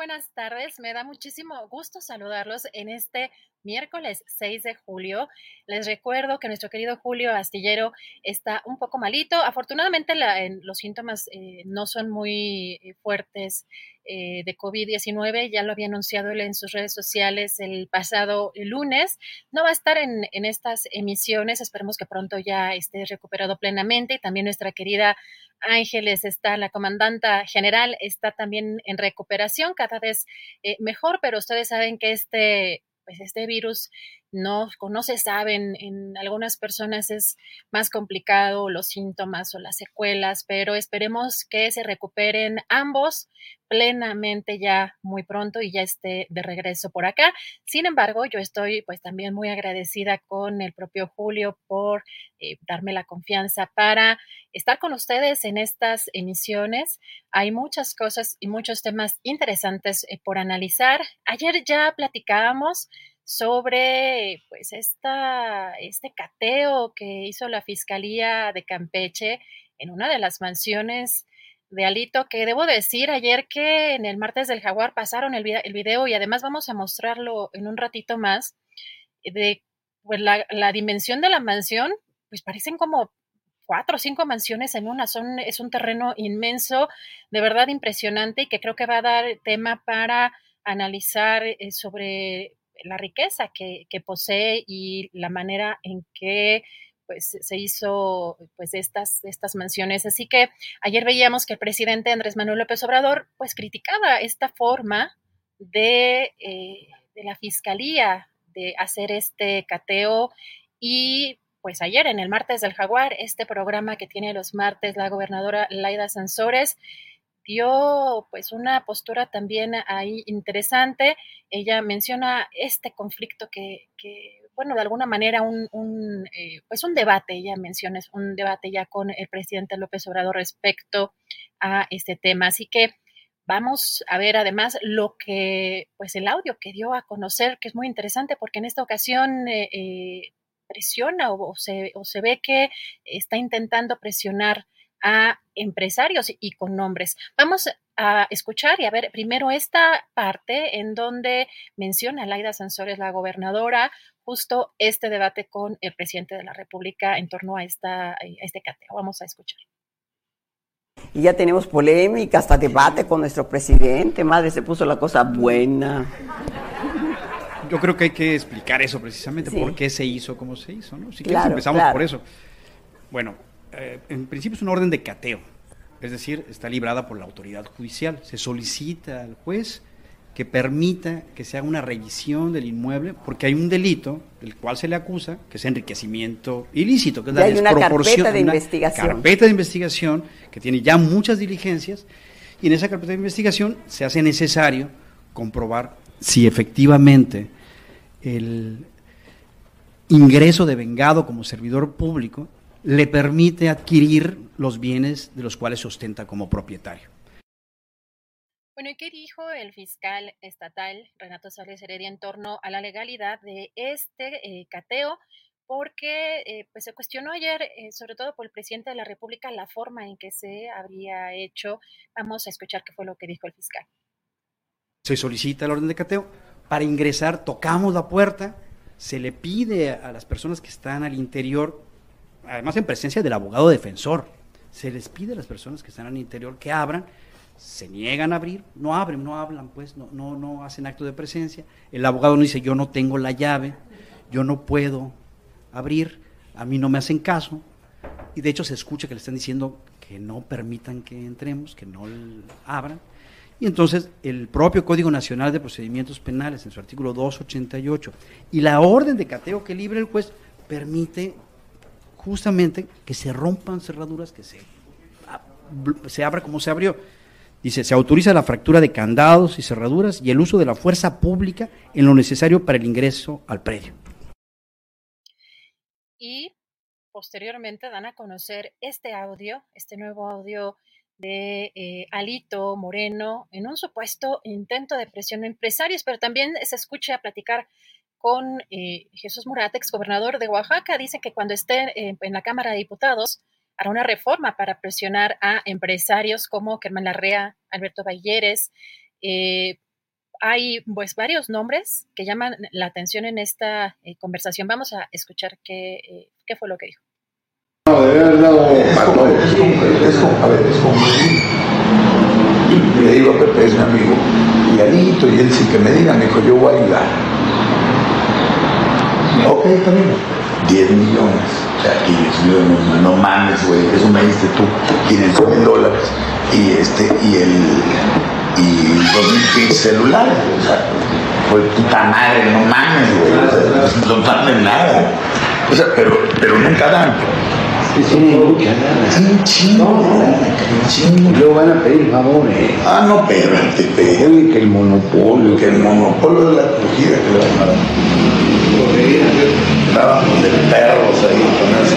Buenas tardes, me da muchísimo gusto saludarlos en este miércoles 6 de julio. Les recuerdo que nuestro querido Julio Astillero está un poco malito. Afortunadamente los síntomas eh, no son muy eh, fuertes eh, de COVID-19. Ya lo había anunciado él en sus redes sociales el pasado lunes. No va a estar en, en estas emisiones. Esperemos que pronto ya esté recuperado plenamente. Y también nuestra querida Ángeles está, la comandanta general está también en recuperación, cada vez eh, mejor, pero ustedes saben que este, pues este virus no, no se sabe, en, algunas personas es más complicado los síntomas o las secuelas, pero esperemos que se recuperen ambos plenamente ya muy pronto y ya esté de regreso por acá. Sin embargo, yo estoy pues también muy agradecida con el propio Julio por eh, darme la confianza para estar con ustedes en estas emisiones. Hay muchas cosas y muchos temas interesantes eh, por analizar. Ayer ya platicábamos sobre pues esta, este cateo que hizo la Fiscalía de Campeche en una de las mansiones de Alito, que debo decir ayer que en el martes del jaguar pasaron el, el video y además vamos a mostrarlo en un ratito más, de pues, la, la dimensión de la mansión, pues parecen como cuatro o cinco mansiones en una, son, es un terreno inmenso, de verdad impresionante y que creo que va a dar tema para analizar eh, sobre la riqueza que, posee y la manera en que pues se hizo pues estas, estas mansiones. Así que ayer veíamos que el presidente Andrés Manuel López Obrador pues criticaba esta forma de, eh, de la fiscalía de hacer este cateo y pues ayer en el martes del jaguar, este programa que tiene los martes la gobernadora Laida Sansores, dio pues una postura también ahí interesante. Ella menciona este conflicto que, bueno, de alguna manera un, un eh, pues un debate, ella menciona un debate ya con el presidente López Obrador respecto a este tema. Así que vamos a ver además lo que, pues el audio que dio a conocer, que es muy interesante porque en esta ocasión eh, eh, presiona o, se, o se ve que está intentando presionar a empresarios y con nombres. Vamos a escuchar y a ver primero esta parte en donde menciona Laida Sansores, la gobernadora, justo este debate con el presidente de la República en torno a, esta, a este cateo. Vamos a escuchar. Y ya tenemos polémica, hasta debate con nuestro presidente. Madre, se puso la cosa buena. Yo creo que hay que explicar eso precisamente, por qué se hizo como se hizo, ¿no? Si quieres empezamos por eso. Bueno, eh, en principio es una orden de cateo, es decir, está librada por la autoridad judicial. Se solicita al juez que permita que se haga una revisión del inmueble porque hay un delito del cual se le acusa, que es enriquecimiento ilícito, que es la hay una carpeta de investigación. carpeta de investigación que tiene ya muchas diligencias y en esa carpeta de investigación se hace necesario comprobar si efectivamente el ingreso de vengado como servidor público le permite adquirir los bienes de los cuales se ostenta como propietario. Bueno, ¿y qué dijo el fiscal estatal Renato Sales Heredia en torno a la legalidad de este eh, cateo? Porque eh, pues se cuestionó ayer, eh, sobre todo por el presidente de la República, la forma en que se habría hecho. Vamos a escuchar qué fue lo que dijo el fiscal. Se solicita el orden de cateo. Para ingresar, tocamos la puerta, se le pide a las personas que están al interior además en presencia del abogado defensor. Se les pide a las personas que están al interior que abran, se niegan a abrir, no abren, no hablan, pues, no, no, no hacen acto de presencia. El abogado no dice, yo no tengo la llave, yo no puedo abrir, a mí no me hacen caso. Y de hecho se escucha que le están diciendo que no permitan que entremos, que no abran. Y entonces el propio Código Nacional de Procedimientos Penales, en su artículo 288, y la orden de cateo que libre el juez, permite justamente que se rompan cerraduras, que se, se abra como se abrió. Dice, se autoriza la fractura de candados y cerraduras y el uso de la fuerza pública en lo necesario para el ingreso al predio. Y posteriormente dan a conocer este audio, este nuevo audio de eh, Alito Moreno en un supuesto intento de presión a empresarios, pero también se escucha platicar con eh, Jesús Murat, ex gobernador de Oaxaca. Dice que cuando esté en la Cámara de Diputados hará una reforma para presionar a empresarios como Germán Larrea, Alberto Balleres. Eh, hay pues varios nombres que llaman la atención en esta eh, conversación. Vamos a escuchar qué, qué fue lo que dijo. Le digo a Pepe, es mi amigo, y Anito, y él sí que me diga, me dijo, yo voy a ayudar Ok, está bien. 10 millones. O sea, aquí no, no mames, güey. Eso me diste tú. 500 mil dólares. Y este, y el. Y dos mil celulares. O sea, pues puta madre, no mames, güey. O sea, no mames nada. O sea, pero, pero nunca dan. Sí, sí, mucha nada. Sí, chingo. No, chingo. Luego van a pedir favores. Ah, no, pero te que el monopolio. Que el monopolio de la acogida que le van a dar estábamos de perros ahí con eso.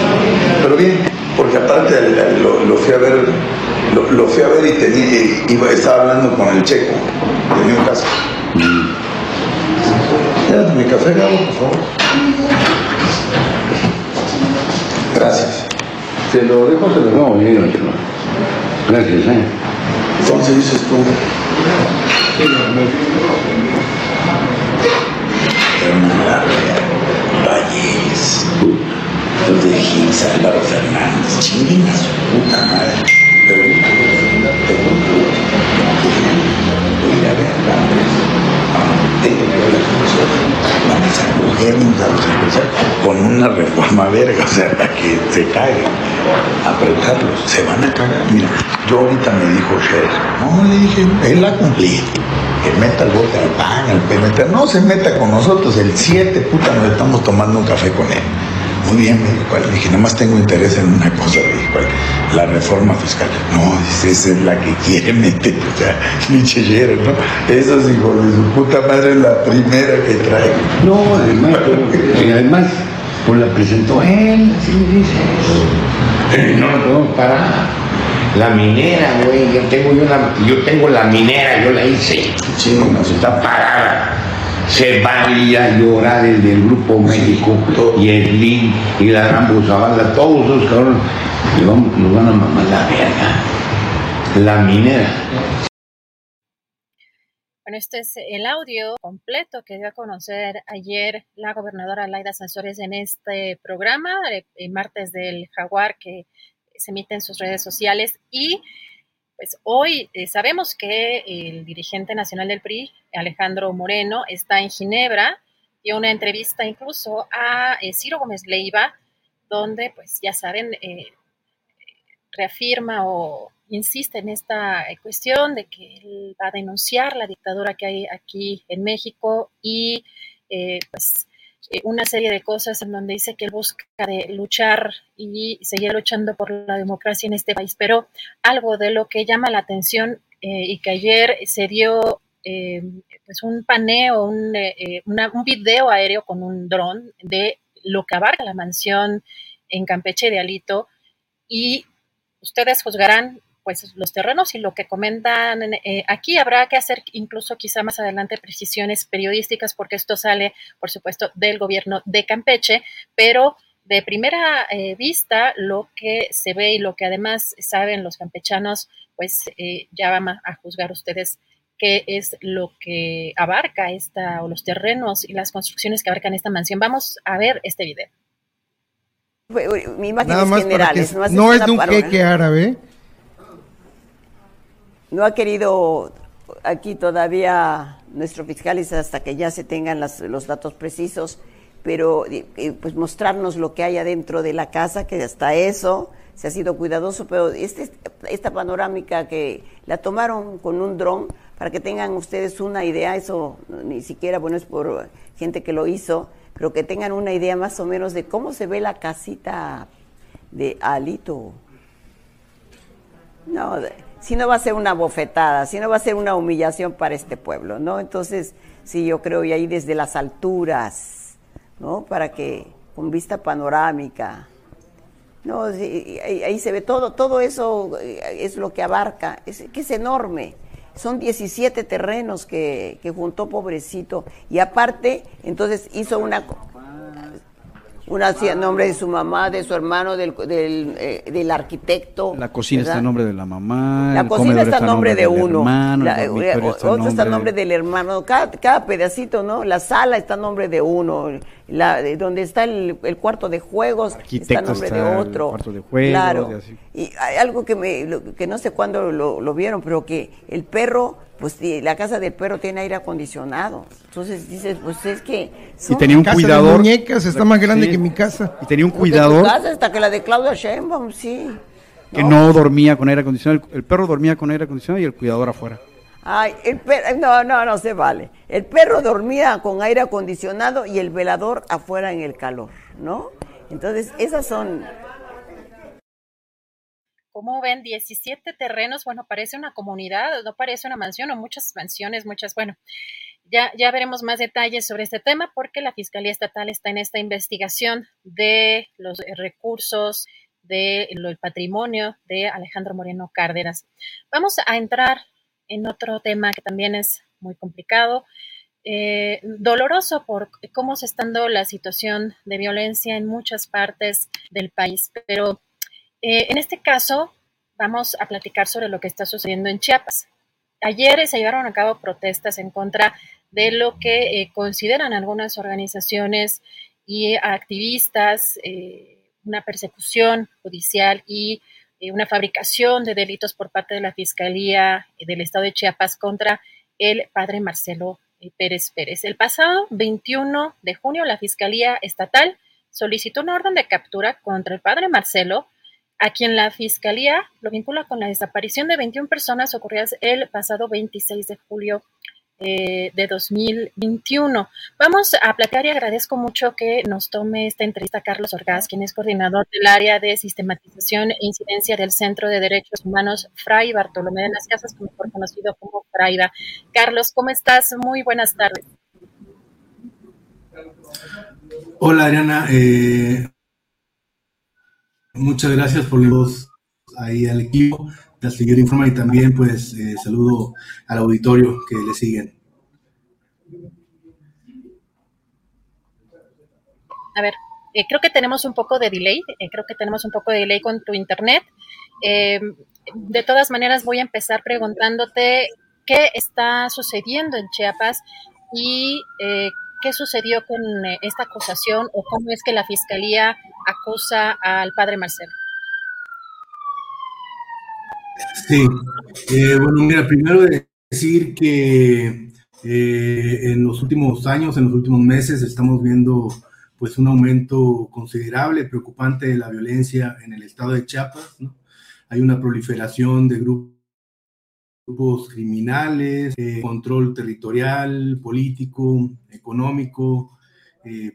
Pero bien, porque aparte lo, fui a ver, lo, fui a ver y tenía, iba, estaba hablando con el checo, tenía un caso. Ya, mi café, Gabo, por favor. Gracias. ¿Te lo dejo te lo no, bien, Gracias, ¿eh? Entonces dices tú. Valles, los de Álvaro Fernández, chinguen a su puta madre. Pero tengo voy a ir tengo que cogernos a los empresarios con una reforma verga, o sea, para que se caguen, apretarlos, se van a cagar. Mira, yo ahorita me dijo Sher, no, le dije, él la cumplí que meta el bote al pan, al PNT, no se meta con nosotros, el 7, puta, nos estamos tomando un café con él. Muy bien, me dijo, le dije, nada más tengo interés en una cosa, me dijo, la reforma fiscal. No, dice, esa es la que quiere meter, o sea, linchellero, ¿no? Esos hijos de su puta madre es la primera que trae. No, además, y además, pues la presentó él, así me dice. No lo podemos parar. La minera, güey, yo tengo, yo, la, yo tengo la minera, yo la hice. Sí, no, se está parada. Se valía a llorar el del Grupo México y el LIN y la Rambo Zavala, todos esos cabrones. Nos van a mamar la verga. La minera. Bueno, este es el audio completo que dio a conocer ayer la gobernadora Laida Sansores en este programa, el eh, martes del Jaguar, que se emite en sus redes sociales y pues hoy eh, sabemos que el dirigente nacional del PRI, Alejandro Moreno, está en Ginebra, dio una entrevista incluso a eh, Ciro Gómez Leiva, donde pues ya saben, eh, reafirma o insiste en esta cuestión de que él va a denunciar la dictadura que hay aquí en México y pues eh, una serie de cosas en donde dice que él busca de luchar y seguir luchando por la democracia en este país, pero algo de lo que llama la atención eh, y que ayer se dio pues un paneo, un, un video aéreo con un dron de lo que abarca la mansión en Campeche de Alito y ustedes juzgarán pues los terrenos y lo que comentan eh, aquí habrá que hacer incluso quizá más adelante precisiones periodísticas porque esto sale por supuesto del gobierno de Campeche pero de primera eh, vista lo que se ve y lo que además saben los campechanos pues eh, ya van a, juzgar ustedes qué es lo que abarca esta o los terrenos y las construcciones que abarcan esta mansión vamos a ver este video mi imágenes generales. no, es de un jeque árabe. No ha querido aquí todavía nuestro fiscal hasta que ya se tengan los datos precisos, pero pues mostrarnos lo que hay adentro de la casa, que hasta eso se ha sido cuidadoso, pero este, esta panorámica que la tomaron con un dron, para que tengan ustedes una idea, eso ni siquiera, bueno, es por gente que lo hizo, pero que tengan una idea más o menos de cómo se ve la casita de Alito. No, si no va a ser una bofetada, si no va a ser una humillación para este pueblo, ¿no? Entonces, sí, yo creo, y ahí desde las alturas, ¿no? Para que, con vista panorámica, no, ahí, se ve todo, todo eso eh, es lo que abarca, es, que es enorme. Son 17 terrenos que, que juntó pobrecito. Y aparte, entonces hizo una una hacía en nombre de su mamá, de su hermano, del, del, eh, del arquitecto. La cocina está en nombre de la mamá. La cocina está en nombre de uno. Hermano, eh, otro está en nombre del hermano. Cada, cada, pedacito, ¿no? La sala está en nombre de uno. La, donde está el, el cuarto de juegos está en nombre de otro. cuarto de juegos, claro. Y, hay algo que, me, que no sé cuándo lo, lo vieron, pero que el perro pues la casa del perro tiene aire acondicionado. Entonces dices, pues es que... Y tenía un cuidador... De muñecas está más grande que mi casa. Y tenía un cuidador... casa hasta que la de Claudia Sheinbaum, sí. Que no. dormía con aire acondicionado. El, perro dormía con aire acondicionado y el cuidador afuera. Ay, el perro, no, no, no se vale. El perro dormía con aire acondicionado y el velador afuera en el calor, ¿no? Entonces, esas son como ven, 17 terrenos, bueno, parece una comunidad, no parece una mansión o muchas mansiones, muchas, bueno, ya, ya veremos más detalles sobre este tema porque la Fiscalía Estatal está en esta investigación de los recursos, del patrimonio de Alejandro Moreno Cárdenas. Vamos a entrar en otro tema que también es muy complicado, eh, doloroso por cómo se está dando la situación de violencia en muchas partes del país, pero eh, en este caso, vamos a platicar sobre lo que está sucediendo en Chiapas. Ayer se llevaron a cabo protestas en contra de lo que eh, consideran algunas organizaciones y activistas una persecución judicial y una fabricación de delitos por parte de la Fiscalía del Estado de Chiapas contra el padre Marcelo Pérez Pérez. El pasado 21 de junio, la Fiscalía Estatal solicitó una orden de captura contra el padre Marcelo a quien la Fiscalía lo vincula con la desaparición de 21 personas ocurridas el pasado 26 de julio eh, de 2021. Vamos a platicar y agradezco mucho que nos tome esta entrevista Carlos Orgaz, quien es coordinador del área de sistematización e incidencia del Centro de Derechos Humanos Fray Bartolomé de las Casas, mejor conocido como Fraiba. Carlos, ¿cómo estás? Muy buenas tardes. Hola Adriana, eh, Muchas gracias por voz ahí al equipo de Seguir Informa y también pues eh, saludo al auditorio que le siguen. A ver, eh, creo que tenemos un poco de delay, eh, creo que tenemos un poco de delay con tu internet. de todas maneras voy a empezar preguntándote qué está sucediendo en Chiapas y qué sucedió con esta acusación o cómo es que la fiscalía acusa al padre Marcelo. Sí, eh, bueno, mira, primero decir que eh, en los últimos años, en los últimos meses, estamos viendo pues un aumento considerable, preocupante de la violencia en el estado de Chiapas. ¿no? Hay una proliferación de grupos criminales, eh, control territorial, político, económico,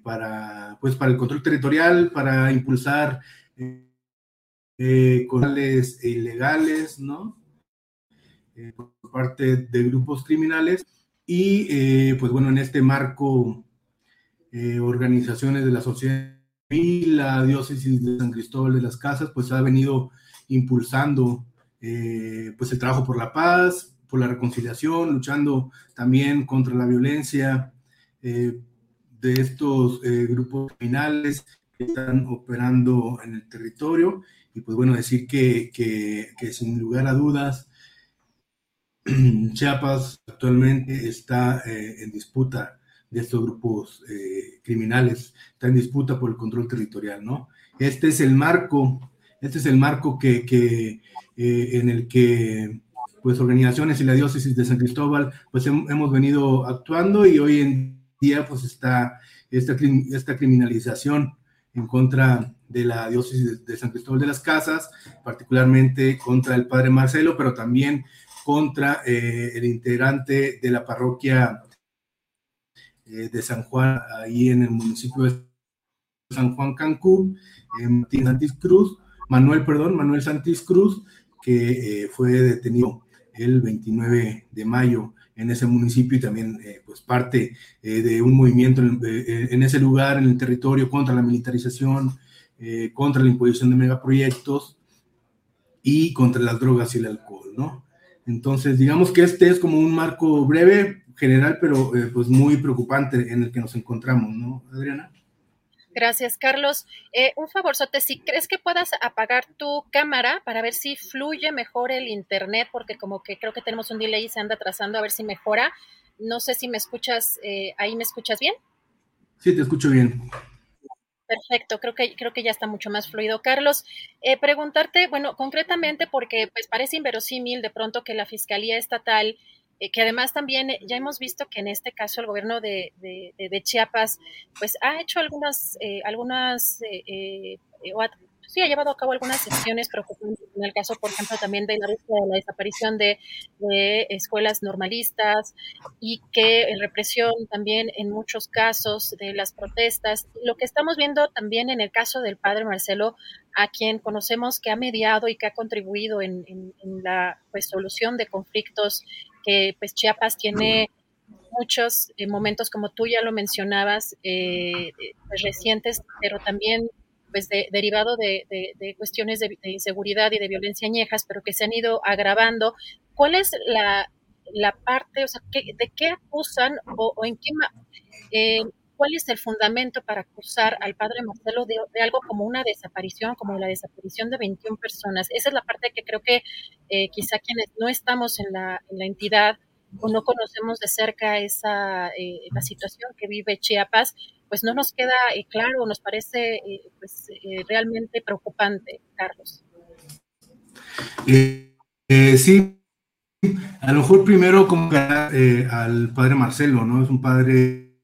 para, pues, para el control territorial, para impulsar eh ilegales, ¿no? Eh, por parte de grupos criminales Y pues bueno, en este marco, organizaciones de la sociedad y la diócesis de San Cristóbal de las Casas, pues ha venido impulsando pues el trabajo por la paz, por la reconciliación, luchando también contra la violencia de estos grupos criminales que están operando en el territorio. Y pues bueno, decir que, que, sin lugar a dudas, Chiapas actualmente está eh, en disputa de estos grupos eh, criminales, está en disputa por el control territorial, ¿no? Este es el marco, este es el marco que, que eh, en el que pues organizaciones y la diócesis de San Cristóbal pues hemos venido actuando y hoy en día pues está esta, esta criminalización en contra de la diócesis de San Cristóbal de las Casas, particularmente contra el padre Marcelo, pero también contra eh, el integrante de la parroquia eh, de San Juan, ahí en el municipio de San Juan Cancún, Martín Santis Cruz, Manuel, perdón, Manuel Santis Cruz, que eh, fue detenido el 29 de mayo en ese municipio y también eh, pues parte eh, de un movimiento eh, en, ese lugar, en el territorio, contra la militarización, contra la imposición de megaproyectos y contra las drogas y el alcohol, ¿no? Entonces, digamos que este es como un marco breve, general, pero pues muy preocupante en el que nos encontramos, ¿no, Adriana? Gracias, Carlos. Eh, un favorzote, si crees que puedas apagar tu cámara para ver si fluye mejor el internet, porque como que creo que tenemos un delay y se anda trazando a ver si mejora. No sé si me escuchas, eh, ahí me escuchas bien. Sí, te escucho bien. Perfecto, creo que, creo que ya está mucho más fluido. Carlos, eh, preguntarte, bueno, concretamente porque pues parece inverosímil de pronto que la Fiscalía Estatal eh, que además también eh, ya hemos visto que en este caso el gobierno de, de, Chiapas pues ha hecho algunas, eh, algunas sí ha llevado a cabo algunas sesiones preocupantes en el caso, por ejemplo, también de la, de la desaparición de, escuelas normalistas y que represión también en muchos casos de las protestas. Lo que estamos viendo también en el caso del padre Marcelo, a quien conocemos que ha mediado y que ha contribuido en, la pues, solución de conflictos que pues Chiapas tiene muchos eh, momentos, como tú ya lo mencionabas, eh, pues, recientes, pero también pues derivado de, cuestiones de, inseguridad y de violencia añejas, pero que se han ido agravando. ¿Cuál es la, parte, o sea, de qué acusan o, en qué, eh, cuál es el fundamento para acusar al padre Marcelo de, algo como una desaparición, como la desaparición de 21 personas? Esa es la parte que creo que eh, quizá quienes no estamos en la entidad o no conocemos de cerca esa eh, la situación que vive Chiapas, pues no nos queda eh, claro, nos parece eh, pues, realmente preocupante, Carlos. sí, a lo mejor primero como al padre Marcelo, ¿no? Es un padre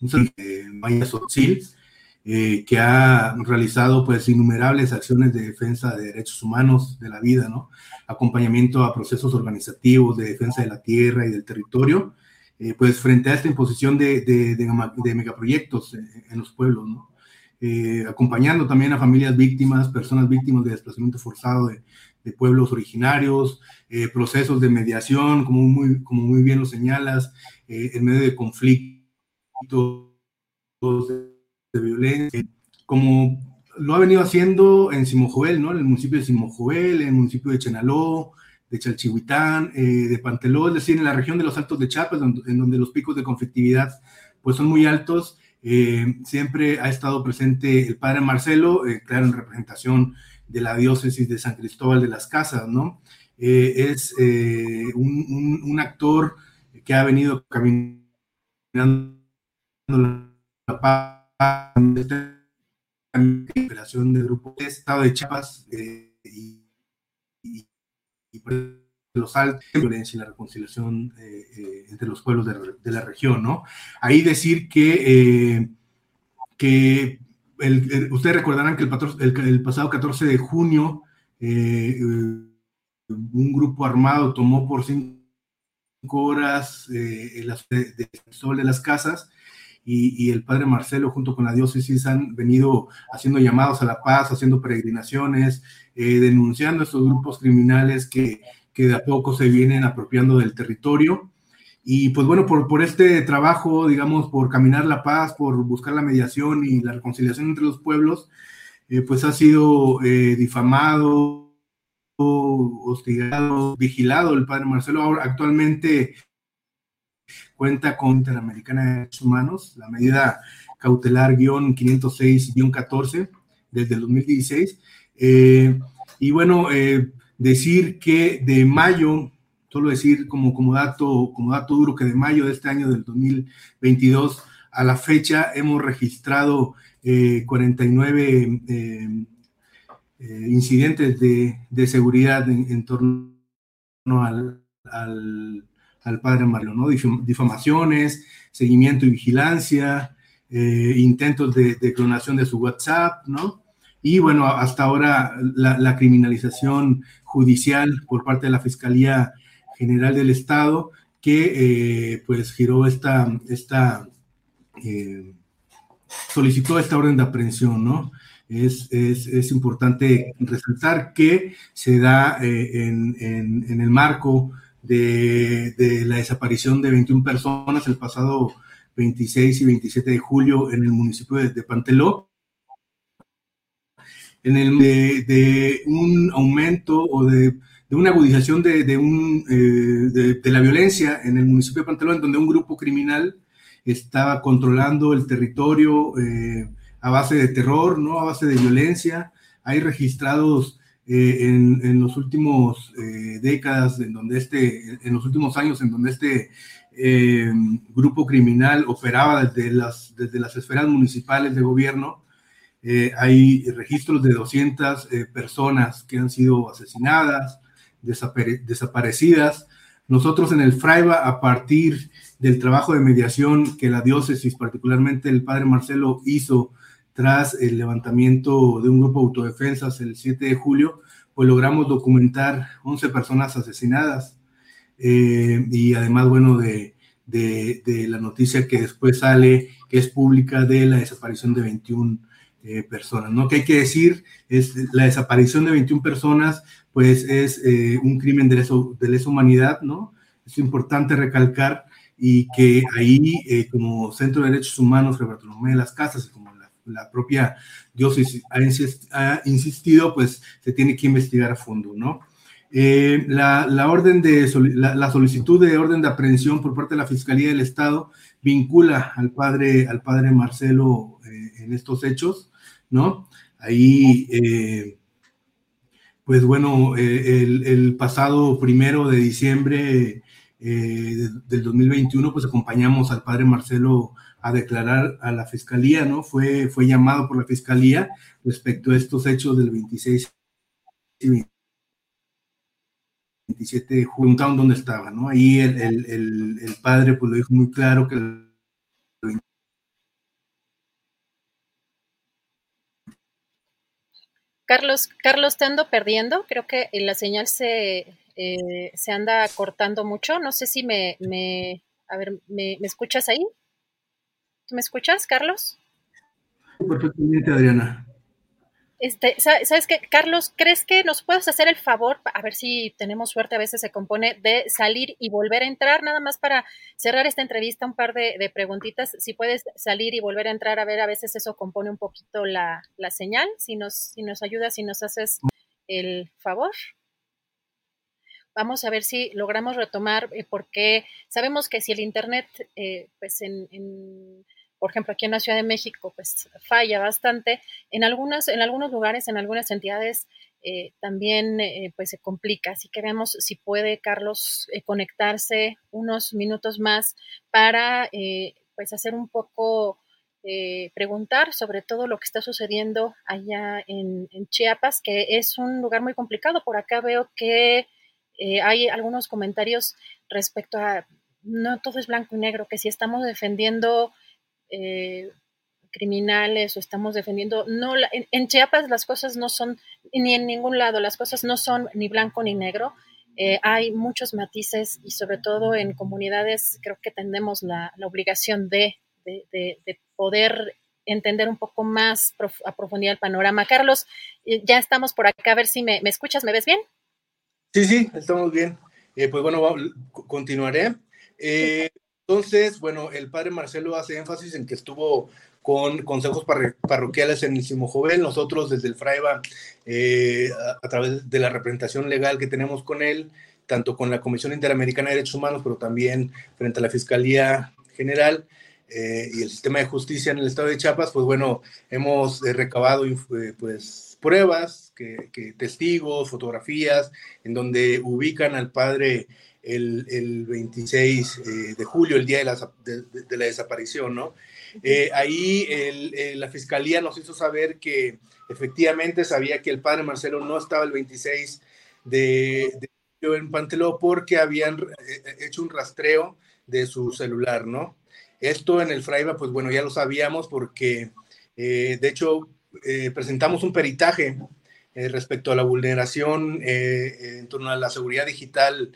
un Maya Sotzil, que ha realizado pues innumerables acciones de defensa de derechos humanos, de la vida, ¿no? acompañamiento a procesos organizativos de defensa de la tierra y del territorio, eh, pues frente a esta imposición de, de, megaproyectos en, los pueblos, ¿no? Eh, acompañando también a familias víctimas, personas víctimas de desplazamiento forzado de, pueblos originarios, eh, procesos de mediación, como muy, como muy bien lo señalas, en medio de conflictos, de violencia, como lo ha venido haciendo en Simojoel, ¿no? En el municipio de Simojoel, en el municipio de Chenaló, de Chalchihuitán, eh, de Panteló, es decir, en la región de los Altos de Chiapas, en donde los picos de conflictividad pues son muy altos. Eh, siempre ha estado presente el padre Marcelo, eh, claro, en representación de la diócesis de San Cristóbal de las Casas, ¿no? es un, un, actor que ha venido caminando la paz operación de grupo de Estado de Chiapas eh, y, y, los altos violencia y la reconciliación eh, eh, entre los pueblos de, la región, ¿no? Ahí decir que, que ustedes recordarán que el, el, pasado 14 de junio un grupo armado tomó por cinco horas el de, de, de las casas y, el padre Marcelo junto con la diócesis han venido haciendo llamados a la paz, haciendo peregrinaciones, eh, denunciando estos grupos criminales que, que de a poco se vienen apropiando del territorio. Y pues bueno, por, por este trabajo, digamos, por caminar la paz, por buscar la mediación y la reconciliación entre los pueblos, eh, pues ha sido eh, difamado, hostigado, vigilado el padre Marcelo. Ahora, actualmente cuenta con Interamericana de Derechos Humanos, la medida cautelar guion 506-14 desde el 2016. Eh, y bueno, decir que de mayo Solo decir como, como, dato, como dato duro que de mayo de este año del 2022 a la fecha hemos registrado 49 eh, eh, eh, incidentes de, seguridad en, torno al, al, padre Mario, ¿no? Difamaciones, seguimiento y vigilancia, intentos de, clonación de su WhatsApp, ¿no? Y bueno, hasta ahora la, criminalización judicial por parte de la Fiscalía General del Estado que eh, pues giró esta, esta eh, solicitó esta orden de aprehensión, ¿no? Es, es, importante resaltar que se da eh, en, en, el marco de, de, la desaparición de 21 personas el pasado 26 y 27 de julio en el municipio de, Panteló, en el de, de un aumento o de de una agudización de, un, eh, de, la violencia en el municipio de Pantelón, donde un grupo criminal estaba controlando el territorio eh, a base de terror, ¿no? a base de violencia. Hay registrados eh, en, los últimos décadas, en donde este, en los últimos años, en donde este grupo criminal operaba desde las, desde las esferas municipales de gobierno. hay registros de 200 personas que han sido asesinadas, desaparecidas. Nosotros en el FRAIBA, a partir del trabajo de mediación que la diócesis, particularmente el padre Marcelo, hizo tras el levantamiento de un grupo de autodefensas el 7 de julio, pues logramos documentar 11 personas asesinadas. Eh, y además, bueno, de, de, la noticia que después sale, que es pública, de la desaparición de 21 eh, personas, ¿no? Que hay que decir, es la desaparición de 21 personas pues es eh, un crimen de lesa, de lesa humanidad, ¿no? Es importante recalcar y que ahí, como Centro de Derechos Humanos, Bartolomé de las Casas, y como la, propia diócesis ha, insistido, pues se tiene que investigar a fondo, ¿no? Eh, la, la, orden de la, solicitud de orden de aprehensión por parte de la Fiscalía del Estado vincula al padre, al padre Marcelo en estos hechos, ¿no? Ahí pues bueno, eh, el, pasado primero de diciembre eh, del 2021, pues acompañamos al padre Marcelo a declarar a la fiscalía, ¿no? Fue, fue llamado por la fiscalía respecto a estos hechos del 26 y 27 de julio, donde estaba, ¿no? Ahí el, el, padre pues lo dijo muy claro que Carlos, Carlos, te ando perdiendo. Creo que la señal se, eh, se anda cortando mucho. No sé si me, me a ver, ¿me, ¿me escuchas ahí? ¿Tú me escuchas, Carlos? Perfectamente, Adriana. Este, ¿Sabes qué, Carlos? ¿Crees que nos puedes hacer el favor, a ver si tenemos suerte, a veces se compone, de salir y volver a entrar, nada más para cerrar esta entrevista, un par de, preguntitas? Si puedes salir y volver a entrar, a ver, a veces eso compone un poquito la, señal, si nos, si nos ayudas, si nos haces el favor. Vamos a ver si logramos retomar, eh, porque sabemos que si el Internet, eh, pues en por ejemplo, aquí en la Ciudad de México, pues falla bastante. En, algunas, en algunos lugares, en algunas entidades, eh, también eh, pues se complica. Así que vemos si puede Carlos eh, conectarse unos minutos más para pues hacer un poco, preguntar sobre todo lo que está sucediendo allá en, en, Chiapas, que es un lugar muy complicado. Por acá veo que hay algunos comentarios respecto a no todo es blanco y negro, que si estamos defendiendo eh, criminales o estamos defendiendo. No, en, Chiapas las cosas no son, ni en ningún lado, las cosas no son ni blanco ni negro. Eh, hay muchos matices y sobre todo en comunidades creo que tenemos la, obligación de, poder entender un poco más a profundidad el panorama. Carlos, eh, ya estamos por acá, a ver si me, me escuchas, ¿me ves bien? Sí, sí, estamos bien. Eh, pues bueno, continuaré. Eh, entonces, bueno, el padre Marcelo hace énfasis en que estuvo con consejos parroquiales en el Joven. Nosotros desde el Fraiba, eh, a, través de la representación legal que tenemos con él, tanto con la Comisión Interamericana de Derechos Humanos, pero también frente a la Fiscalía General y el sistema de justicia en el estado de Chiapas, pues bueno, hemos recabado pues pruebas, que, testigos, fotografías, en donde ubican al padre el, 26 eh, de julio, el día de la, de, la desaparición, ¿no? Eh, ahí la fiscalía nos hizo saber que efectivamente sabía que el padre Marcelo no estaba el 26 de, julio en Panteló porque habían eh, hecho un rastreo de su celular, ¿no? Esto en el Fraiba, pues bueno, ya lo sabíamos porque, de hecho, eh, presentamos un peritaje eh, respecto a la vulneración eh, en torno a la seguridad digital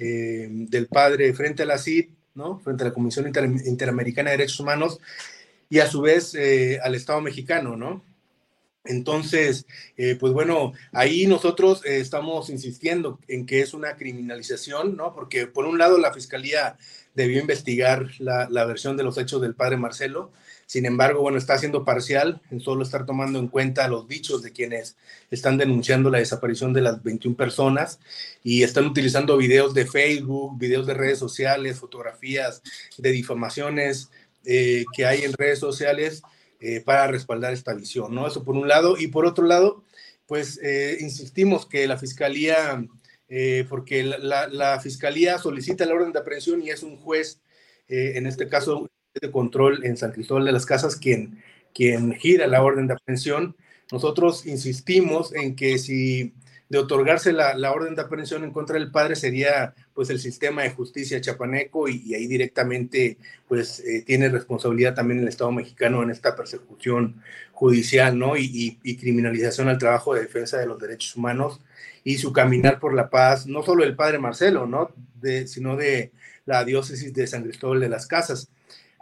del padre frente a la CID, ¿no? frente a la Comisión Interamericana de Derechos Humanos y a su vez al Estado mexicano, ¿no? Entonces, pues bueno, ahí nosotros estamos insistiendo en que es una criminalización, ¿no? Porque por un lado la Fiscalía debió investigar la versión de los hechos del padre Marcelo, sin embargo, bueno, está siendo parcial en solo estar tomando en cuenta los dichos de quienes están denunciando la desaparición de las 21 personas y están utilizando videos de Facebook, videos de redes sociales, fotografías de difamaciones eh, que hay en redes sociales eh, para respaldar esta visión, ¿no? Eso por un lado. Y por otro lado, pues eh, insistimos que la Fiscalía, porque la, la, Fiscalía solicita la orden de aprehensión y es un juez, en este caso de control en San Cristóbal de las Casas quien, quien gira la orden de aprehensión. Nosotros insistimos en que si de otorgarse la, la, orden de aprehensión en contra del padre sería pues el sistema de justicia chapaneco y, ahí directamente pues eh, tiene responsabilidad también el Estado mexicano en esta persecución judicial, ¿no? Y, y, criminalización al trabajo de defensa de los derechos humanos y su caminar por la paz, no solo del padre Marcelo, ¿no? De, sino de la diócesis de San Cristóbal de las Casas.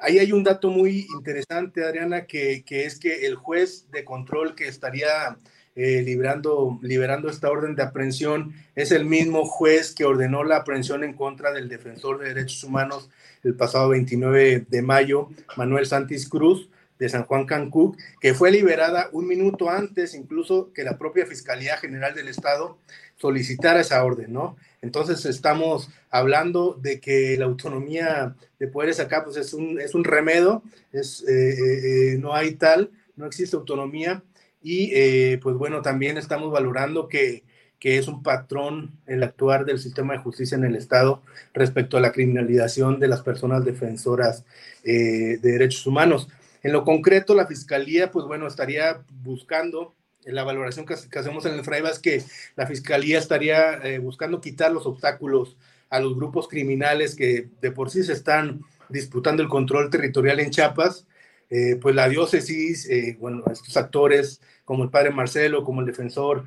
Ahí hay un dato muy interesante, Adriana, que, es que el juez de control que estaría eh, liberando, esta orden de aprehensión es el mismo juez que ordenó la aprehensión en contra del defensor de derechos humanos el pasado 29 de mayo, Manuel Santis Cruz, de San Juan Cancún, que fue liberada un minuto antes incluso que la propia Fiscalía General del Estado solicitara esa orden, ¿no? Entonces estamos hablando de que la autonomía de poderes acá pues es un, es un remedo, es, eh, eh, eh, no hay tal, no existe autonomía y pues bueno, también estamos valorando que, que es un patrón el actuar del sistema de justicia en el Estado respecto a la criminalización de las personas defensoras de derechos humanos. En lo concreto, la Fiscalía, pues bueno, estaría buscando la valoración que, hacemos en el FRAIBA es que la Fiscalía estaría eh, buscando quitar los obstáculos a los grupos criminales que de por sí se están disputando el control territorial en Chiapas, eh, pues la diócesis, eh, bueno, estos actores como el padre Marcelo, como el defensor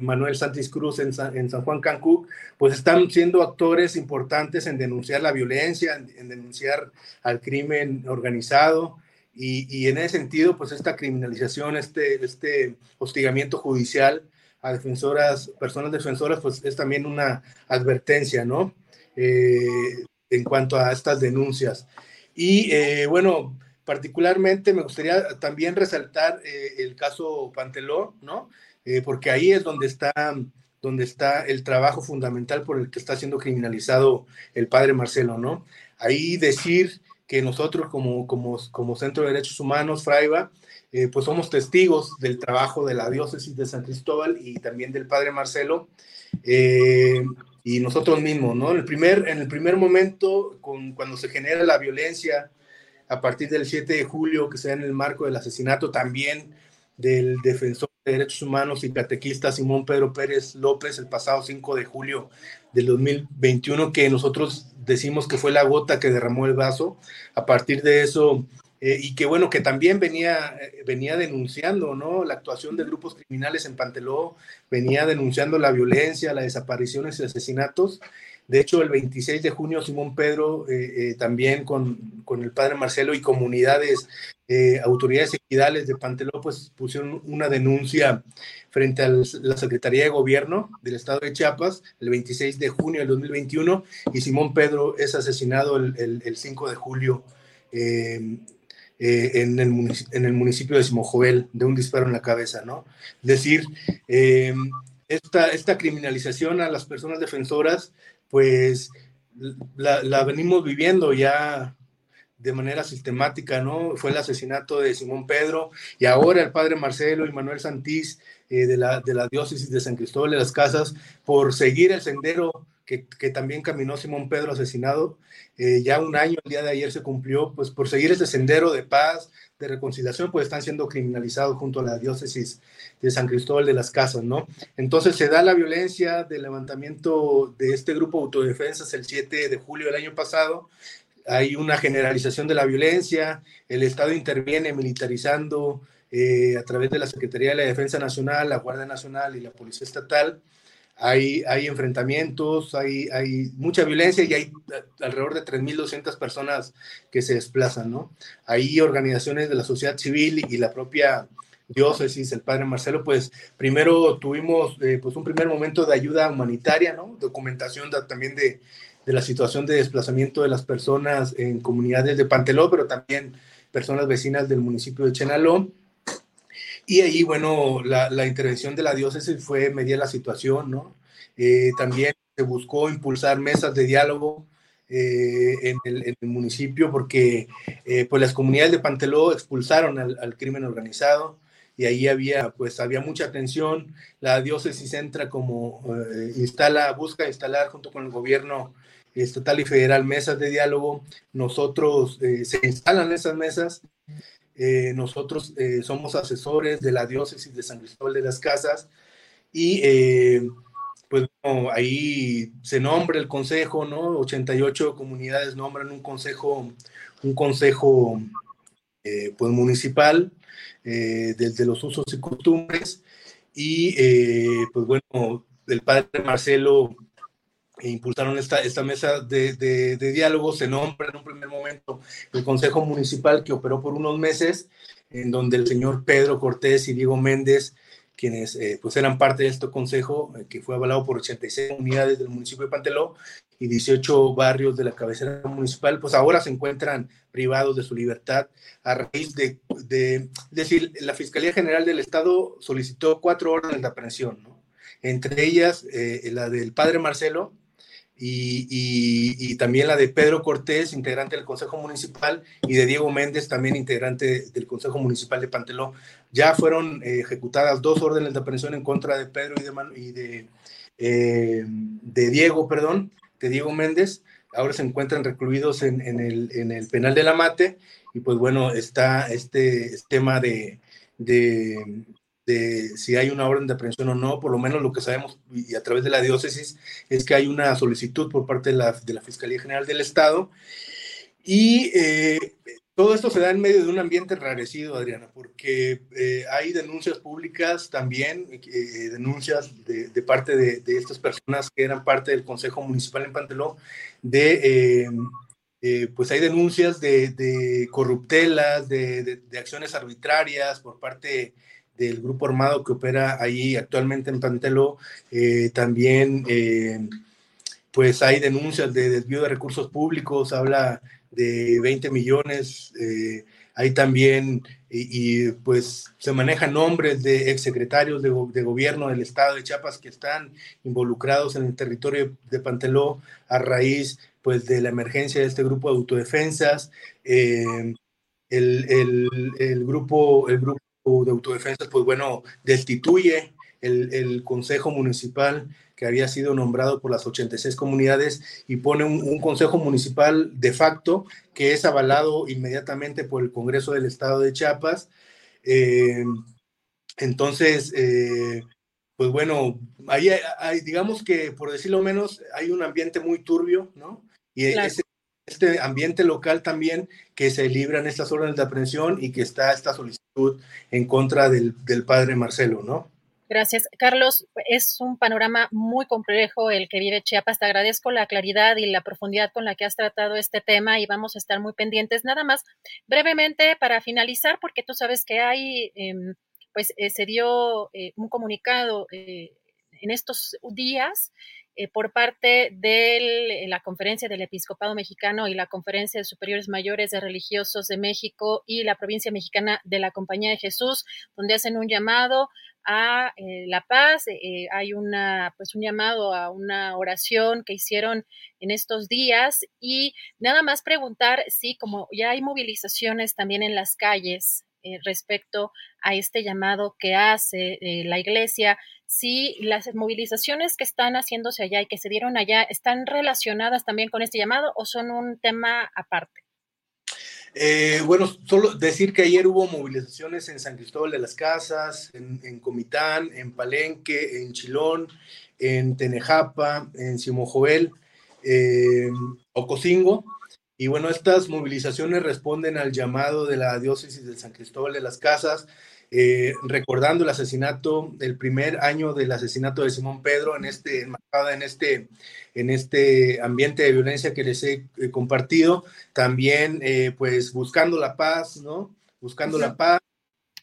Manuel Santis Cruz en San, Juan Cancún, pues están siendo actores importantes en denunciar la violencia, en denunciar al crimen organizado, y, en ese sentido, pues esta criminalización, este, este hostigamiento judicial a defensoras, personas defensoras, pues es también una advertencia, ¿no? Eh, en cuanto a estas denuncias. Y eh, bueno, particularmente me gustaría también resaltar eh, el caso Panteló, ¿no? porque ahí es donde está, donde está el trabajo fundamental por el que está siendo criminalizado el padre Marcelo, ¿no? Ahí decir que nosotros como, como, como Centro de Derechos Humanos, Fraiba, eh, pues somos testigos del trabajo de la diócesis de San Cristóbal y también del Padre Marcelo, eh, y nosotros mismos, ¿no? En el primer, en el primer momento, con, cuando se genera la violencia, a partir del 7 de julio, que sea en el marco del asesinato también del defensor de derechos humanos y catequista Simón Pedro Pérez López el pasado 5 de julio del 2021, que nosotros decimos que fue la gota que derramó el vaso. A partir de eso, eh, y que bueno, que también venía, eh, venía denunciando, ¿no? La actuación de grupos criminales en Panteló, venía denunciando la violencia, las desapariciones y asesinatos. De hecho, el 26 de junio, Simón Pedro, eh, también con, con, el padre Marcelo y comunidades, eh, autoridades equidales de Panteló, pues pusieron una denuncia frente a la Secretaría de Gobierno del Estado de Chiapas el 26 de junio del 2021 y Simón Pedro es asesinado el, el, 5 de julio eh, eh, en, el en, el municipio de Simojovel de un disparo en la cabeza, ¿no? Es decir, esta, esta criminalización a las personas defensoras, pues la, venimos viviendo ya de manera sistemática, ¿no? Fue el asesinato de Simón Pedro y ahora el padre Marcelo y Manuel Santís eh, de, la, de la diócesis de San Cristóbal de las Casas por seguir el sendero que, también caminó Simón Pedro asesinado. Eh, ya un año, el día de ayer se cumplió, pues por seguir ese sendero de paz, de reconciliación, pues están siendo criminalizados junto a la diócesis de San Cristóbal de las Casas, ¿no? Entonces se da la violencia del levantamiento de este grupo de autodefensas el 7 de julio del año pasado. Hay una generalización de la violencia, el Estado interviene militarizando eh, a través de la Secretaría de la Defensa Nacional, la Guardia Nacional y la Policía Estatal hay, enfrentamientos, hay, hay mucha violencia y hay alrededor de 3.200 personas que se desplazan, ¿no? Hay organizaciones de la sociedad civil y la propia diócesis, el padre Marcelo, pues primero tuvimos eh, pues un primer momento de ayuda humanitaria, ¿no? Documentación también de, de, la situación de desplazamiento de las personas en comunidades de Panteló, pero también personas vecinas del municipio de Chenaló y ahí, bueno, la, intervención de la diócesis fue medir la situación, ¿no? Eh, también se buscó impulsar mesas de diálogo eh, en, el, municipio porque eh, pues las comunidades de Panteló expulsaron al, crimen organizado y ahí había pues había mucha tensión la diócesis entra como instala busca instalar junto con el gobierno estatal y federal mesas de diálogo nosotros se instalan esas mesas eh, nosotros eh, somos asesores de la diócesis de San Cristóbal de las Casas y eh, pues ahí se nombra el consejo, ¿no? 88 comunidades nombran un consejo, un consejo pues municipal desde los usos y costumbres y pues bueno, el padre Marcelo e impulsaron esta, esta mesa de, de, diálogo, se nombra en un primer momento el Consejo Municipal que operó por unos meses, en donde el señor Pedro Cortés y Diego Méndez, quienes eh, pues eran parte de este consejo, eh, que fue avalado por 86 unidades del municipio de Panteló y 18 barrios de la cabecera municipal, pues ahora se encuentran privados de su libertad a raíz de, de, decir, la Fiscalía General del Estado solicitó cuatro órdenes de aprehensión, ¿no? entre ellas eh, la del padre Marcelo, y, también la de Pedro Cortés, integrante del Consejo Municipal, y de Diego Méndez, también integrante del Consejo Municipal de Panteló. Ya fueron eh, ejecutadas dos órdenes de aprehensión en contra de Pedro y de, y eh, de Diego, perdón, de Diego Méndez. Ahora se encuentran recluidos en, el, en el penal de la Mate y pues bueno, está este tema de, de, de si hay una orden de aprehensión o no, por lo menos lo que sabemos y a través de la diócesis es que hay una solicitud por parte de la, de la Fiscalía General del Estado. Y eh, todo esto se da en medio de un ambiente rarecido, Adriana, porque eh, hay denuncias públicas también, eh, denuncias de, parte de, estas personas que eran parte del Consejo Municipal en Panteló, de pues hay denuncias de, de corruptelas, de, de, acciones arbitrarias por parte del grupo armado que opera ahí actualmente en Pantelo. Eh, también, eh, pues hay denuncias de desvío de recursos públicos, habla de 20 millones. Eh, hay también, y, pues se manejan nombres de exsecretarios de, de gobierno del estado de Chiapas que están involucrados en el territorio de Panteló a raíz pues de la emergencia de este grupo de autodefensas. el, el, el, grupo, el grupo de Autodefensas, pues bueno, destituye el, Consejo Municipal que había sido nombrado por las 86 comunidades y pone un, Consejo Municipal de facto que es avalado inmediatamente por el Congreso del Estado de Chiapas. Eh, entonces, eh, pues bueno, ahí hay, digamos que, por decirlo menos, hay un ambiente muy turbio, ¿no? Y ese, este ambiente local también que se libran estas órdenes de aprehensión y que está esta solicitud en contra del, padre Marcelo, ¿no? Gracias. Carlos, es un panorama muy complejo el que vive Chiapas. Te agradezco la claridad y la profundidad con la que has tratado este tema y vamos a estar muy pendientes. Nada más, brevemente, para finalizar, porque tú sabes que hay, em, pues eh, se dio eh, un comunicado eh, en estos días eh, por parte de la Conferencia del Episcopado Mexicano y la Conferencia de Superiores Mayores de Religiosos de México y la provincia mexicana de la Compañía de Jesús, donde hacen un llamado a eh, la paz. Eh, hay una, pues un llamado a una oración que hicieron en estos días y nada más preguntar si como ya hay movilizaciones también en las calles respecto a este llamado que hace la iglesia, si las movilizaciones que están haciéndose allá y que se dieron allá están relacionadas también con este llamado o son un tema aparte. Eh, bueno, solo decir que ayer hubo movilizaciones en San Cristóbal de las Casas, en, Comitán, en Palenque, en Chilón, en Tenejapa, en Simojoel, en Ocosingo. Y bueno, estas movilizaciones responden al llamado de la diócesis de San Cristóbal de las Casas eh, recordando el asesinato, el primer año del asesinato de Simón Pedro, en este, en este, en este ambiente de violencia que les he eh, compartido, también eh, pues buscando la paz, ¿no? Buscando la paz,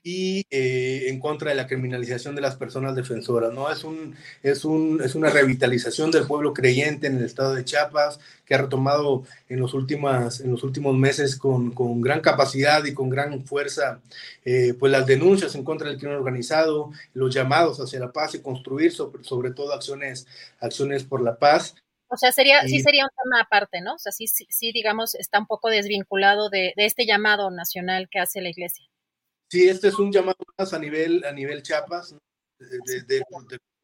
y eh, en contra de la criminalización de las personas defensoras. ¿no? Es, un, es, un, es una revitalización del pueblo creyente en el estado de Chiapas que ha retomado en los, últimas, en los últimos meses con, con gran capacidad y con gran fuerza eh, pues las denuncias en contra del crimen organizado, los llamados hacia la paz y construir sobre, sobre todo acciones, acciones por la paz. O sea, sería, sí sería un tema aparte, ¿no? O sea, sí, sí, digamos, está un poco desvinculado de, de este llamado nacional que hace la Iglesia. Sí, este es un llamado más a nivel, a nivel Chiapas, de,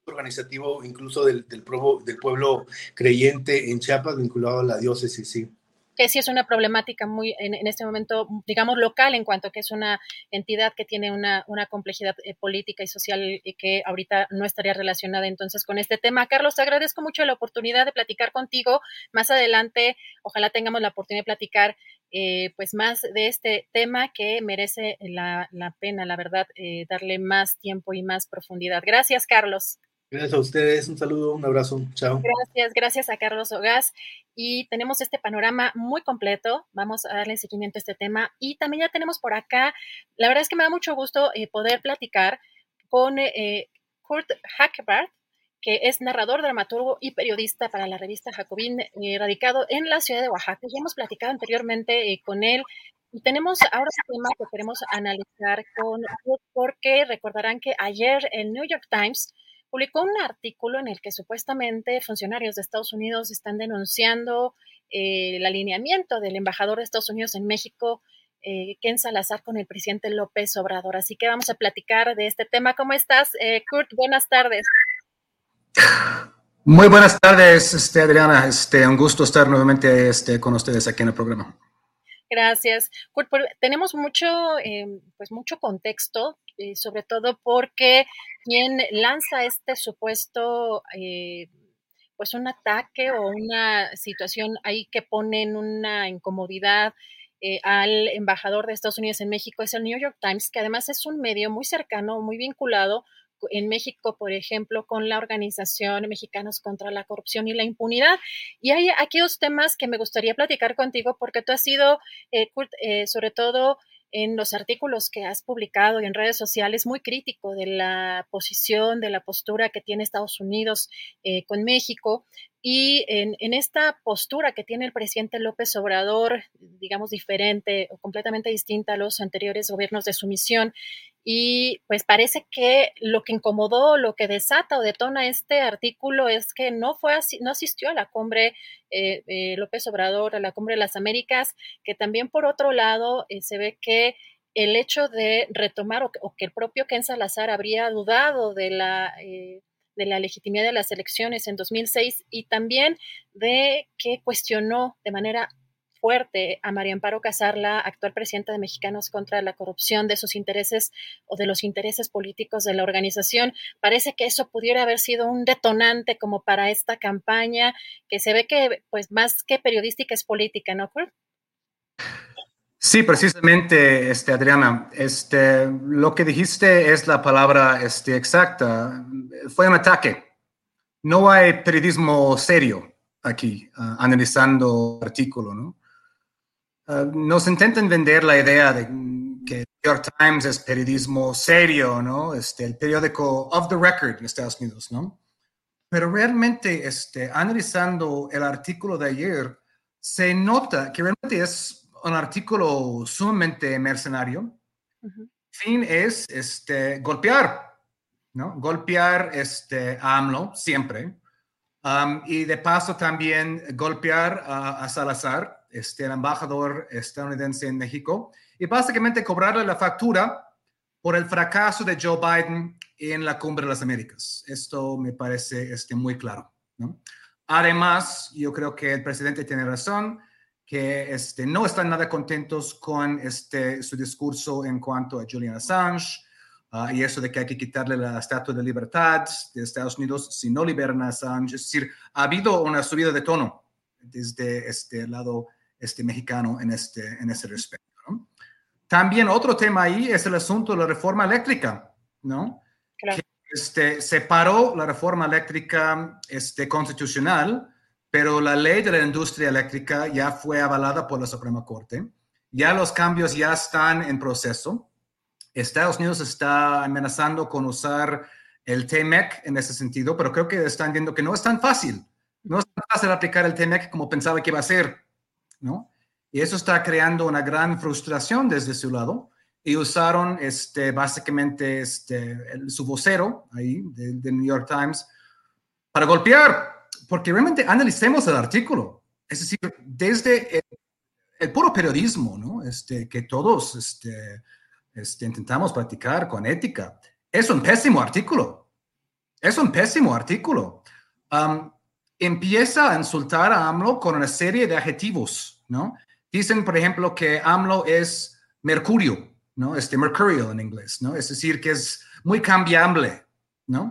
organizativo incluso del, del, del, pueblo creyente en Chiapas vinculado a la diócesis, sí. Que sí es una problemática muy en, este momento, digamos, local en cuanto a que es una entidad que tiene una, una complejidad eh, política y social y que ahorita no estaría relacionada entonces con este tema. Carlos, te agradezco mucho la oportunidad de platicar contigo. Más adelante, ojalá tengamos la oportunidad de platicar eh, pues más de este tema que merece la, pena, la verdad, eh, darle más tiempo y más profundidad. Gracias, Carlos. Gracias a ustedes, un saludo, un abrazo, chao. Gracias, gracias a Carlos Ogas. Y tenemos este panorama muy completo, vamos a darle seguimiento a este tema. Y también ya tenemos por acá, la verdad es que me da mucho gusto eh, poder platicar con Kurt Hackebart, que es narrador, dramaturgo y periodista para la revista Jacobín, eh, radicado en la ciudad de Oaxaca. Ya hemos platicado anteriormente eh, con él y tenemos ahora un tema que queremos analizar con porque recordarán que ayer el New York Times publicó un artículo en el que supuestamente funcionarios de Estados Unidos están denunciando eh, el alineamiento del embajador de Estados Unidos en México, Ken Salazar, con el presidente López Obrador. Así que vamos a platicar de este tema. ¿Cómo estás, Kurt? Buenas tardes. Muy buenas tardes, este, Adriana. Este, un gusto estar nuevamente este, con ustedes aquí en el programa. Gracias. Tenemos mucho, em, pues mucho contexto, eh, sobre todo porque quien lanza este supuesto, eh, pues un ataque o una situación ahí que pone en una incomodidad eh, al embajador de Estados Unidos en México es el New York Times, que además es un medio muy cercano, muy vinculado en México, por ejemplo, con la Organización Mexicanos contra la Corrupción y la Impunidad. Y hay aquellos temas que me gustaría platicar contigo porque tú has sido, eh, eh, sobre todo en los artículos que has publicado y en redes sociales, muy crítico de la posición, de la postura que tiene Estados Unidos eh, con México. Y en, en, esta postura que tiene el presidente López Obrador, digamos, diferente o completamente distinta a los anteriores gobiernos de sumisión, y pues parece que lo que incomodó, lo que desata o detona este artículo es que no fue así, no asistió a la cumbre eh, eh, López Obrador, a la cumbre de las Américas, que también por otro lado eh, se ve que el hecho de retomar o que, el propio Ken Salazar habría dudado de la de la legitimidad de las elecciones en 2006 y también de que cuestionó de manera fuerte a María Amparo Casar, actual presidenta de Mexicanos contra la Corrupción, de sus intereses o de los intereses políticos de la organización. Parece que eso pudiera haber sido un detonante como para esta campaña, que se ve que, pues, más que periodística es política, ¿no, Kurt? Sí, precisamente, este, Adriana. Este, lo que dijiste es la palabra este, exacta. Fue un ataque. No hay periodismo serio aquí, uh, analizando el artículo. ¿no? Uh, nos intentan vender la idea de que New York Times es periodismo serio, ¿no? Este, el periódico of the record en Estados Unidos, ¿no? Pero realmente, este, analizando el artículo de ayer, se nota que realmente es un artículo sumamente mercenario. Fin es este, golpear, ¿no? Golpear este, a AMLO siempre. Um, y de paso también golpear a, Salazar, este, el embajador estadounidense en México, y básicamente cobrarle la factura por el fracaso de Joe Biden en la Cumbre de las Américas. Esto me parece este, muy claro. ¿no? Además, yo creo que el presidente tiene razón, que este, no están nada contentos con este, su discurso en cuanto a Julian Assange uh, y eso de que hay que quitarle la estatua de libertad de Estados Unidos si no liberan a Assange. Es decir, ha habido una subida de tono desde este lado este, mexicano en este, en ese respecto. También otro tema ahí es el asunto de la reforma eléctrica, ¿no? Claro. este, separó la reforma eléctrica este, constitucional, pero la ley de la industria eléctrica ya fue avalada por la Suprema Corte. Ya los cambios ya están en proceso. Estados Unidos está amenazando con usar el TMEC en ese sentido, pero creo que están viendo que no es tan fácil. No es tan fácil aplicar el TMEC como pensaba que iba a ser, ¿no? Y eso está creando una gran frustración desde su lado. Y usaron este, básicamente este, su vocero ahí del New York Times para golpear, porque realmente analicemos el artículo. Es decir, desde el, puro periodismo, ¿no? este, que todos este, este, intentamos practicar con ética, es un pésimo artículo. Es un pésimo artículo. Um, empieza a insultar a AMLO con una serie de adjetivos, ¿no? Dicen, por ejemplo, que AMLO es mercurio, ¿no? Este mercurial en inglés, ¿no? Es decir, que es muy cambiable, ¿no?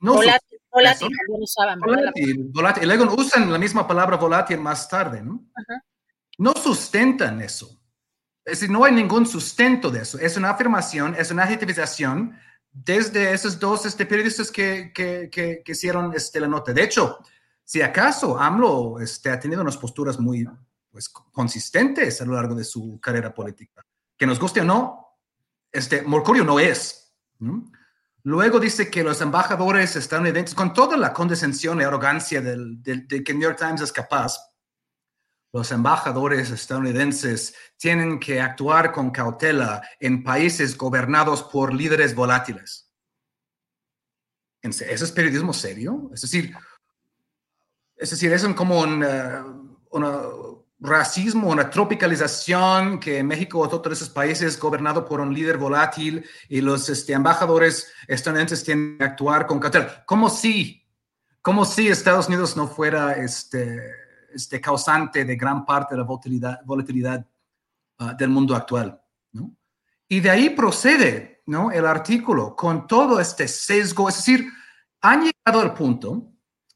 no volátil, volátil, usaban, volátil, volátil. Y luego usan la misma palabra volátil más tarde, ¿no? No sustentan eso. Es decir, no hay ningún sustento de eso. Es una afirmación, es una adjetivización desde esos dos este, periodistas que, que, que, que, hicieron este, la nota. De hecho, si acaso AMLO este, ha tenido unas posturas muy pues, consistentes a lo largo de su carrera política. Que nos guste o no, este, Mercurio no es. Luego dice que los embajadores estadounidenses, con toda la condescensión y arrogancia del, de que New York Times es capaz, los embajadores estadounidenses tienen que actuar con cautela en países gobernados por líderes volátiles. ¿Ese es periodismo serio? Es decir, es decir, es como un, una, racismo, una tropicalización que México o otros esos países gobernado por un líder volátil y los este, embajadores estadounidenses tienen que actuar con cautela. Como si, como si Estados Unidos no fuera este, este causante de gran parte de la volatilidad, volatilidad uh, del mundo actual. ¿no? Y de ahí procede ¿no? el artículo con todo este sesgo, es decir, han llegado al punto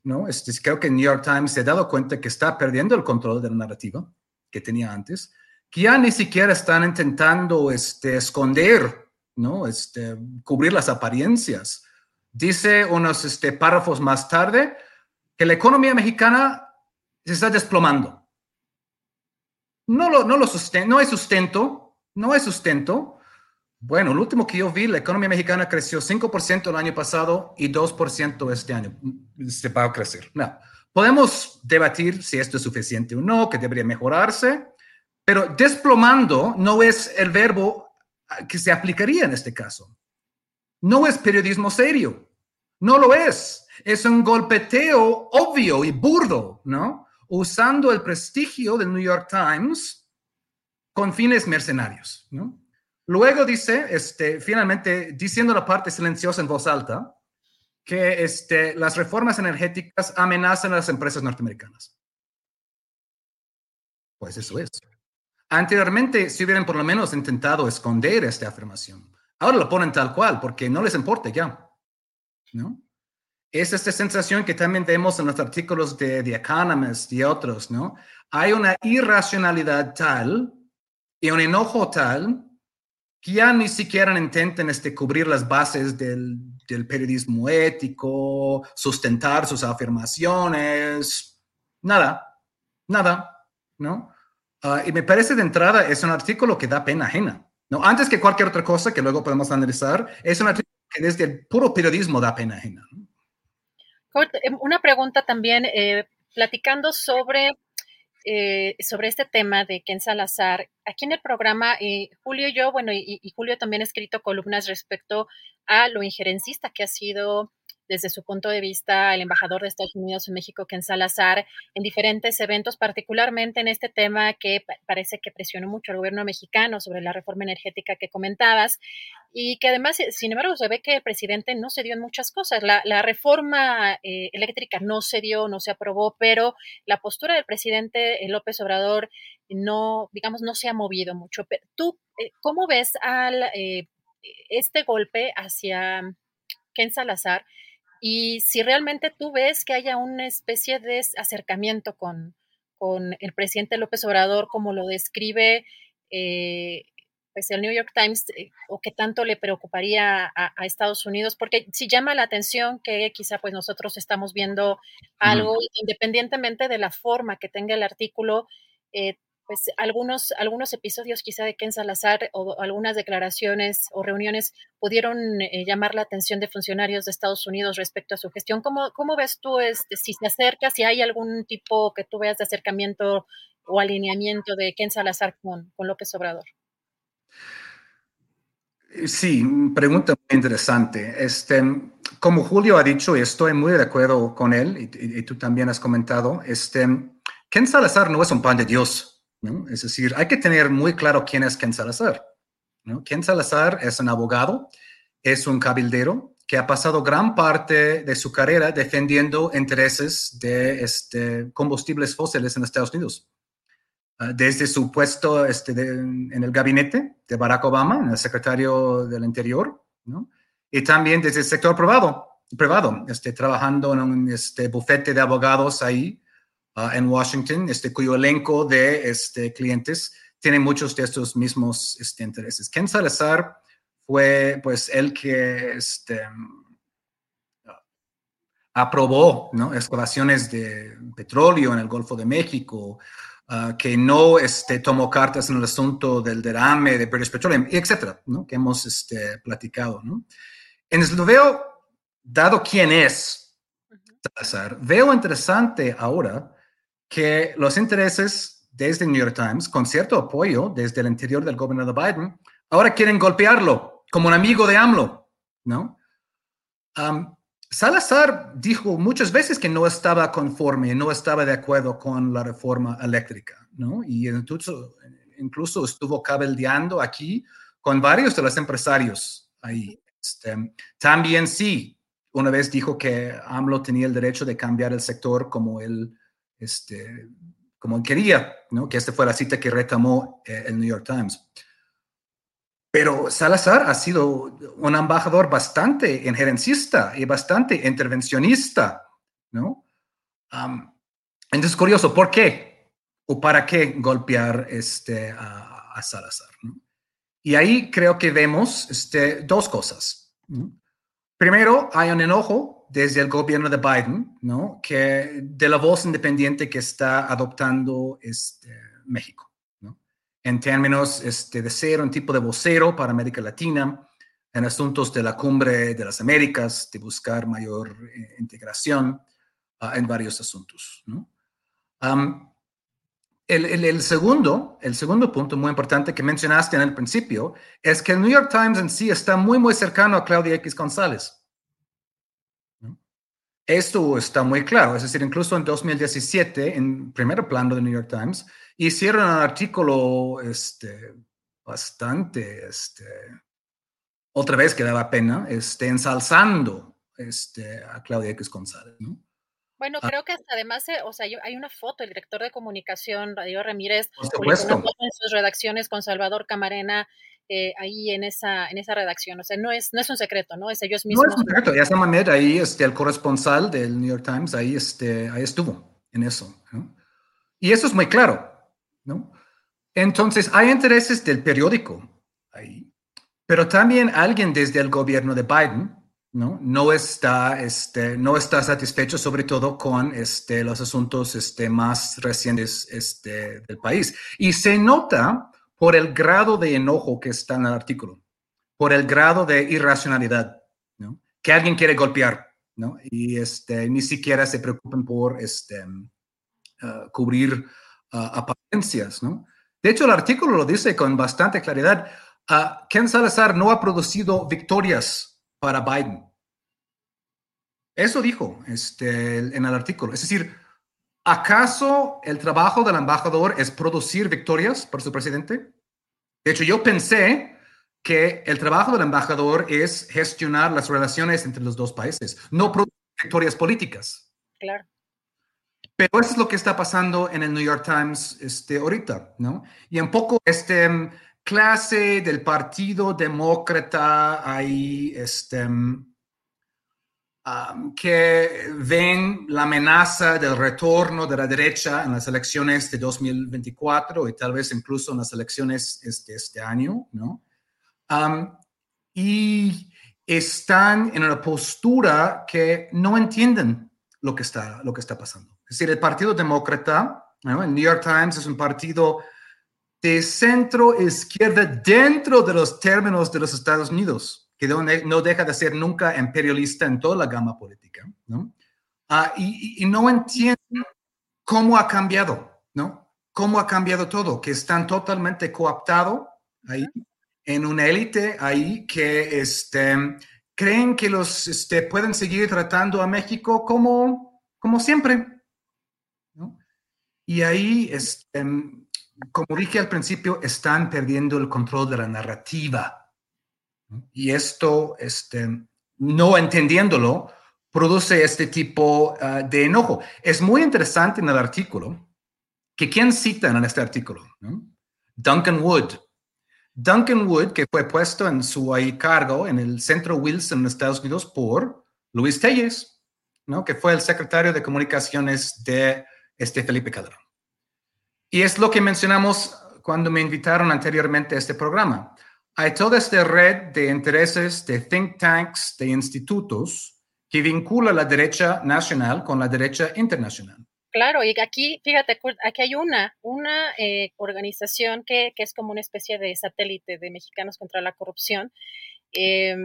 ¿no? Este, creo que New York Times se ha dado cuenta que está perdiendo el control de la narrativa que tenía antes, que ya ni siquiera están intentando este, esconder, ¿no? Este, cubrir las apariencias. Dice unos este, párrafos más tarde que la economía mexicana se está desplomando. No, lo, no, lo no hay sustento, no hay sustento bueno, el último que yo vi, la economía mexicana creció 5% el año pasado y 2% este año. Se va a crecer. No. Podemos debatir si esto es suficiente o no, que debería mejorarse, pero desplomando no es el verbo que se aplicaría en este caso. No es periodismo serio. No lo es. Es un golpeteo obvio y burdo, ¿no? Usando el prestigio del New York Times con fines mercenarios, ¿no? Luego dice, este, finalmente, diciendo la parte silenciosa en voz alta, que este, las reformas energéticas amenazan a las empresas norteamericanas. Pues eso es. Anteriormente, si hubieran por lo menos intentado esconder esta afirmación, ahora lo ponen tal cual porque no les importa ya. ¿no? Es esta sensación que también vemos en los artículos de The Economist y otros, ¿no? Hay una irracionalidad tal y un enojo tal que ya ni siquiera intentan este, cubrir las bases del, del periodismo ético, sustentar sus afirmaciones, nada, nada, ¿no? Ah, y me parece de entrada es un artículo que da pena ajena, ¿no? Antes que cualquier otra cosa que luego podemos analizar, es un artículo que desde el puro periodismo da pena ajena. Em, una pregunta también, eh, platicando sobre eh, sobre este tema de Ken Salazar. Aquí en el programa, eh, Julio y yo, bueno, y, Julio también ha escrito columnas respecto a lo injerencista que ha sido desde su punto de vista el embajador de Estados Unidos en México, Ken Salazar, en diferentes eventos, particularmente en este tema que parece que presionó mucho al gobierno mexicano sobre la reforma energética que comentabas y que además, eh, sin embargo, se ve que el presidente no se dio en muchas cosas. La, reforma eh, eléctrica no se dio, no se aprobó, pero la postura del presidente eh, López Obrador no, digamos, no se ha movido mucho. ¿Tú cómo ves al, este golpe hacia Ken Salazar? Y si realmente tú ves que haya una especie de acercamiento con, con el presidente López Obrador, como lo describe eh, pues el New York Times, eh, o qué tanto le preocuparía a, Estados Unidos, porque si llama la atención que quizá pues nosotros estamos viendo algo, independientemente de la forma que tenga el artículo, eh, pues algunos, algunos episodios quizá de Ken Salazar o algunas declaraciones o reuniones pudieron eh, llamar la atención de funcionarios de Estados Unidos respecto a su gestión. ¿Cómo, cómo ves tú este, si se acerca, si hay algún tipo que tú veas de acercamiento o alineamiento de Ken Salazar con, con López Obrador? Sí, pregunta muy interesante. Este, como Julio ha dicho, y estoy muy de acuerdo con él, y, y tú también has comentado, este, Ken Salazar no es un pan de Dios es decir, hay que tener muy claro quién es Ken Salazar. ¿no? Ken Salazar es un abogado, es un cabildero que ha pasado gran parte de su carrera defendiendo intereses de este, combustibles fósiles en Estados Unidos. Ah, desde su puesto este, en el gabinete de Barack Obama, el secretario del Interior, y también desde el sector privado, privado este, trabajando en un este, bufete de abogados ahí, Ah, en Washington, este, cuyo elenco de este, clientes tiene muchos de estos mismos este, intereses. Ken Salazar fue pues el que este, aprobó ¿no? excavaciones de petróleo en el Golfo de México, ah, que no este, tomó cartas en el asunto del derrame de British Petroleum, etcétera, ¿no? que hemos este, platicado. ¿no? En lo veo, dado quién es Salazar, veo interesante ahora que los intereses desde New York Times, con cierto apoyo desde el interior del gobierno de Biden, ahora quieren golpearlo como un amigo de AMLO, ¿no? Salazar dijo muchas veces que no estaba conforme, no estaba de acuerdo con la reforma eléctrica, ¿no? Y incluso, incluso estuvo cabeldeando aquí con varios de los empresarios ahí. Este, también sí, una vez dijo que AMLO tenía el derecho de cambiar el sector como él este, como quería, que esta fue la cita que retomó eh, el New York Times. Pero Salazar ha sido un embajador bastante injerencista y bastante intervencionista, ¿no? entonces es curioso, ¿por qué? ¿O para qué golpear este, a, Salazar? Y ahí creo que vemos este, dos cosas. Primero, hay un enojo desde el gobierno de Biden, ¿no? Que de la voz independiente que está adoptando este, México. En términos este, de ser un tipo de vocero para América Latina, en asuntos de la cumbre de las Américas, de buscar mayor eh, integración ah, en varios asuntos, el, segundo, el segundo punto muy importante que mencionaste en el principio es que el New York Times en sí está muy, muy cercano a Claudia X González. Esto está muy claro, es decir, incluso en 2017, en primer plano de New York Times, hicieron un artículo este, bastante, este, otra vez que daba pena, este, ensalzando este, a Claudia X González. ¿no? Bueno, ah. creo que además, eh, o sea, hay una foto, el director de comunicación, Radio Ramírez, en sus redacciones con Salvador Camarena, eh, ahí en esa, en esa redacción. O sea, no es, no es un secreto, ¿no? Es ellos mismos. No es un secreto. De esa manera, ahí este, el corresponsal del New York Times, ahí, este, ahí estuvo en eso. ¿no? Y eso es muy claro, ¿no? Entonces, hay intereses del periódico ahí, pero también alguien desde el gobierno de Biden ¿no? No está, este, no está satisfecho sobre todo con este, los asuntos este, más recientes este, del país. Y se nota por el grado de enojo que está en el artículo, por el grado de irracionalidad, que alguien quiere golpear, ¿no? y este, ni siquiera se preocupan por este, uh, cubrir uh, apariencias. De hecho, el artículo lo dice con bastante claridad. Uh, Ken Salazar no ha producido victorias para Biden. Eso dijo este, en el artículo. Es decir, ¿acaso el trabajo del embajador es producir victorias para su presidente? De hecho, yo pensé que el trabajo del embajador es gestionar las relaciones entre los dos países, no producir victorias políticas. Claro. Pero eso es lo que está pasando en el New York Times este, ahorita, ¿no? Y un poco este, clase del Partido Demócrata ahí, este, que ven la amenaza del retorno de la derecha en las elecciones de 2024 y tal vez incluso en las elecciones de este, este año, ¿no? y están en una postura que no entienden lo que está, lo que está pasando. Es decir, el Partido Demócrata, el New York Times es un partido de centro izquierda dentro de los términos de los Estados Unidos, que no deja de ser nunca imperialista en toda la gama política, ¿no? Ah, y, no entienden cómo ha cambiado, ¿no? Cómo ha cambiado todo, que están totalmente cooptados ahí, en una élite ahí que este, creen que los este, pueden seguir tratando a México como, como siempre, ¿no? Y ahí, este, como dije al principio, están perdiendo el control de la narrativa. Y esto, este, no entendiéndolo, produce este tipo ah, de enojo. Es muy interesante en el artículo que quién citan en este artículo, Duncan Wood. Duncan Wood, que fue puesto en su cargo en el Centro Wilson en Estados Unidos por Luis Telles, ¿no? que fue el secretario de comunicaciones de este Felipe Calderón. Y es lo que mencionamos cuando me invitaron anteriormente a este programa. Hay toda esta red de intereses, de think tanks, de institutos que vincula la derecha nacional con la derecha internacional. Claro, y aquí, fíjate, aquí hay una, una eh, organización que, que, es como una especie de satélite de Mexicanos contra la Corrupción. Eh,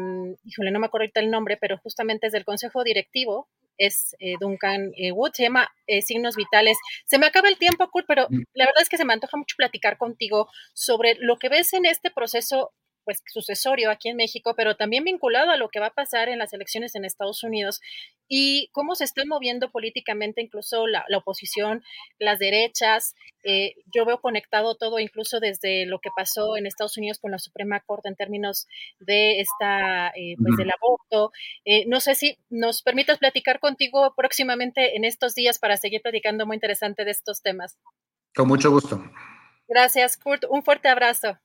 híjole, no me acuerdo ahorita el nombre, pero justamente es del Consejo Directivo es eh, Duncan eh, Wood, se llama eh, Signos Vitales. Se me acaba el tiempo, Kurt, pero mm. la verdad es que se me antoja mucho platicar contigo sobre lo que ves en este proceso pues sucesorio aquí en México, pero también vinculado a lo que va a pasar en las elecciones en Estados Unidos y cómo se están moviendo políticamente incluso la, oposición, las derechas. Eh, yo veo conectado todo incluso desde lo que pasó en Estados Unidos con la Suprema Corte en términos de esta, eh, pues del aborto. Eh, no sé si nos permitas platicar contigo próximamente en estos días para seguir platicando muy interesante de estos temas. Con mucho gusto. Gracias, Kurt. Un fuerte abrazo.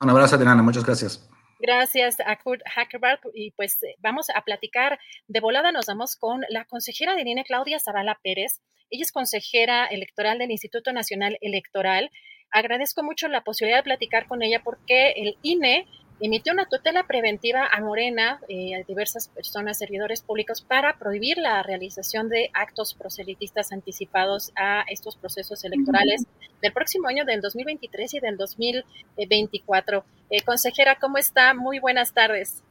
Un abrazo, Adriana. Muchas gracias. Gracias a Kurt Hackerberg. Y pues eh, vamos a platicar de volada. Nos vamos con la consejera de INE, Claudia Zavala Pérez. Ella es consejera electoral del Instituto Nacional Electoral. Agradezco mucho la posibilidad de platicar con ella porque el INE emitió una tutela preventiva a Morena, eh, a diversas personas, servidores públicos, para prohibir la realización de actos proselitistas anticipados a estos procesos electorales del próximo año, del 2023 y del 2024. Eh, consejera, ¿cómo está? Muy buenas tardes.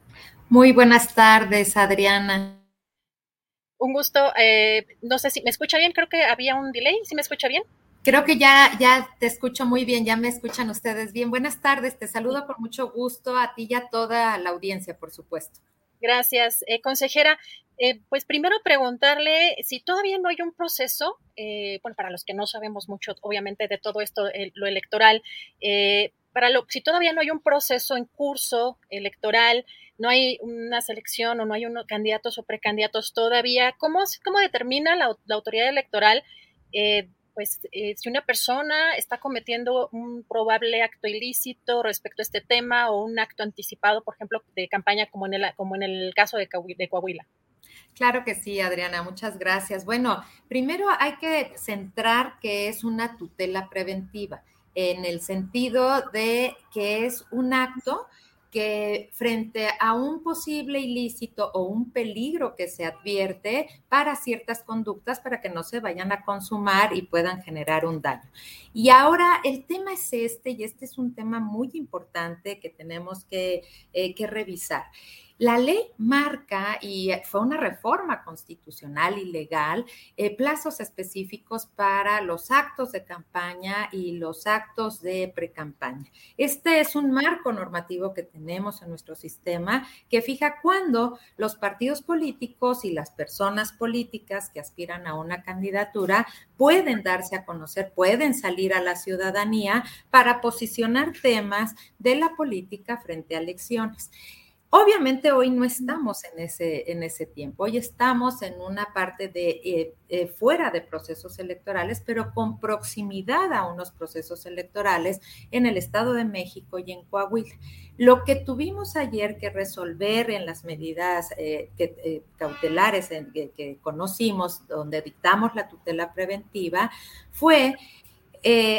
Muy buenas tardes, Adriana. Un gusto. Eh, no sé si me escucha bien, creo que había un delay. ¿Sí me escucha bien? Creo que ya, ya te escucho muy bien, ya me escuchan ustedes bien. Buenas tardes, te saludo con mucho gusto a ti y a toda la audiencia, por supuesto. Gracias, eh, consejera. Eh, pues primero preguntarle si todavía no hay un proceso, eh, bueno, para los que no sabemos mucho, obviamente, de todo esto, lo electoral, para lo, si todavía no hay un proceso en curso electoral, no hay una selección o no hay unos candidatos o precandidatos todavía, ¿cómo, cómo determina la, la autoridad electoral pues eh, si una persona está cometiendo un probable acto ilícito respecto a este tema o un acto anticipado, por ejemplo, de campaña como en el, como en el caso de, de Coahuila. Claro que sí, Adriana, muchas gracias. Bueno, primero hay que centrar que es una tutela preventiva. en el sentido de que es un acto que frente a un posible ilícito o un peligro que se advierte para ciertas conductas para que no se vayan a consumar y puedan generar un daño. Y ahora el tema es este, y este es un tema muy importante que tenemos que, eh, que revisar. La ley marca, y fue una reforma constitucional y legal, eh, plazos específicos para los actos de campaña y los actos de precampaña. Este es un marco normativo que tenemos en nuestro sistema que fija cuándo los partidos políticos y las personas políticas que aspiran a una candidatura pueden darse a conocer, pueden salir a la ciudadanía para posicionar temas de la política frente a elecciones. Obviamente hoy no estamos en ese, en ese tiempo, hoy estamos en una parte de eh, eh, fuera de procesos electorales, pero con proximidad a unos procesos electorales en el Estado de México y en Coahuila. Lo que tuvimos ayer que resolver en las medidas eh, cautelares que, que, conocimos, donde dictamos la tutela preventiva, fue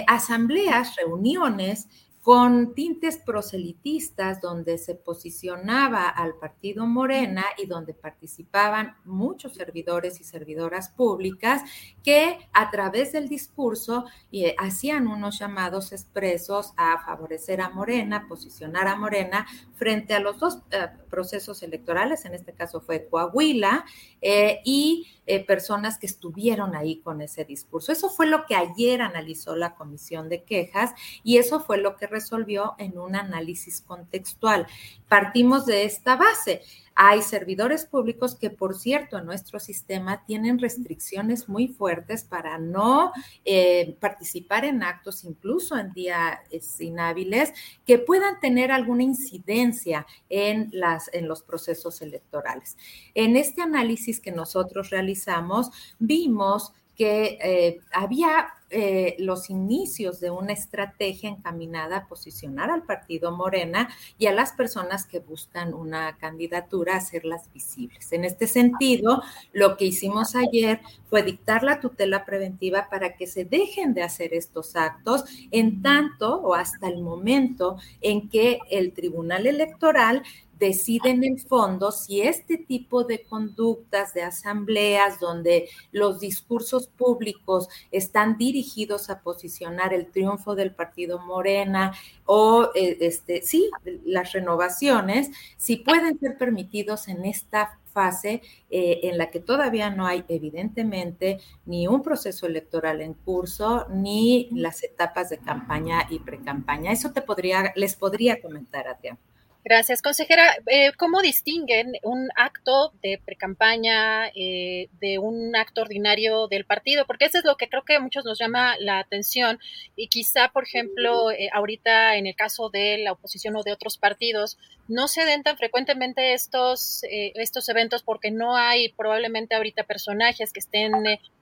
asambleas, reuniones con tintes proselitistas donde se posicionaba al partido Morena y donde participaban muchos servidores y servidoras públicas que a través del discurso eh, hacían unos llamados expresos a favorecer a Morena, posicionar a Morena frente a los dos eh, procesos electorales, en este caso fue Coahuila, eh, y personas que estuvieron ahí con ese discurso. Eso fue lo que ayer analizó la Comisión de Quejas y eso fue lo que resolvió en un análisis contextual. Partimos de esta base. Hay servidores públicos que, por cierto, en nuestro sistema tienen restricciones muy fuertes para no eh, participar en actos, incluso en días inhábiles, que puedan tener alguna incidencia en, en los procesos electorales. En este análisis que nosotros realizamos, vimos que eh, había eh, los inicios de una estrategia encaminada a posicionar al partido Morena y a las personas que buscan una candidatura, hacerlas visibles. En este sentido, lo que hicimos ayer fue dictar la tutela preventiva para que se dejen de hacer estos actos en tanto o hasta el momento en que el Tribunal Electoral decide en el fondo si este tipo de conductas de asambleas donde los discursos públicos están dirigidos a posicionar el triunfo del partido Morena o eh, este sí, las renovaciones, si pueden ser permitidos en esta fase eh, en la que todavía no hay evidentemente ni un proceso electoral en curso ni las etapas de campaña y precampaña. Eso te podría les podría comentar Adrián. Gracias, consejera. Eh, ¿Cómo distinguen un acto de precampaña eh, de un acto ordinario del partido? Porque eso es lo que creo que a muchos nos llama la atención y quizá, por ejemplo, eh, ahorita en el caso de la oposición o de otros partidos, no se den tan frecuentemente estos, estos eventos porque no hay probablemente ahorita personajes que estén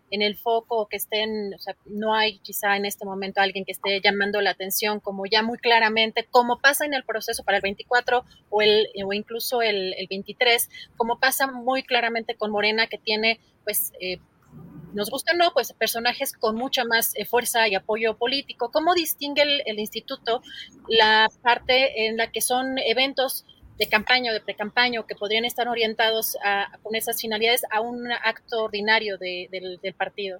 en el foco que estén, o sea, no hay quizá en este momento alguien que esté llamando la atención como ya muy claramente, como pasa en el proceso para el 24 o, el, o incluso el, 23, como pasa muy claramente con Morena que tiene, pues, eh, nos gusta o no, pues personajes con mucha más eh, fuerza y apoyo político. ¿Cómo distingue el instituto la parte en la que son eventos de campaña o de precampaña que podrían estar orientados con esas finalidades a un acto ordinario del partido.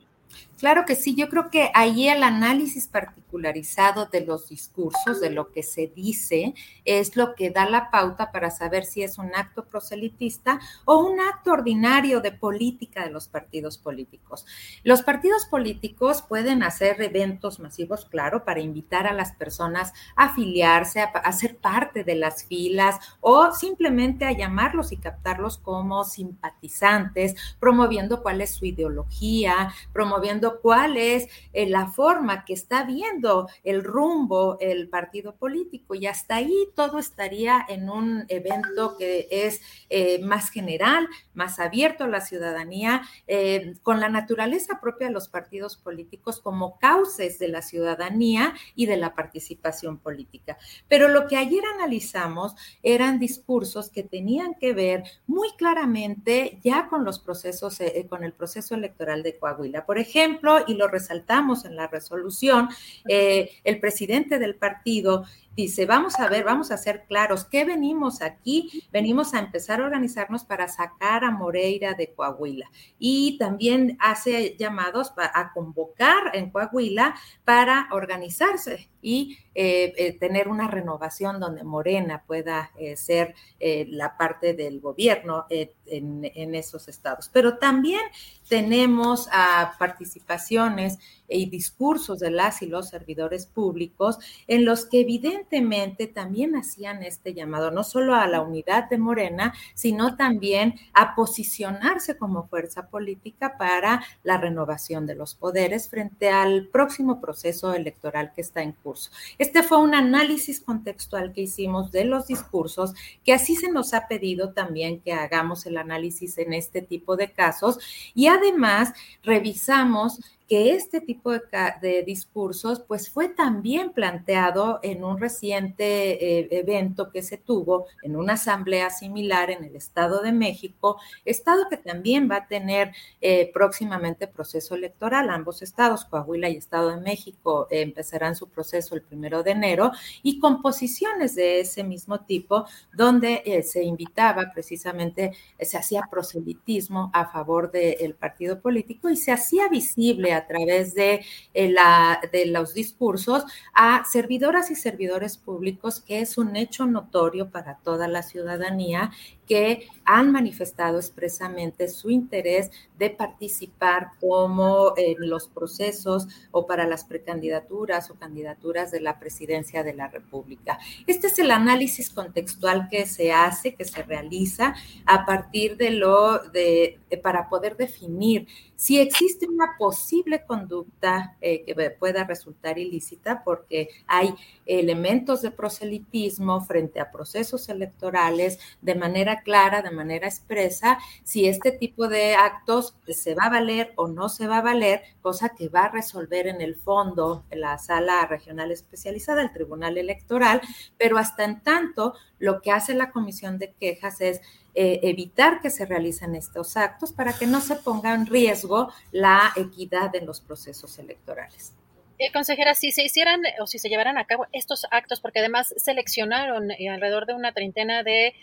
Claro que sí, yo creo que ahí el análisis particularizado de los discursos, de lo que se dice, es lo que da la pauta para saber si es un acto proselitista o un acto ordinario de política de los partidos políticos. Los partidos políticos pueden hacer eventos masivos, claro, para invitar a las personas a afiliarse, a, ser parte de las filas o simplemente a llamarlos y captarlos como simpatizantes, promoviendo cuál es su ideología, promoviendo cuál es eh, la forma que está viendo el rumbo el partido político y hasta ahí todo estaría en un evento que es eh, más general, más abierto a la ciudadanía, eh, con la naturaleza propia de los partidos políticos como cauces de la ciudadanía y de la participación política. Pero lo que ayer analizamos eran discursos que tenían que ver muy claramente ya con los procesos, con el proceso electoral de Coahuila. Por ejemplo, ejemplo, y lo resaltamos en la resolución, eh, el presidente del partido dice, vamos a ver, vamos a ser claros, ¿qué venimos aquí? Venimos a empezar a organizarnos para sacar a Moreira de Coahuila. Y también hace llamados a convocar en Coahuila para organizarse y eh, eh, tener una renovación donde Morena pueda eh, ser la parte del gobierno en, esos estados. Pero también tenemos a participaciones y discursos de las y los servidores públicos en los que evidentemente también hacían este llamado, no solo a la unidad de Morena, sino también a posicionarse como fuerza política para la renovación de los poderes frente al próximo proceso electoral que está en curso. Este fue un análisis contextual que hicimos de los discursos, que así se nos ha pedido también que hagamos el análisis en este tipo de casos. Y además revisamos que este tipo de, discursos pues fue también planteado en un reciente eh, evento que se tuvo en una asamblea similar en el Estado de México, estado que también va a tener eh, próximamente proceso electoral. Ambos estados, Coahuila y Estado de México, eh, empezarán su proceso el primero de enero y con posiciones de ese mismo tipo donde se invitaba precisamente, se hacía proselitismo a favor del partido político y se hacía visible a través de, eh, la, de los discursos a servidoras y servidores públicos, que es un hecho notorio para toda la ciudadanía que han manifestado expresamente su interés de participar como en los procesos o para las precandidaturas o candidaturas de la presidencia de la República. Este es el análisis contextual que se hace, que se realiza a partir de lo de, para poder definir si existe una posible conducta eh, que pueda resultar ilícita, porque hay elementos de proselitismo frente a procesos electorales de manera clara, de manera expresa, si este tipo de actos se va a valer o no se va a valer, cosa que va a resolver en el fondo la sala regional especializada, el Tribunal Electoral, pero hasta en tanto lo que hace la Comisión de Quejas es eh, evitar que se realicen estos actos para que no se ponga en riesgo la equidad en los procesos electorales. Eh, consejera, si se hicieran o si se llevaran a cabo estos actos, porque además seleccionaron eh, alrededor de una treintena de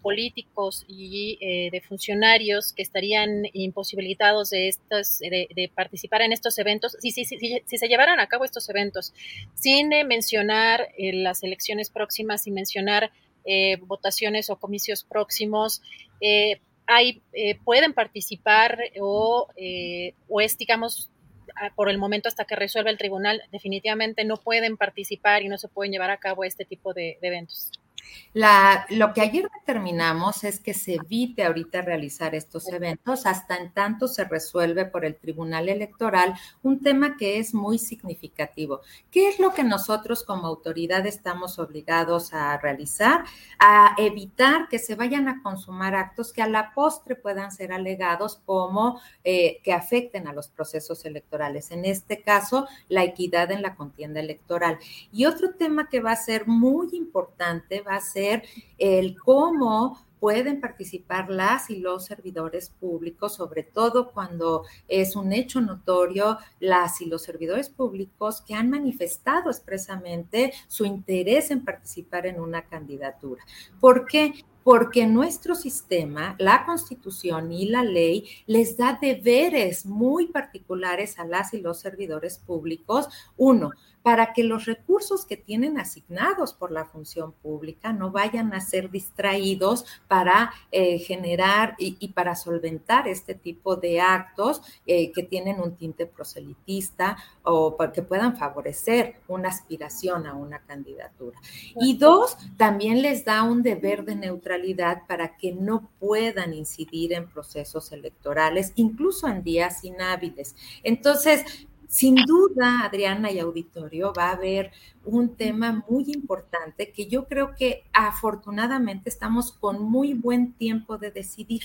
políticos y de funcionarios que estarían imposibilitados de, estos, de, participar en estos eventos, si, si, si, se llevaran a cabo estos eventos sin mencionar las elecciones próximas, sin mencionar eh, votaciones o comicios próximos, eh, hay, eh, pueden participar o, o es, digamos, por el momento hasta que resuelva el tribunal, definitivamente no pueden participar y no se pueden llevar a cabo este tipo de eventos. La, lo que ayer determinamos es que se evite ahorita realizar estos eventos hasta en tanto se resuelve por el Tribunal Electoral un tema que es muy significativo. ¿Qué es lo que nosotros como autoridad estamos obligados a realizar? A evitar que se vayan a consumar actos que a la postre puedan ser alegados como eh, que afecten a los procesos electorales. En este caso, la equidad en la contienda electoral. Y otro tema que va a ser muy importante va ser el cómo pueden participar las y los servidores públicos, sobre todo cuando es un hecho notorio las y los servidores públicos que han manifestado expresamente su interés en participar en una candidatura. ¿Por qué? Porque nuestro sistema, la constitución y la ley les da deberes muy particulares a las y los servidores públicos. Uno, para que los recursos que tienen asignados por la función pública no vayan a ser distraídos para eh, generar y, para solventar este tipo de actos eh, que tienen un tinte proselitista o que puedan favorecer una aspiración a una candidatura. Y dos, también les da un deber de neutralidad para que no puedan incidir en procesos electorales, incluso en días inhábiles. Entonces, sin duda, Adriana y auditorio, va a haber un tema muy importante que yo creo que afortunadamente estamos con muy buen tiempo de decidir,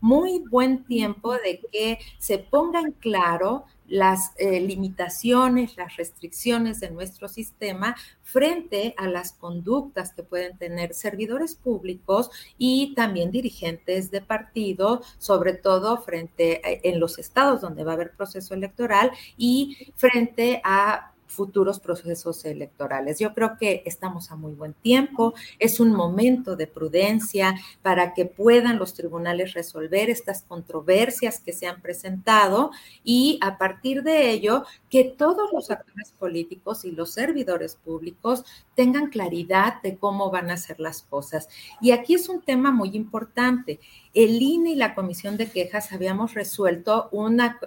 muy buen tiempo de que se ponga en claro las eh, limitaciones, las restricciones de nuestro sistema frente a las conductas que pueden tener servidores públicos y también dirigentes de partido, sobre todo frente a, en los estados donde va a haber proceso electoral y frente a futuros procesos electorales. Yo creo que estamos a muy buen tiempo, es un momento de prudencia para que puedan los tribunales resolver estas controversias que se han presentado y a partir de ello que todos los actores políticos y los servidores públicos tengan claridad de cómo van a ser las cosas. Y aquí es un tema muy importante el INE y la Comisión de Quejas habíamos resuelto una,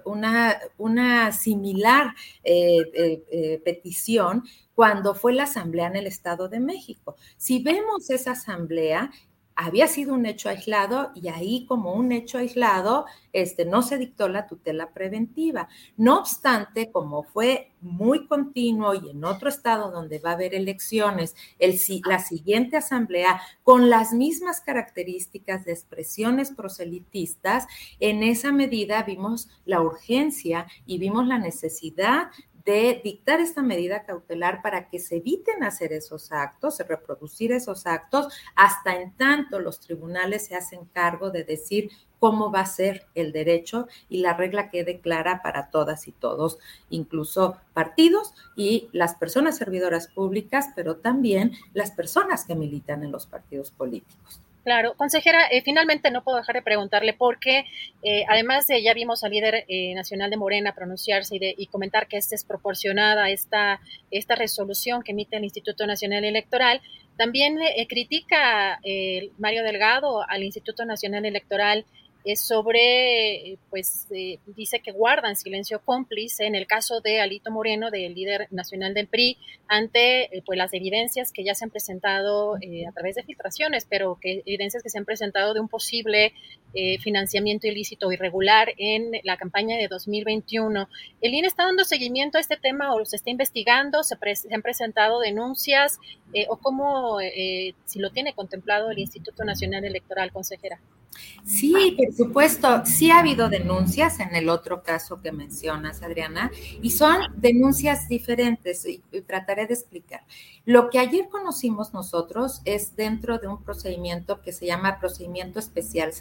similar eh, eh, eh, petición cuando fue la asamblea en el Estado de México. Si vemos esa asamblea, había sido un hecho aislado y ahí como un hecho aislado este, no se dictó la tutela preventiva. No obstante, como fue muy continuo y en otro estado donde va a haber elecciones, el, la siguiente asamblea con las mismas características de expresiones proselitistas, en esa medida vimos la urgencia y vimos la necesidad de dictar esta medida cautelar para que se eviten hacer esos actos, reproducir esos actos, hasta en tanto los tribunales se hacen cargo de decir cómo va a ser el derecho y la regla quede clara para todas y todos, incluso partidos y las personas servidoras públicas, pero también las personas que militan en los partidos políticos. Claro, consejera, eh, finalmente no puedo dejar de preguntarle por qué, eh, además de ya vimos al líder eh, nacional de Morena pronunciarse y, de, y comentar que es desproporcionada esta, esta resolución que emite el Instituto Nacional Electoral, también critica Mario Delgado al Instituto Nacional Electoral es sobre, pues eh, dice que guardan silencio cómplice en el caso de Alito Moreno, del líder nacional del PRI, ante eh, pues las evidencias que ya se han presentado eh, a través de filtraciones, pero que evidencias que se han presentado de un posible financiamiento ilícito irregular en la campaña de 2021. ¿El INE está dando seguimiento a este tema o se está investigando? ¿Se, han presentado denuncias o cómo, si lo tiene contemplado el Instituto Nacional Electoral, consejera? Sí, por supuesto, sí ha habido denuncias en el otro caso que mencionas, Adriana, y son denuncias diferentes y, trataré de explicar. Lo que ayer conocimos nosotros es dentro de un procedimiento que se llama procedimiento especial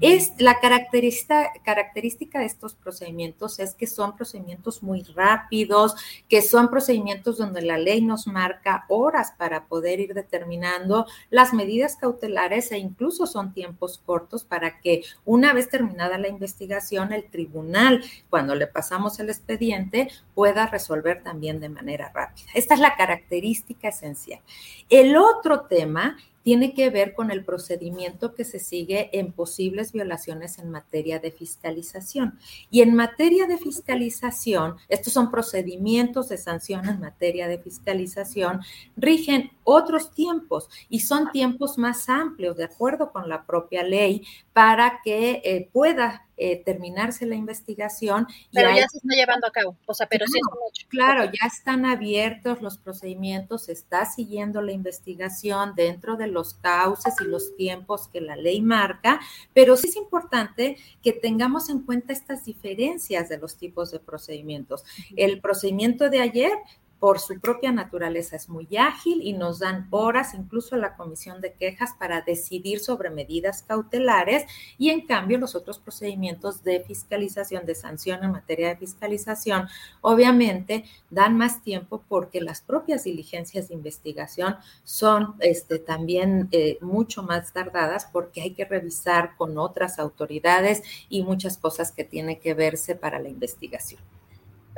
Es la característica, característica de estos procedimientos es que son procedimientos muy rápidos, que son procedimientos donde la ley nos marca horas para poder ir determinando las medidas cautelares e incluso son tiempos cortos para que una vez terminada la investigación, el tribunal, cuando le pasamos el expediente, pueda resolver también de manera rápida. Esta es la característica esencial. El otro tema tiene que ver con el procedimiento que se sigue en posibles violaciones en materia de fiscalización. Y en materia de fiscalización, estos son procedimientos de sanción en materia de fiscalización, rigen otros tiempos y son tiempos más amplios, de acuerdo con la propia ley, para que eh, pueda eh, terminarse la investigación. Pero ya se está llevando a cabo, o sea, pero sí es Claro, ya están abiertos los procedimientos, se está siguiendo la investigación dentro de los cauces y los tiempos que la ley marca, pero sí es importante que tengamos en cuenta estas diferencias de los tipos de procedimientos. El procedimiento de ayer por su propia naturaleza es muy ágil y nos dan horas incluso a la comisión de quejas para decidir sobre medidas cautelares y en cambio los otros procedimientos de fiscalización, de sanción en materia de fiscalización, obviamente dan más tiempo porque las propias diligencias de investigación son este, también eh, mucho más tardadas porque hay que revisar con otras autoridades y muchas cosas que tienen que verse para la investigación.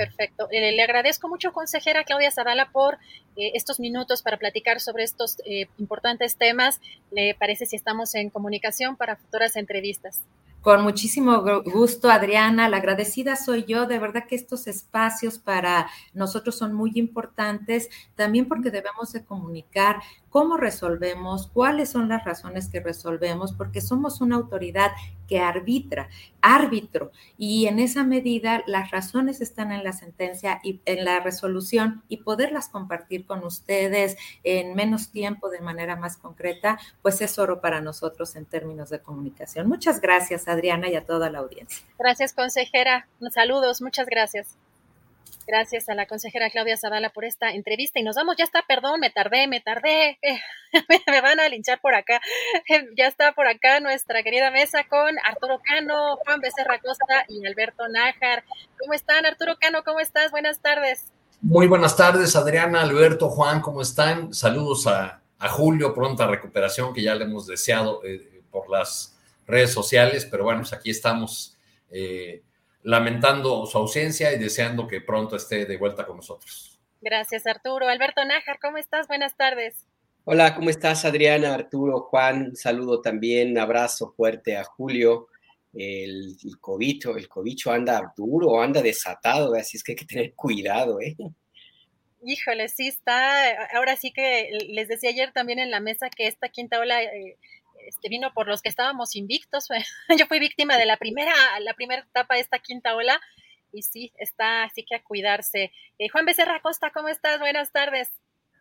Perfecto. Eh, le agradezco mucho, consejera Claudia Zavala, por eh, estos minutos para platicar sobre estos eh, importantes temas. ¿Le parece si estamos en comunicación para futuras entrevistas? Con muchísimo gusto, Adriana. La agradecida soy yo. De verdad que estos espacios para nosotros son muy importantes, también porque debemos de comunicar cómo resolvemos, cuáles son las razones que resolvemos, porque somos una autoridad que arbitra, árbitro, y en esa medida las razones están en la sentencia y en la resolución y poderlas compartir con ustedes en menos tiempo de manera más concreta, pues es oro para nosotros en términos de comunicación. Muchas gracias, Adriana, y a toda la audiencia. Gracias, consejera. Saludos, muchas gracias. Gracias a la consejera Claudia Zavala por esta entrevista y nos vamos, ya está, perdón, me tardé, me tardé, me van a linchar por acá. ya está por acá nuestra querida mesa con Arturo Cano, Juan Becerra Costa y Alberto Nájar. ¿Cómo están, Arturo Cano? ¿Cómo estás? Buenas tardes. Muy buenas tardes, Adriana, Alberto, Juan, ¿cómo están? Saludos a, Julio, pronta recuperación que ya le hemos deseado eh, por las redes sociales, pero bueno, pues aquí estamos. Eh, lamentando su ausencia y deseando que pronto esté de vuelta con nosotros. Gracias, Arturo. Alberto Nájar, ¿cómo estás? Buenas tardes. Hola, ¿cómo estás, Adriana, Arturo, Juan? Un saludo también, abrazo fuerte a Julio. El, el cobicho, el cobicho anda duro, anda desatado, así es que hay que tener cuidado, ¿eh? Híjole, sí está. Ahora sí que les decía ayer también en la mesa que esta quinta ola eh, este, vino por los que estábamos invictos. Yo fui víctima de la primera, la primera etapa de esta quinta ola y sí, está así que a cuidarse. Eh, Juan Becerra Costa, ¿cómo estás? Buenas tardes.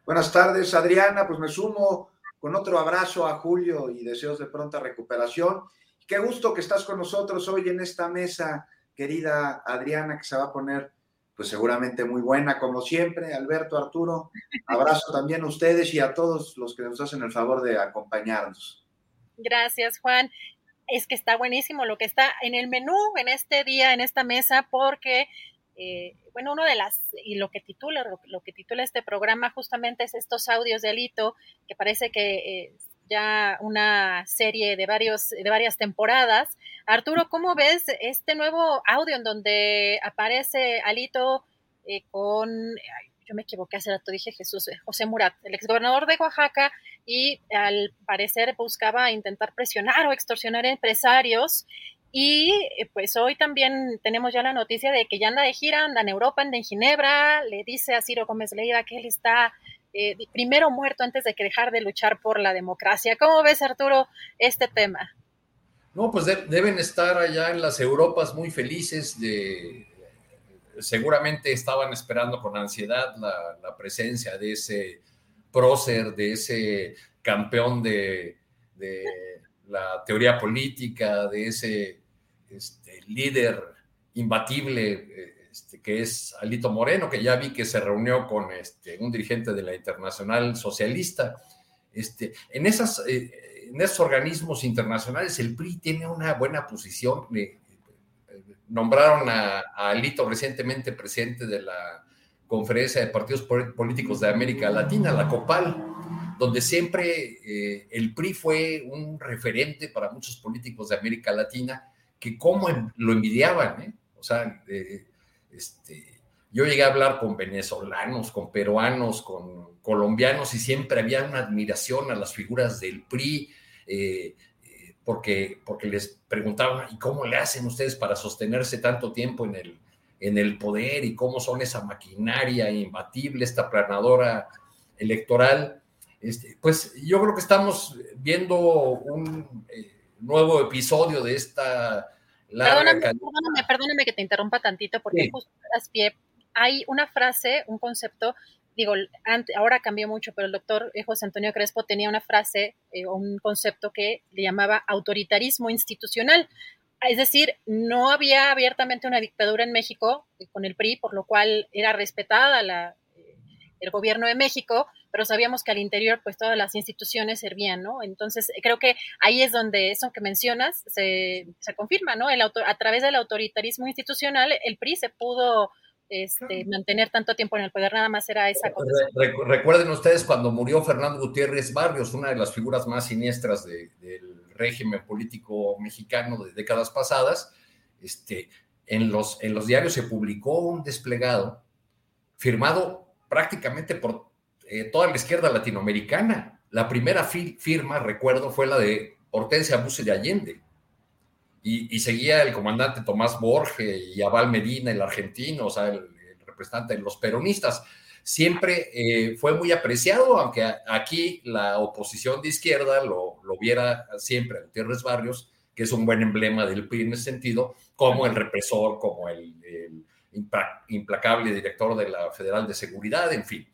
Buenas tardes, Adriana. Pues me sumo con otro abrazo a Julio y deseos de pronta recuperación. Qué gusto que estás con nosotros hoy en esta mesa, querida Adriana, que se va a poner pues seguramente muy buena como siempre. Alberto, Arturo, abrazo también a ustedes y a todos los que nos hacen el favor de acompañarnos. Gracias, Juan. Es que está buenísimo lo que está en el menú en este día, en esta mesa, porque, eh, bueno, uno de las, y lo que titula, lo, que titula este programa justamente es estos audios de Alito, que parece que eh, ya una serie de, varios, de varias temporadas. Arturo, ¿cómo ves este nuevo audio en donde aparece Alito eh, con, yo me equivoqué hace rato, dije Jesús, eh, José Murat, el exgobernador de Oaxaca, y al parecer buscaba intentar presionar o extorsionar a empresarios. Y eh, pues hoy también tenemos ya la noticia de que ya anda de gira, anda en Europa, anda en Ginebra, le dice a Ciro Gómez Leiva que él está eh, primero muerto antes de que dejar de luchar por la democracia. ¿Cómo ves, Arturo, este tema? No, pues deben estar allá en las Europas muy felices de, seguramente estaban esperando con ansiedad la, presencia de ese prócer, de ese campeón de, la teoría política, de ese este, líder imbatible este, que es Alito Moreno, que ya vi que se reunió con este, un dirigente de la Internacional Socialista. Eh, en esos organismos internacionales el PRI tiene una buena posición. de nombraron a, Alito recientemente presidente de la Conferencia de Partidos Políticos de América Latina, la COPAL, donde siempre eh, el PRI fue un referente para muchos políticos de América Latina que cómo lo envidiaban, ¿eh? O sea, este, yo llegué a hablar con venezolanos, con peruanos, con colombianos y siempre había una admiración a las figuras del PRI. Eh, porque, porque les preguntaban, ¿y cómo le hacen ustedes para sostenerse tanto tiempo en el, en el poder y cómo son esa maquinaria imbatible, esta planadora electoral? Este, pues yo creo que estamos viendo un eh, nuevo episodio de esta perdóname, perdóname, que te interrumpa tantito porque justo pie hay una frase, un concepto digo, ahora cambió mucho, pero el doctor eh, José Antonio Crespo tenía una frase eh, o un concepto que le llamaba autoritarismo institucional. Es decir, no había abiertamente una dictadura en México eh, con el PRI, por lo cual era respetada la, el gobierno de México, pero sabíamos que al interior pues todas las instituciones servían, ¿no? Entonces creo que ahí es donde eso que mencionas se, se confirma, ¿no? El autor, a través del autoritarismo institucional el PRI se pudo este, mantener tanto tiempo en el poder, nada más era esa cosa. recuerden ustedes cuando murió Fernando Gutiérrez Barrios, una de las figuras más siniestras del régimen político mexicano de décadas pasadas, este, en, los, en los diarios se publicó un desplegado firmado prácticamente por eh, toda la izquierda latinoamericana. La primera firma, recuerdo, fue la de Hortensia Buse de Allende y, seguía el comandante Tomás Borge y Aval Medina, el argentino, o sea, el, representante de los peronistas. Siempre eh, fue muy apreciado, aunque aquí la oposición de izquierda lo, lo viera siempre a Gutiérrez Barrios, que es un buen emblema del PRI en ese sentido, como el represor, como el, implacable director de la Federal de Seguridad, en fin.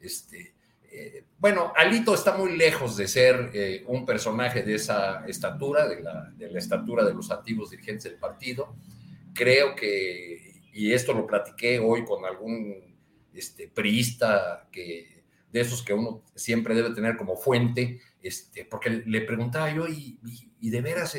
Este, bueno, Alito está muy lejos de ser eh, un personaje de esa estatura, de la, estatura de los antiguos dirigentes del partido. Creo que, y esto lo platiqué hoy con algún este, priista que, de esos que uno siempre debe tener como fuente, este, porque le preguntaba yo, y, y, y de veras...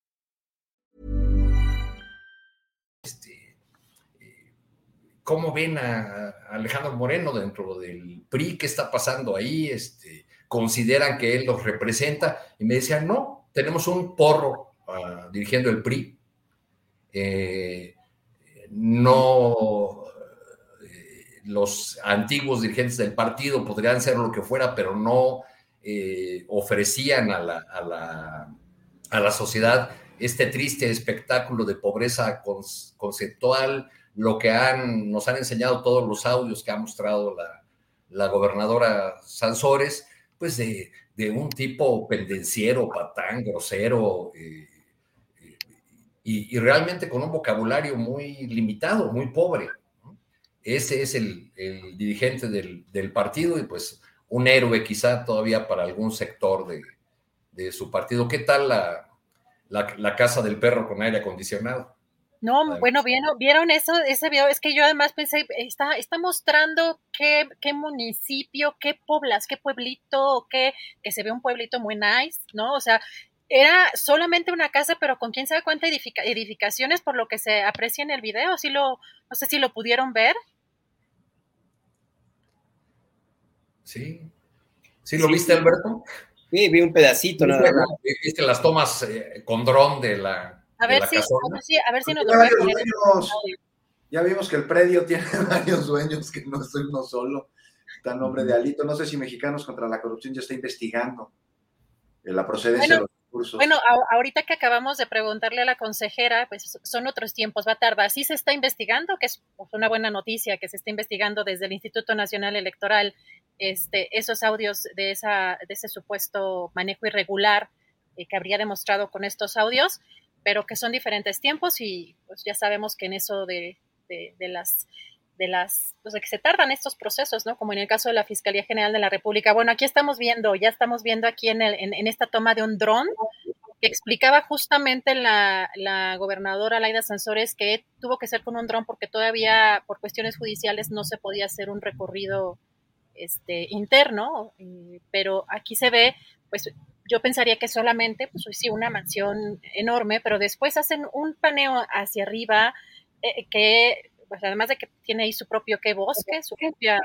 ¿Cómo ven a Alejandro Moreno dentro del PRI? ¿Qué está pasando ahí? Este... consideran que él los representa. Y me decían, no, tenemos un porro uh, dirigiendo el PRI. Eh, no, eh, los antiguos dirigentes del partido podrían ser lo que fuera, pero no eh, ofrecían a la, a, la, a la, sociedad este triste espectáculo de pobreza conceptual, lo que han, nos han enseñado todos los audios que ha mostrado la, la gobernadora Sansores, pues de, un tipo pendenciero, patán, grosero, eh, eh, y, realmente con un vocabulario muy limitado, muy pobre. Ese es el, dirigente del, partido y pues un héroe quizá todavía para algún sector de, su partido. ¿Qué tal la, la casa del perro con aire acondicionado? No, bueno, ¿vieron, vieron eso, ese video, es que yo además pensé, está, está mostrando qué, qué municipio, qué poblas, qué pueblito, qué, que se ve un pueblito muy nice, ¿no? O sea, era solamente una casa, pero con quién sabe cuántas edificaciones, por lo que se aprecia en el video, si lo, no sé si lo pudieron ver. Sí. ¿Sí lo viste, Alberto? Sí, vi un pedacito, nada más. Viste las tomas eh, con dron de la a ver, si, a ver si, nos lo Ya vimos que el predio tiene varios dueños, que no es uno solo. Está nombre de Alito. No sé si Mexicanos contra la Corrupción ya está investigando la procedencia de los recursos. Bueno, ahorita que acabamos de preguntarle a la consejera, pues son otros tiempos, va a tardar. Sí se está investigando, que es una buena noticia, que se está investigando desde el Instituto Nacional Electoral este, esos audios de, esa, de ese supuesto manejo irregular eh, que habría demostrado con estos audios pero que son diferentes tiempos y pues ya sabemos que en eso de, de, las de las que se tardan estos procesos, ¿no? Como en el caso de la Fiscalía General de la República. Bueno, aquí estamos viendo, ya estamos viendo aquí en, el, en, esta toma de un dron que explicaba justamente la, la gobernadora Laida Sansores que tuvo que ser con un dron porque todavía por cuestiones judiciales no se podía hacer un recorrido este, interno, eh, pero aquí se ve pues yo pensaría que solamente, pues sí, una mansión enorme, pero después hacen un paneo hacia arriba eh, que, pues además de que tiene ahí su propio que bosque, su propia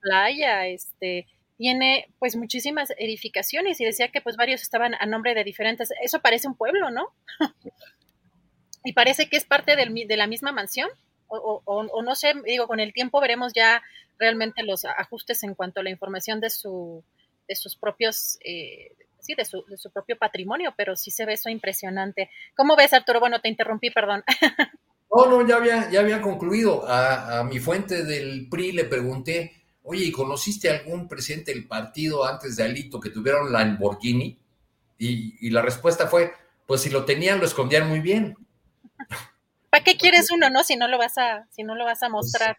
playa, este, tiene pues muchísimas edificaciones y decía que pues varios estaban a nombre de diferentes, eso parece un pueblo, ¿no? y parece que es parte del, de la misma mansión. O, o, no sé, digo, con el tiempo veremos ya realmente los ajustes en cuanto a la información de su de sus propios eh, sí, de su, de su propio patrimonio, pero sí se ve eso impresionante. ¿Cómo ves, Arturo? Bueno, te interrumpí, perdón. No, no, ya había, ya había concluido. A, mi fuente del PRI le pregunté, oye, ¿y conociste algún presidente del partido antes de Alito que tuviera un Lamborghini? Y, y la respuesta fue, pues si lo tenían, lo escondían muy bien. ¿Para qué quieres uno, no? Si no lo vas a, si no lo vas a pues mostrar.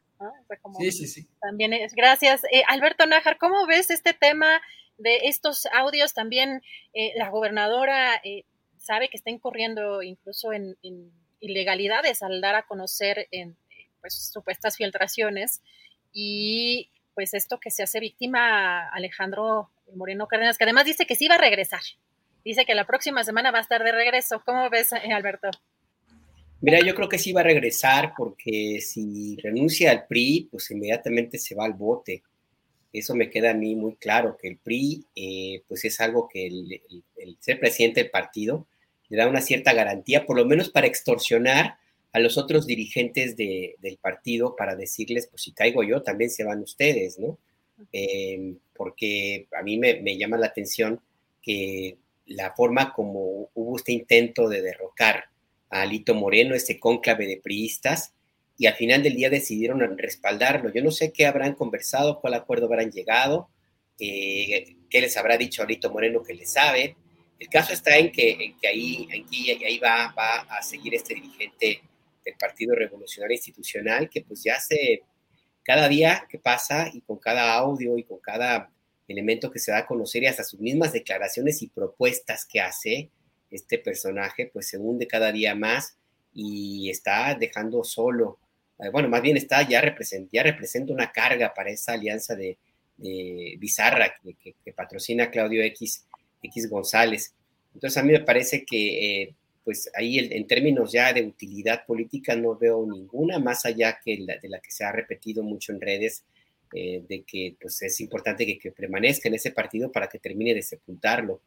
sí, sí, sí. También es, gracias. Eh, Alberto Nájar, ¿cómo ves este tema de estos audios también eh, la gobernadora eh, sabe que está incurriendo incluso en, ilegalidades al dar a conocer en, pues, supuestas filtraciones y pues esto que se hace víctima Alejandro Moreno Cárdenas, que además dice que sí va a regresar. Dice que la próxima semana va a estar de regreso. ¿Cómo ves, eh, Alberto? Mira, yo creo que sí va a regresar porque si renuncia al PRI, pues inmediatamente se va al bote. Eso me queda a mí muy claro, que el PRI, eh, pues es algo que el, ser presidente del partido le da una cierta garantía, por lo menos para extorsionar a los otros dirigentes del partido para decirles, pues si caigo yo, también se van ustedes, ¿no? Eh, porque a mí me, me, llama la atención que la forma como hubo este intento de derrocar a Alito Moreno, este cónclave de priistas, y al final del día decidieron respaldarlo. Yo no sé qué habrán conversado, cuál acuerdo habrán llegado, eh, qué les habrá dicho Alito Moreno que le sabe. El caso está en que, que ahí, aquí, ahí va, va a seguir este dirigente del Partido Revolucionario Institucional, que pues ya se, cada día que pasa y con cada audio y con cada elemento que se da a conocer y hasta sus mismas declaraciones y propuestas que hace este personaje, pues se hunde cada día más y está dejando solo, eh, bueno, más bien está ya representa, ya representa una carga para esa alianza de, bizarra que, patrocina Claudio X, X González. Entonces a mí me parece que eh, pues ahí en términos ya de utilidad política no veo ninguna, más allá que de la que se ha repetido mucho en redes, eh, de que pues, es importante que, permanezca en ese partido para que termine de sepultarlo.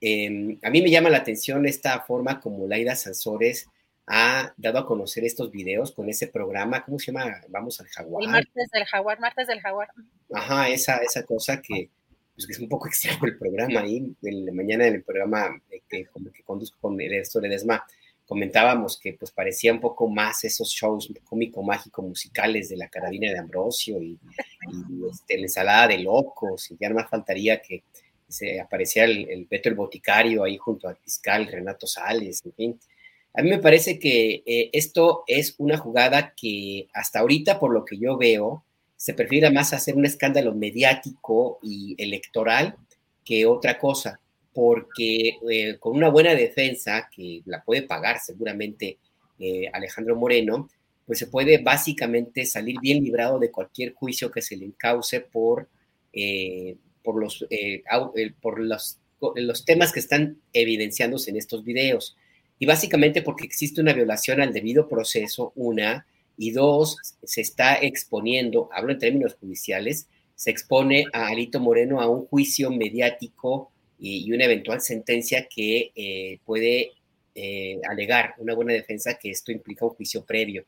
Em, a mí me llama la atención esta forma como Laida Sansores ha dado a conocer estos videos con ese programa, ¿cómo se llama? Vamos al Jaguar. El martes del Jaguar, martes del Jaguar. Ajá, esa, esa cosa que, pues, que es un poco extraño el programa ahí, en la mañana del programa eh, que, que conduzco con el de Desma, comentábamos que pues parecía un poco más esos shows cómico-mágico musicales de la carabina de Ambrosio y, este, la ensalada de locos, y ya no más faltaría que se apareciera el, el Beto el Boticario ahí junto al fiscal Renato Sales, en fin. A mí me parece que eh, esto es una jugada que hasta ahorita, por lo que yo veo, se prefiere más hacer un escándalo mediático y electoral que otra cosa porque eh, con una buena defensa, que la puede pagar seguramente eh, Alejandro Moreno, pues se puede básicamente salir bien librado de cualquier juicio que se le encauce por, eh, por, los, por los, los temas que están evidenciándose en estos videos. Y básicamente porque existe una violación al debido proceso, una, y dos, se está exponiendo, hablo en términos judiciales, se expone a Alito Moreno a un juicio mediático y, una eventual sentencia que eh, puede eh, alegar una buena defensa que esto implica un juicio previo.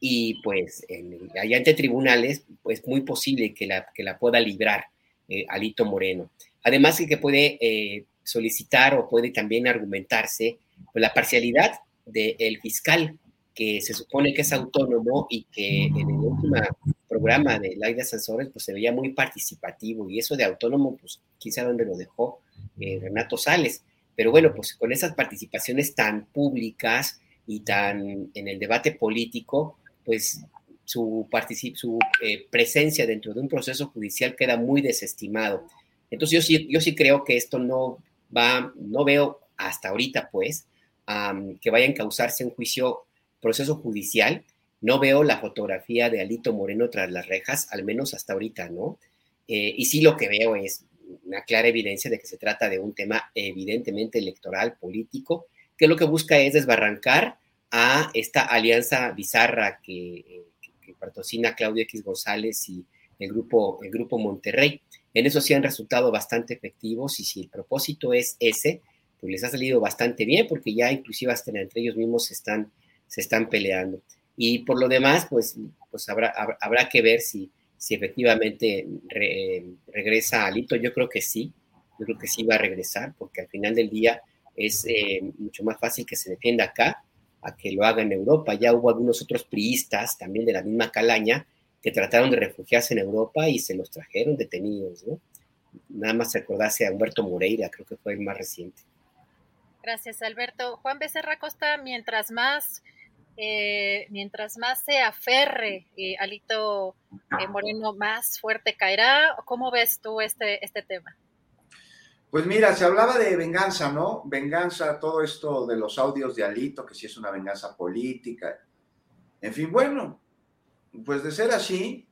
Y pues en, allá ante tribunales, pues muy posible que la, que la pueda librar eh, Alito Moreno. Además que puede solicitar o puede también argumentarse pues, la parcialidad del fiscal que se supone que es autónomo y que en el último programa de Laida Sansores pues se veía muy participativo y eso de autónomo pues quizá dónde lo dejó eh, Renato Sales. Pero bueno, pues con esas participaciones tan públicas y tan en el debate político, pues su, su eh, presencia dentro de un proceso judicial queda muy desestimado. Entonces yo sí, yo sí creo que esto no va, no veo hasta ahorita pues que vaya a causarse un juicio, proceso judicial. No veo la fotografía de Alito Moreno tras las rejas, al menos hasta ahorita, ¿no? Eh, y sí lo que veo es una clara evidencia de que se trata de un tema evidentemente electoral, político, que lo que busca es desbarrancar a esta alianza bizarra que, patrocina Claudio X González y el grupo, el grupo Monterrey. En eso sí han resultado bastante efectivos y si el propósito es ese, pues les ha salido bastante bien porque ya inclusive hasta entre ellos mismos se están, se están peleando. Y por lo demás, pues, pues habrá, habrá que ver si, si efectivamente regresa Alito, yo creo que sí, yo creo que sí va a regresar, porque al final del día es eh, mucho más fácil que se defienda acá a que lo haga en Europa. Ya hubo algunos otros priistas, también de la misma calaña, que trataron de refugiarse en Europa y se los trajeron detenidos, ¿no? Nada más recordarse a Humberto Moreira, creo que fue el más reciente. Gracias, Alberto. Juan Becerra Costa, mientras más eh, mientras más se aferre eh, Alito eh, Moreno, más fuerte caerá. ¿Cómo ves tú este, este tema? Pues mira, se hablaba de venganza, ¿no? Venganza, todo esto de los audios de Alito, que si es una venganza política. En fin, bueno, pues de ser así,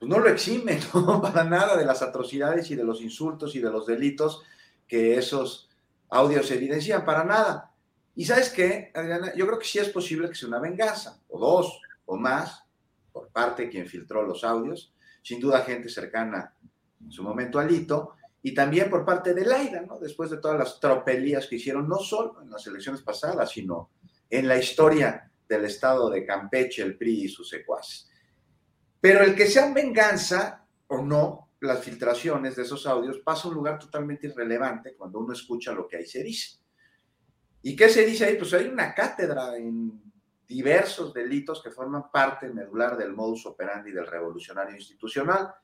pues no lo exime, ¿no? Para nada de las atrocidades y de los insultos y de los delitos que esos audios evidencian, para nada. Y sabes qué, Adriana, yo creo que sí es posible que sea una venganza, o dos, o más, por parte de quien filtró los audios, sin duda gente cercana en su momento a Lito, y también por parte de Laida, ¿no? Después de todas las tropelías que hicieron, no solo en las elecciones pasadas, sino en la historia del estado de Campeche, el PRI y sus secuaces. Pero el que sean venganza o no, las filtraciones de esos audios pasa a un lugar totalmente irrelevante cuando uno escucha lo que ahí se dice. ¿Y qué se dice ahí? Pues hay una cátedra en diversos delitos que forman parte medular del modus operandi del revolucionario institucional.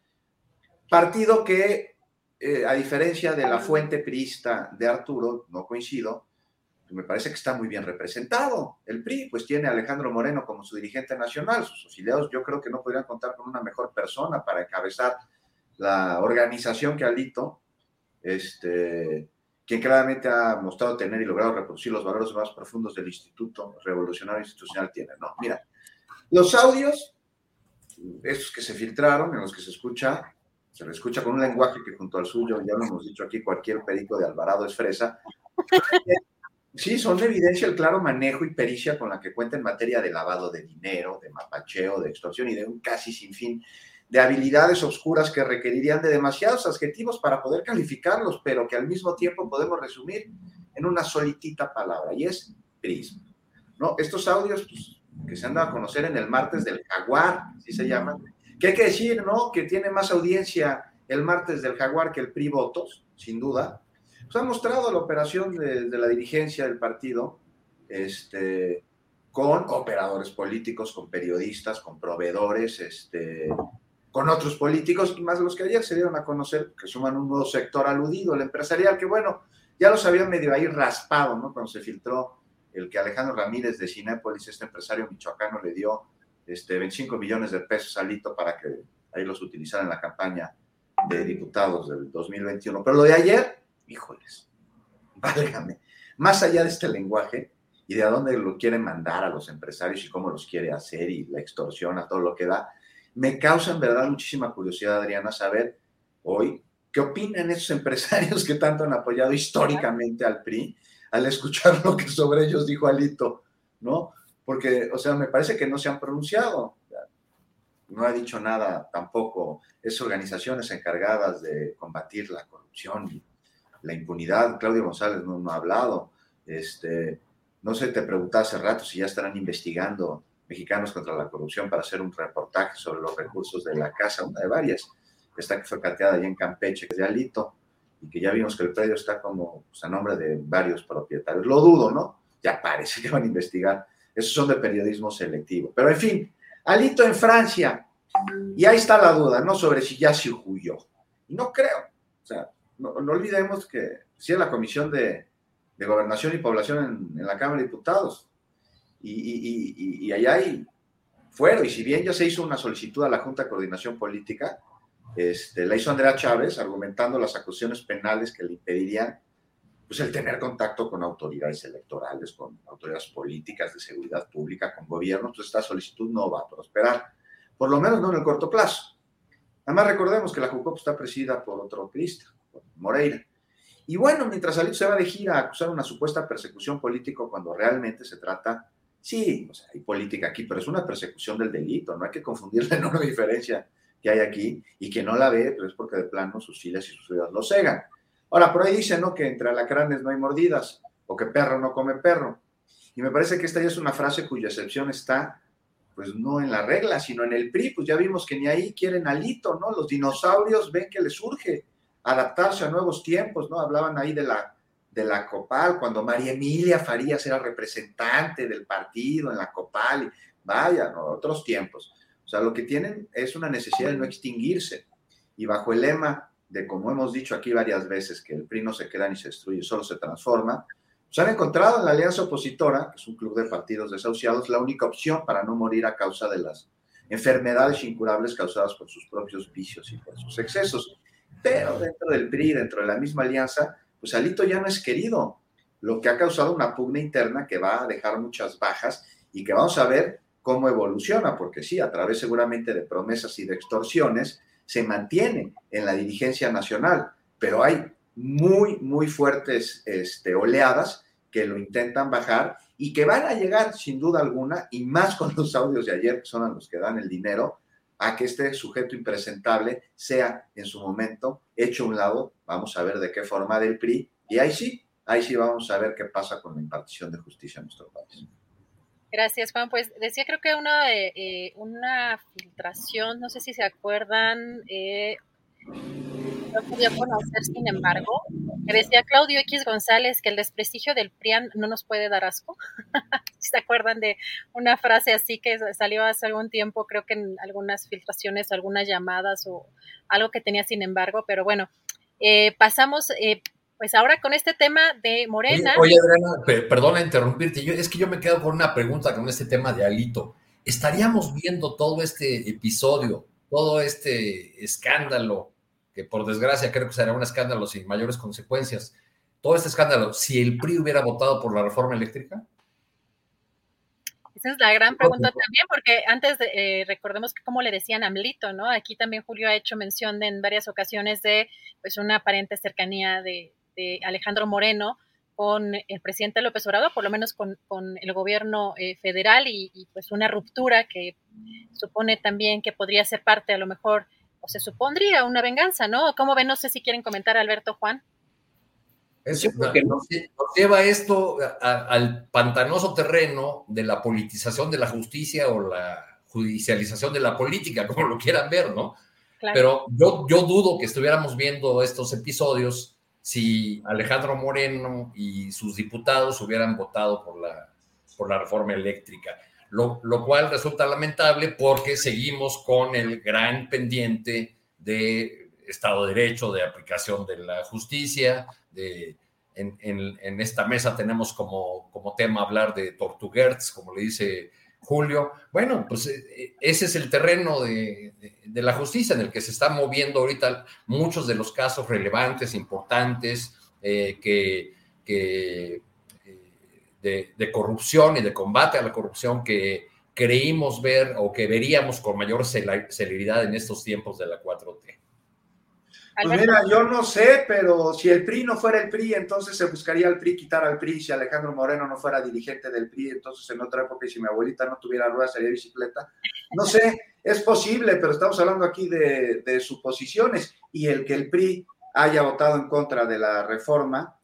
Partido que, eh, a diferencia de la fuente priista de Arturo, no coincido, me parece que está muy bien representado. El PRI, pues tiene a Alejandro Moreno como su dirigente nacional, sus afiliados yo creo que no podrían contar con una mejor persona para encabezar la organización que Alito, este, quien claramente ha mostrado tener y logrado reproducir los valores más profundos del Instituto Revolucionario Institucional tiene. No, mira, los audios, estos que se filtraron, en los que se escucha, se le escucha con un lenguaje que junto al suyo, ya lo hemos dicho aquí, cualquier perico de Alvarado es fresa. Sí, son de evidencia el claro manejo y pericia con la que cuenta en materia de lavado de dinero, de mapacheo, de extorsión y de un casi sin fin de habilidades oscuras que requerirían de demasiados adjetivos para poder calificarlos, pero que al mismo tiempo podemos resumir en una solitita palabra, y es prisma. ¿no? Estos audios pues, que se han dado a conocer en el martes del jaguar, así se llaman, que hay que decir, ¿no? Que tiene más audiencia el martes del jaguar que el PRI votos, sin duda, pues ha mostrado la operación de, la dirigencia del partido, este, con operadores políticos, con periodistas, con proveedores, este, con otros políticos, y más los que ayer se dieron a conocer, que suman un nuevo sector aludido, el empresarial, que bueno, ya los había medio ahí raspado, ¿no? Cuando se filtró el que Alejandro Ramírez de Cinépolis, este empresario michoacano, le dio este, 25 millones de pesos al hito para que ahí los utilizara en la campaña de diputados del 2021. Pero lo de ayer, híjoles, válgame, más allá de este lenguaje y de a dónde lo quieren mandar a los empresarios y cómo los quiere hacer y la extorsión a todo lo que da, me causa en verdad muchísima curiosidad, Adriana, saber hoy qué opinan esos empresarios que tanto han apoyado históricamente al PRI al escuchar lo que sobre ellos dijo Alito, ¿no? Porque, o sea, me parece que no se han pronunciado. No ha dicho nada tampoco esas organizaciones encargadas de combatir la corrupción y la impunidad. Claudio González no, ha hablado. Este, no sé, te preguntaba hace rato si ya estarán investigando mexicanos contra la corrupción para hacer un reportaje sobre los recursos de la casa, una de varias. Esta que fue cateada allá en Campeche, que es de Alito, y que ya vimos que el predio está como pues, a nombre de varios propietarios. Lo dudo, ¿no? Ya parece que van a investigar. Esos son de periodismo selectivo. Pero en fin, Alito en Francia. Y ahí está la duda, ¿no? Sobre si ya se huyó. No creo. O sea, no, olvidemos que si es la Comisión de, Gobernación y Población en, la Cámara de Diputados. Y, allá hay fuero. Y si bien ya se hizo una solicitud a la Junta de Coordinación Política, este, la hizo Andrea Chávez argumentando las acusaciones penales que le impedirían pues, el tener contacto con autoridades electorales, con autoridades políticas de seguridad pública, con gobiernos. Pues esta solicitud no va a prosperar, por lo menos no en el corto plazo. Además, recordemos que la JUCOP está presidida por otro crista, Moreira. Y bueno, mientras Alito se va de gira a acusar una supuesta persecución política cuando realmente se trata, sí, o sea, hay política aquí, pero es una persecución del delito, no hay que confundir la enorme diferencia que hay aquí y que no la ve, pero es porque de plano sus filas y sus filas lo cegan. Ahora, por ahí dicen, ¿no? Que entre alacranes no hay mordidas o que perro no come perro. Y me parece que esta ya es una frase cuya excepción está, pues no en la regla, sino en el PRI. Pues ya vimos que ni ahí quieren alito, ¿no? Los dinosaurios ven que les surge adaptarse a nuevos tiempos, ¿no? Hablaban ahí de la, de la COPAL, cuando María Emilia Farías era representante del partido en la COPAL, vaya, ¿no? otros tiempos. O sea, lo que tienen es una necesidad de no extinguirse. Y bajo el lema de, como hemos dicho aquí varias veces, que el PRI no se queda ni se destruye, solo se transforma, se han encontrado en la alianza opositora, que es un club de partidos desahuciados, la única opción para no morir a causa de las enfermedades incurables causadas por sus propios vicios y por sus excesos. Pero dentro del PRI, dentro de la misma alianza, pues Alito ya no es querido, lo que ha causado una pugna interna que va a dejar muchas bajas y que vamos a ver cómo evoluciona, porque sí, a través seguramente de promesas y de extorsiones, se mantiene en la dirigencia nacional, pero hay muy, muy fuertes este, oleadas que lo intentan bajar y que van a llegar sin duda alguna, y más con los audios de ayer, que son los que dan el dinero, a que este sujeto impresentable sea en su momento hecho a un lado, vamos a ver de qué forma del PRI, y ahí sí, ahí sí vamos a ver qué pasa con la impartición de justicia en nuestro país. Gracias, Juan. Pues decía, creo que una, eh, una filtración, no sé si se acuerdan, eh, no podía conocer, sin embargo, que decía Claudio X González que el desprestigio del PRIAN no nos puede dar asco. ¿Se acuerdan de una frase así que salió hace algún tiempo, creo que en algunas filtraciones, algunas llamadas o algo que tenía sin embargo? Pero bueno, eh, pasamos, eh, pues ahora con este tema de Morena. Oye, Adriana, perdona interrumpirte, yo, es que yo me quedo con una pregunta con este tema de Alito. ¿Estaríamos viendo todo este episodio, todo este escándalo que por desgracia creo que será un escándalo sin mayores consecuencias. Todo este escándalo, si el PRI hubiera votado por la reforma eléctrica. Esa es la gran pregunta también, porque antes de, eh, recordemos que como le decían Amlito, ¿no? Aquí también Julio ha hecho mención en varias ocasiones de pues una aparente cercanía de, Alejandro Moreno con el presidente López Obrador, por lo menos con, el gobierno eh, federal y, y, pues una ruptura que supone también que podría ser parte a lo mejor se supondría una venganza, ¿no? ¿Cómo ven? No sé si quieren comentar, Alberto Juan. Es, porque nos, lleva esto al pantanoso terreno de la politización de la justicia o la judicialización de la política, como lo quieran ver, ¿no? Pero yo, yo dudo que estuviéramos viendo estos episodios si Alejandro Moreno y sus diputados hubieran votado por la, por la reforma eléctrica lo, cual resulta lamentable porque seguimos con el gran pendiente de Estado de Derecho, de aplicación de la justicia, de, en, esta mesa tenemos como, como tema hablar de Tortuguerts, como le dice Julio. Bueno, pues eh, ese es el terreno de, la justicia en el que se están moviendo ahorita muchos de los casos relevantes, importantes, eh, que, que de, corrupción y de combate a la corrupción que creímos ver o que veríamos con mayor celeridad en estos tiempos de la 4T. Pues mira, yo no sé, pero si el PRI no fuera el PRI, entonces se buscaría el PRI quitar al PRI. Si Alejandro Moreno no fuera dirigente del PRI, entonces en otra época, y si mi abuelita no tuviera ruedas, sería bicicleta. No sé, es posible, pero estamos hablando aquí de, de suposiciones. Y el que el PRI haya votado en contra de la reforma,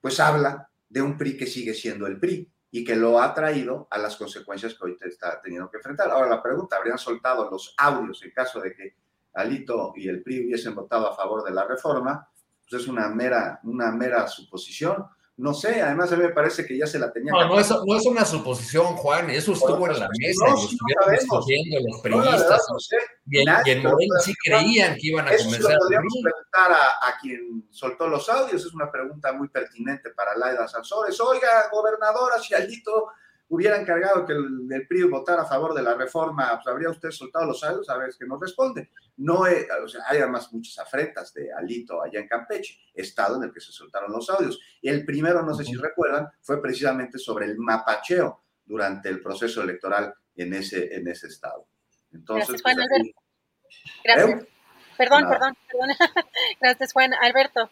pues habla de un PRI que sigue siendo el PRI y que lo ha traído a las consecuencias que hoy está teniendo que enfrentar. Ahora la pregunta, ¿habrían soltado los audios en caso de que Alito y el PRI hubiesen votado a favor de la reforma? Pues es una mera, una mera suposición. No sé, además a mí me parece que ya se la tenía. No, no es, no es una suposición, Juan, eso estuvo en la mesa, no, y estuvieron discutiendo los periodistas. y, en, Moreno sí creían que iban a comenzar. Eso podríamos preguntar a, a, quien soltó los audios, es una pregunta muy pertinente para Laida Sansores. Oiga, gobernadora, si Alito hubiera encargado que el, el, PRI votara a favor de la reforma, pues habría usted soltado los audios, a ver que nos responde. No o sea, hay además muchas afrentas de Alito allá en Campeche, estado en el que se soltaron los audios. Y el primero, no sé si recuerdan, fue precisamente sobre el mapacheo durante el proceso electoral en ese, en ese estado. Entonces, Gracias, Juan pues, Gracias. ¿Eh? Perdón, perdón, perdón. Gracias, Juan. Alberto.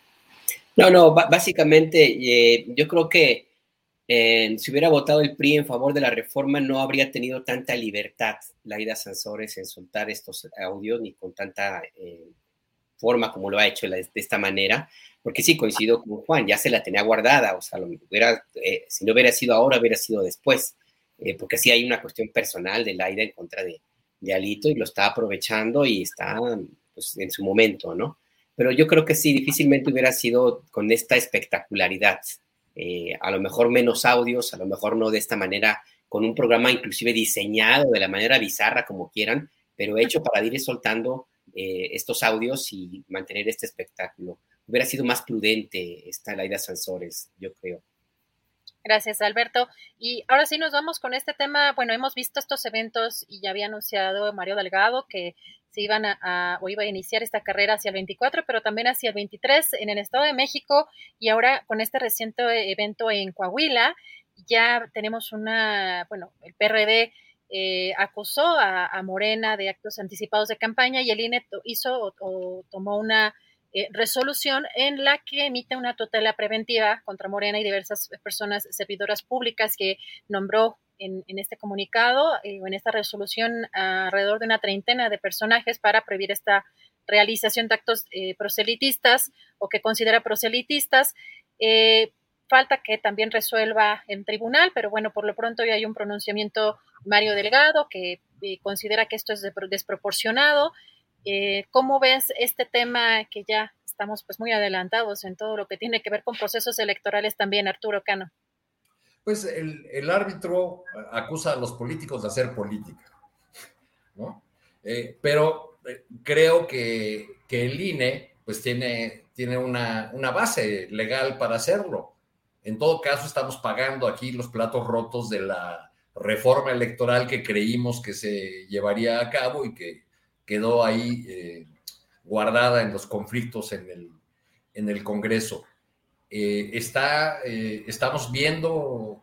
No, no, básicamente eh, yo creo que si hubiera votado el PRI en favor de la reforma, no habría tenido tanta libertad Laida Sansores en soltar estos audios ni con tanta eh, forma como lo ha hecho de esta manera, porque sí coincido con Juan, ya se la tenía guardada, o sea, lo hubiera, eh, si no hubiera sido ahora, hubiera sido después, eh, porque sí hay una cuestión personal de Laida en contra de, de Alito y lo está aprovechando y está pues, en su momento, ¿no? Pero yo creo que sí, difícilmente hubiera sido con esta espectacularidad eh, a lo mejor menos audios, a lo mejor no de esta manera, con un programa inclusive diseñado de la manera bizarra como quieran, pero hecho para ir soltando eh, estos audios y mantener este espectáculo. Hubiera sido más prudente esta Laida Sansores, yo creo. Gracias, Alberto. Y ahora sí nos vamos con este tema. Bueno, hemos visto estos eventos y ya había anunciado Mario Delgado que se iban a, o iba a iniciar esta carrera hacia el 24, pero también hacia el 23 en el Estado de México y ahora con este reciente evento en Coahuila ya tenemos una, bueno, el PRD eh, acusó a, Morena de actos anticipados de campaña y el INE hizo o, tomó una eh, resolución en la que emite una tutela preventiva contra Morena y diversas personas servidoras públicas que nombró en, este comunicado eh, o en esta resolución alrededor de una treintena de personajes para prohibir esta realización de actos proselitistas o que considera proselitistas falta que también resuelva en tribunal, pero bueno, por lo pronto ya hay un pronunciamiento Mario Delgado que eh, considera que esto es desproporcionado. Eh, ¿Cómo ves este tema que ya estamos pues muy adelantados en todo lo que tiene que ver con procesos electorales también, Arturo Cano? Pues el, árbitro acusa a los políticos de hacer política, ¿no? Eh, pero creo que, el INE pues tiene, tiene una, una base legal para hacerlo en todo caso, estamos pagando aquí los platos rotos de la reforma electoral que creímos que se llevaría a cabo y que quedó ahí eh, guardada en los conflictos en el, en el Congreso. Eh, está, eh, estamos viendo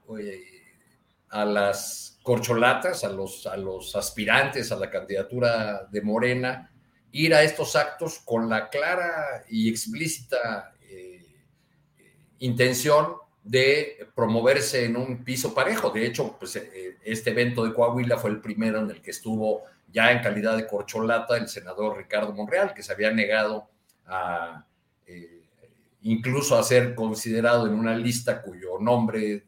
a las corcholatas, a los, a los aspirantes a la candidatura de Morena, ir a estos actos con la clara y explícita intención de promoverse en un piso parejo. De hecho, pues, eh, este evento de Coahuila fue el primero en el que estuvo ya en calidad de corcholata el senador Ricardo Monreal, que se había negado a eh, incluso a ser considerado en una lista cuyo nombre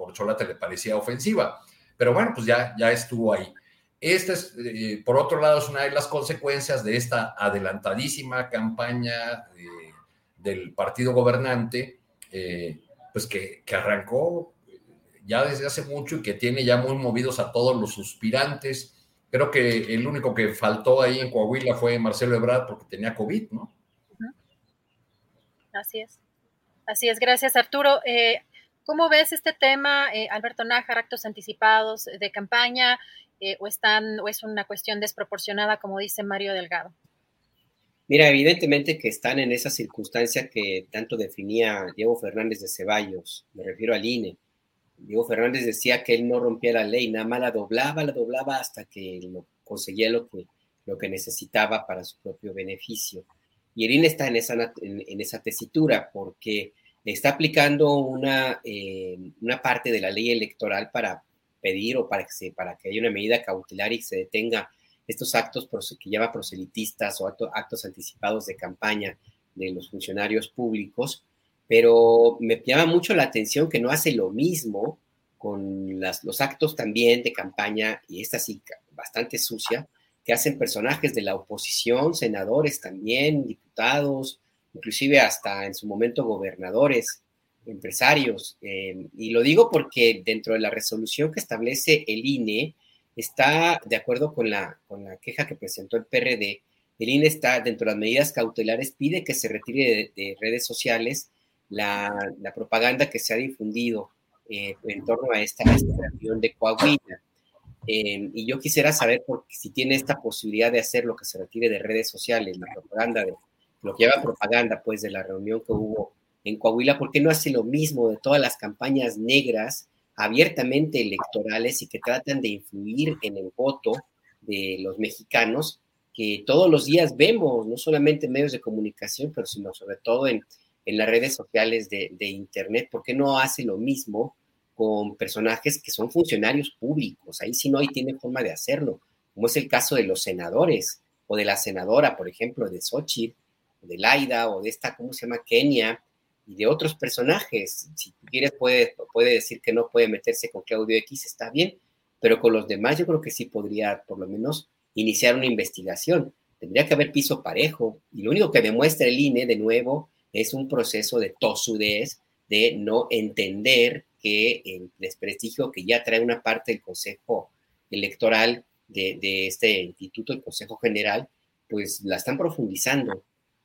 de corcholata le parecía ofensiva. Pero bueno, pues ya, ya estuvo ahí. Esta es, eh, por otro lado, es una de las consecuencias de esta adelantadísima campaña del partido gobernante, pues que, arrancó ya desde hace mucho y que tiene ya muy movidos a todos los suspirantes. Creo que el único que faltó ahí en Coahuila fue Marcelo Ebrard porque tenía COVID, ¿no? Así es. Así es, gracias Arturo. Eh, ¿Cómo ves este tema, eh, Alberto Nájar, actos anticipados de campaña, eh, o, es una cuestión desproporcionada, como dice Mario Delgado? Mira, evidentemente que están en esa circunstancia que tanto definía Diego Fernández de Ceballos, me refiero al INE. Diego Fernández decía que él no rompía la ley, nada más la doblaba, la doblaba hasta que lo, conseguía lo que, necesitaba para su propio beneficio. Y el INE está en, esa tesitura porque está aplicando una, eh, una parte de la ley electoral para pedir o para que, se, para que haya una medida cautelar y se detenga estos actos que llama proselitistas o actos anticipados de campaña de los funcionarios públicos, pero me llama mucho la atención que no hace lo mismo con los actos también de campaña, y esta sí bastante sucia, que hacen personajes de la oposición, senadores también, diputados, inclusive hasta en su momento gobernadores, empresarios. Eh, y lo digo porque dentro de la resolución que establece el INE, está de acuerdo con la, con la queja que presentó el PRD. El INE está dentro de las medidas cautelares, pide que se retire de, redes sociales la, propaganda que se ha difundido eh, en torno a esta, reunión de Coahuila. Em, y yo quisiera saber por, si tiene esta posibilidad de hacer lo que se retire de redes sociales, la propaganda, de, lo que lleva propaganda, pues, de la reunión que hubo en Coahuila, ¿por qué no hace lo mismo de todas las campañas negras abiertamente electorales y que tratan de influir en el voto de los mexicanos que todos los días vemos, no solamente en medios de comunicación, pero sino sobre todo en, las redes sociales de, Internet. ¿Por qué no hace lo mismo con personajes que son funcionarios públicos? Ahí sí no hay tiene forma de hacerlo, como es el caso de los senadores o de la senadora, por ejemplo, de Xochitl, de Laida o de esta, ¿cómo se llama? Kenia, y de otros personajes. Si quieres, puede, puede decir que no puede meterse con Claudio X, está bien, pero con los demás yo creo que sí podría por lo menos iniciar una investigación. Tendría que haber piso parejo. Y lo único que demuestra el INE, de nuevo, es un proceso de tosudez, de no entender que el desprestigio que ya trae una parte del Consejo Electoral de, de este instituto, el Consejo General, pues la están profundizando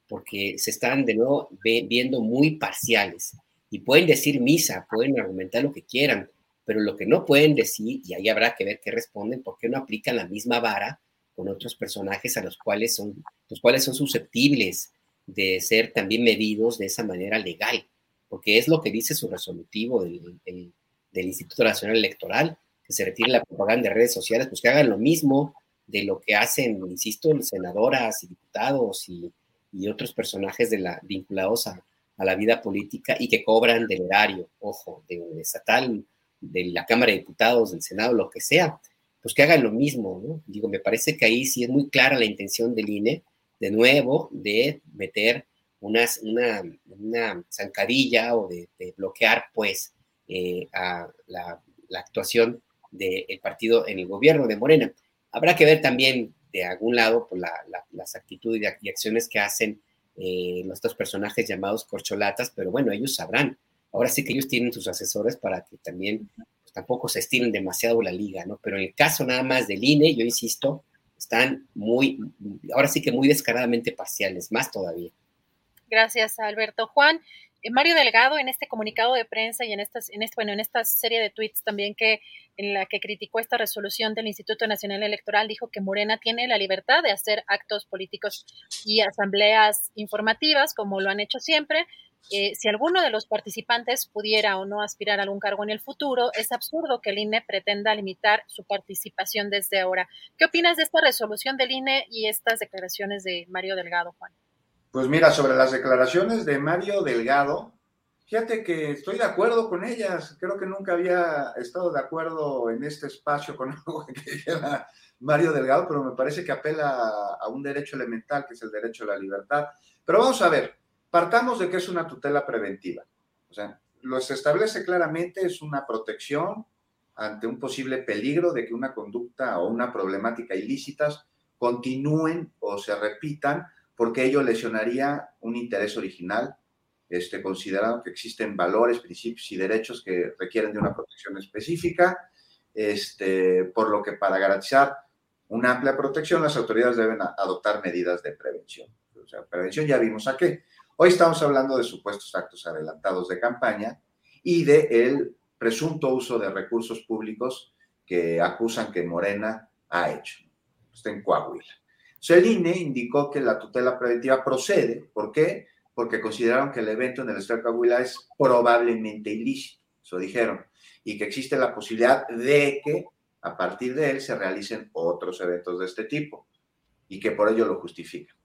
porque se están de nuevo viendo muy parciales. Y pueden decir misa, pueden argumentar lo que quieran, pero lo que no pueden decir, y ahí habrá que ver qué responden, porque no aplican la misma vara con otros personajes a los cuales son, los cuales son susceptibles de ser también medidos de esa manera legal, porque es lo que dice su resolutivo del, del Instituto Nacional Electoral, que se retire la propaganda de redes sociales, pues que hagan lo mismo de lo que hacen, insisto, senadoras y diputados y, otros personajes de la, vinculados a, la vida política y que cobran del erario, ojo, de un estatal, de la Cámara de Diputados, del Senado, lo que sea, pues que hagan lo mismo, ¿no? Digo, me parece que ahí sí es muy clara la intención del INE, de nuevo, de meter una, una zancadilla o de, bloquear, pues, eh, a la, actuación del partido en el gobierno de Morena. Habrá que ver también de algún lado pues, las actitudes y acciones que hacen eh, nuestros personajes llamados corcholatas, pero bueno, ellos sabrán. Ahora sí que ellos tienen sus asesores para que también pues, tampoco se estiren demasiado la liga, ¿no? Pero en el caso nada más del INE, yo insisto, están muy, ahora sí que muy descaradamente parciales, más todavía. Gracias, Alberto. Juan, Mario Delgado en este comunicado de prensa y en estas, en este, bueno, en esta serie de tweets también que en la que criticó esta resolución del Instituto Nacional Electoral dijo que Morena tiene la libertad de hacer actos políticos y asambleas informativas como lo han hecho siempre. Eh, si alguno de los participantes pudiera o no aspirar a algún cargo en el futuro, es absurdo que el INE pretenda limitar su participación desde ahora. ¿Qué opinas de esta resolución del INE y estas declaraciones de Mario Delgado, Juan? Pues mira, sobre las declaraciones de Mario Delgado, fíjate que estoy de acuerdo con ellas. Creo que nunca había estado de acuerdo en este espacio con algo que Mario Delgado, pero me parece que apela a un derecho elemental, que es el derecho a la libertad. Pero vamos a ver, partamos de que es una tutela preventiva. O sea, lo se establece claramente, es una protección ante un posible peligro de que una conducta o una problemática ilícitas continúen o se repitan porque ello lesionaría un interés original, este, considerando que existen valores, principios y derechos que requieren de una protección específica, este, por lo que para garantizar una amplia protección las autoridades deben adoptar medidas de prevención. O sea, prevención ya vimos a qué. Hoy estamos hablando de supuestos actos adelantados de campaña y de el presunto uso de recursos públicos que acusan que Morena ha hecho. Está en Coahuila. El INE indicó que la tutela preventiva procede. ¿Por qué? Porque consideraron que el evento en el Estado de Coahuila es probablemente ilícito, eso dijeron, y que existe la posibilidad de que a partir de él se realicen otros eventos de este tipo y que por ello lo justifican.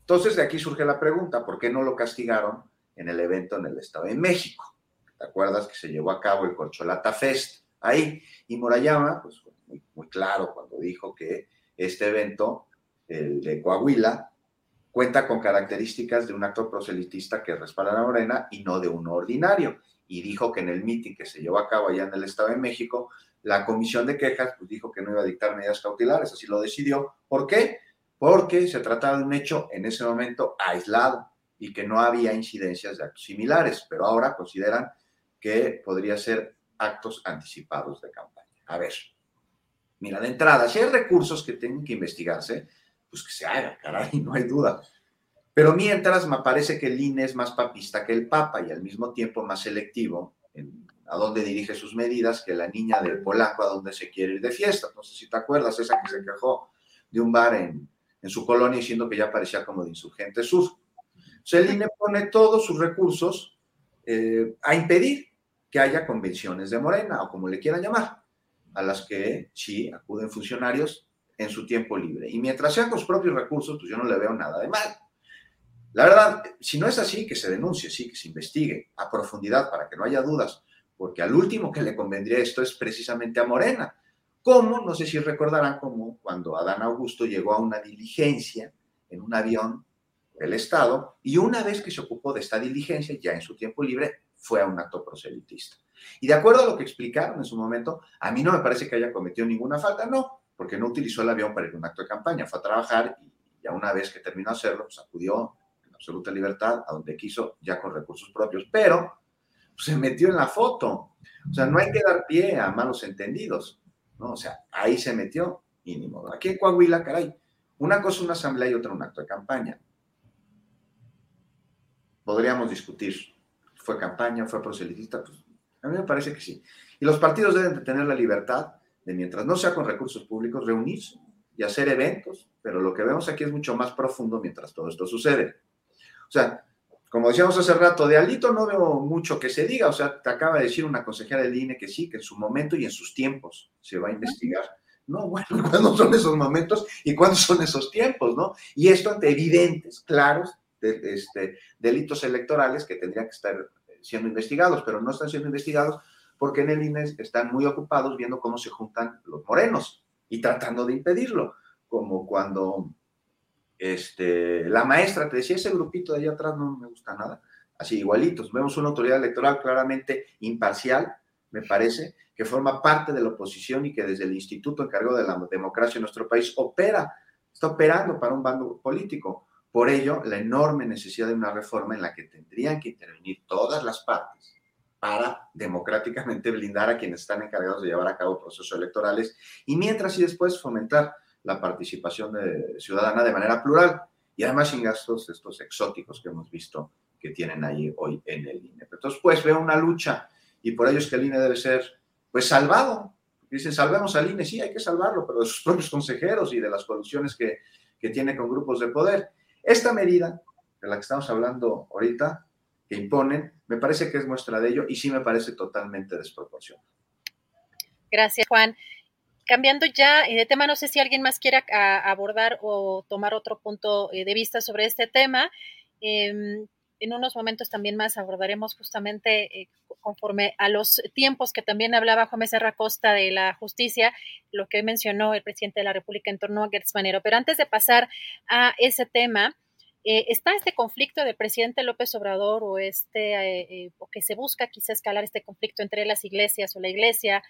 Entonces de aquí surge la pregunta, ¿por qué no lo castigaron en el evento en el Estado de México? ¿Te acuerdas que se llevó a cabo el Corcholata Fest ahí? Y Morayama, pues muy claro cuando dijo que este evento el de Coahuila, cuenta con características de un actor proselitista que respalda a Morena y no de uno ordinario. Y dijo que en el mitin que se llevó a cabo allá en el Estado de México, la comisión de quejas pues, dijo que no iba a dictar medidas cautelares, así lo decidió. ¿Por qué? Porque se trataba de un hecho en ese momento aislado y que no había incidencias de actos similares, pero ahora consideran que podría ser actos anticipados de campaña. A ver, mira, de entrada, si hay recursos que tienen que investigarse, pues que se haga, caray, no hay duda. Pero mientras me parece que el INE es más papista que el Papa y al mismo tiempo más selectivo a dónde dirige sus medidas que la niña del polaco a dónde se quiere ir de fiesta. No sé si te acuerdas, esa que se quejó de un bar en, su colonia diciendo que ya parecía como de insurgente sur. Sea, el INE pone todos sus recursos eh, a impedir que haya convenciones de Morena o como le quieran llamar, a las que sí acuden funcionarios en su tiempo libre. Y mientras sean con sus propios recursos, pues yo no le veo nada de mal. La verdad, si no es así, que se denuncie, sí, que se investigue a profundidad para que no haya dudas, porque al último que le convendría esto es precisamente a Morena. ¿Cómo? No sé si recordarán cómo cuando Adán Augusto llegó a una diligencia en un avión del Estado y una vez que se ocupó de esta diligencia, ya en su tiempo libre, fue a un acto proselitista. Y de acuerdo a lo que explicaron en su momento, a mí no me parece que haya cometido ninguna falta, no, porque no utilizó el avión para ir a un acto de campaña, fue a trabajar y ya una vez que terminó de hacerlo, pues acudió en absoluta libertad a donde quiso, ya con recursos propios, pero se metió en la foto. O sea, no hay que dar pie a malos entendidos, ¿no? O sea, ahí se metió y ni modo. Aquí en Coahuila, caray, una cosa una asamblea y otra un acto de campaña. Podríamos discutir, ¿fue campaña, fue proselitista? Pues a mí me parece que sí. Y los partidos deben de tener la libertad mientras no sea con recursos públicos, reunirse y hacer eventos, pero lo que vemos aquí es mucho más profundo mientras todo esto sucede. O sea, como decíamos hace rato, de Alito no veo mucho que se diga, o sea, te acaba de decir una consejera del INE que sí, que en su momento y en sus tiempos se va a investigar. No, bueno, ¿cuándo son esos momentos y cuándo son esos tiempos, no? Y esto ante evidentes, claros, de, este, delitos electorales que tendrían que estar siendo investigados, pero no están siendo investigados porque en el INE están muy ocupados viendo cómo se juntan los morenos y tratando de impedirlo, como cuando este, la maestra te decía, ese grupito de allá atrás no me gusta nada, así igualitos. Vemos una autoridad electoral claramente imparcial, me parece, que forma parte de la oposición y que desde el instituto encargado de la democracia en nuestro país opera, está operando para un bando político. Por ello, la enorme necesidad de una reforma en la que tendrían que intervenir todas las partes para democráticamente blindar a quienes están encargados de llevar a cabo procesos electorales y mientras y después fomentar la participación de, ciudadana de manera plural y además sin gastos estos exóticos que hemos visto que tienen ahí hoy en el INE. Entonces, pues veo una lucha y por ello es que el INE debe ser, pues, salvado. Dicen, salvemos al INE, sí, hay que salvarlo, pero de sus propios consejeros y de las colusiones que, que tiene con grupos de poder. Esta medida de la que estamos hablando ahorita, que imponen, me parece que es muestra de ello y sí me parece totalmente desproporcionado. Gracias, Juan. Cambiando ya de tema, no sé si alguien más quiera abordar o tomar otro punto eh, de vista sobre este tema. Em, en unos momentos también más abordaremos justamente eh, conforme a los tiempos que también hablaba Juan Becerra Costa de la justicia, lo que mencionó el presidente de la República en torno a Gertz Manero. Pero antes de pasar a ese tema, eh, está este conflicto del presidente López Obrador o este eh, eh, o que se busca quizá escalar este conflicto entre las iglesias o la iglesia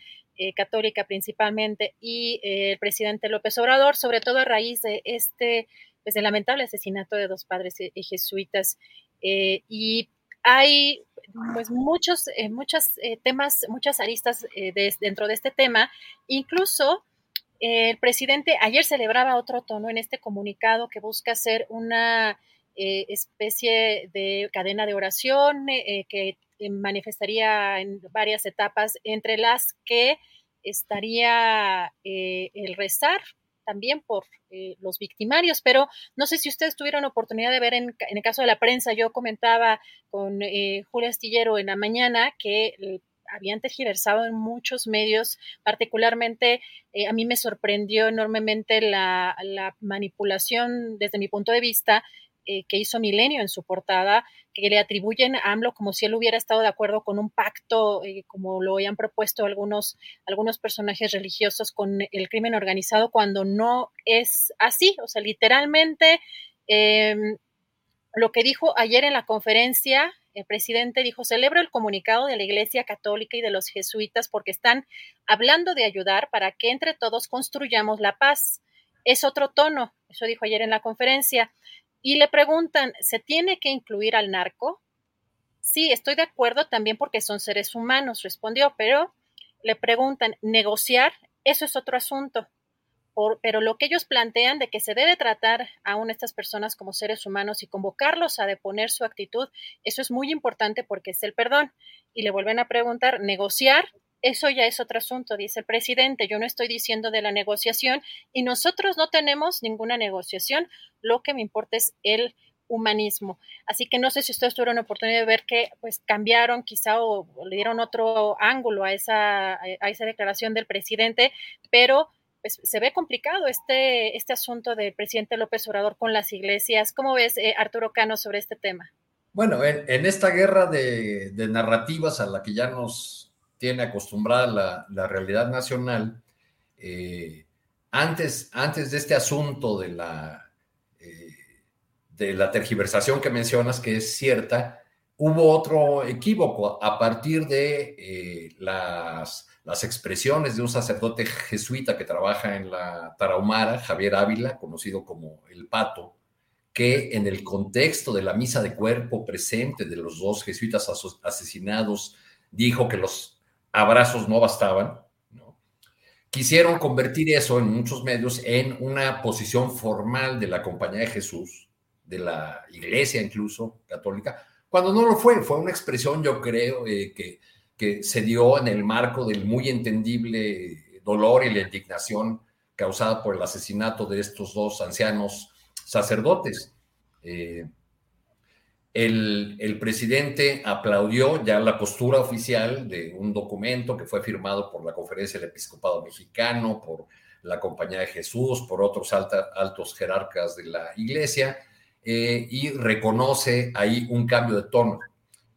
católica principalmente y el presidente López Obrador, sobre todo a raíz de este pues, el lamentable asesinato de dos padres jesuitas. Y hay pues muchos muchos temas muchas aristas dentro de este tema. Incluso el presidente ayer celebraba otro tono en este comunicado que busca hacer una eh, especie de cadena de oración eh, que manifestaría en varias etapas, entre las que estaría eh, el rezar también por los victimarios, pero no sé si ustedes tuvieron oportunidad de ver en, el caso de la prensa, yo comentaba con Julia Astillero en la mañana que habían tergiversado en muchos medios, particularmente eh, a mí me sorprendió enormemente la, manipulación desde mi punto de vista eh, que hizo Milenio en su portada, que le atribuyen a AMLO como si él hubiera estado de acuerdo con un pacto, eh, como lo habían propuesto algunos, algunos personajes religiosos con el crimen organizado, cuando no es así. O sea, literalmente em, lo que dijo ayer en la conferencia el presidente dijo, celebro el comunicado de la Iglesia Católica y de los jesuitas porque están hablando de ayudar para que entre todos construyamos la paz. Es otro tono, eso dijo ayer en la conferencia. Y le preguntan, ¿se tiene que incluir al narco? Sí, estoy de acuerdo también porque son seres humanos, respondió, pero le preguntan, ¿negociar? Eso es otro asunto pero lo que ellos plantean de que se debe tratar aún a estas personas como seres humanos y convocarlos a deponer su actitud, eso es muy importante porque es el perdón. Y le vuelven a preguntar, ¿negociar? Eso ya es otro asunto, dice el presidente. Yo no estoy diciendo de la negociación y nosotros no tenemos ninguna negociación. Lo que me importa es el humanismo. Así que no sé si ustedes tuvieron la oportunidad de ver que pues cambiaron quizá o, le dieron otro ángulo a esa, a esa declaración del presidente, pero pues, se ve complicado este, este asunto del presidente López Obrador con las iglesias. ¿Cómo ves, eh, Arturo Cano, sobre este tema? Bueno, en, esta guerra de, narrativas a la que ya nos tiene acostumbrada la, realidad nacional, eh, antes, antes de este asunto de la, eh, de la tergiversación que mencionas, que es cierta, hubo otro equívoco a partir de las las expresiones de un sacerdote jesuita que trabaja en la Tarahumara, Javier Ávila, conocido como el Pato, que en el contexto de la misa de cuerpo presente de los dos jesuitas asesinados, dijo que los abrazos no bastaban. Quisieron convertir eso en muchos medios en una posición formal de la Compañía de Jesús, de la Iglesia incluso católica, cuando no lo fue, fue una expresión, yo creo, eh, que que se dio en el marco del muy entendible dolor y la indignación causada por el asesinato de estos dos ancianos sacerdotes. Eh, el, presidente aplaudió ya la postura oficial de un documento que fue firmado por la Conferencia del Episcopado Mexicano, por la Compañía de Jesús, por otros altos jerarcas de la Iglesia, eh, y reconoce ahí un cambio de tono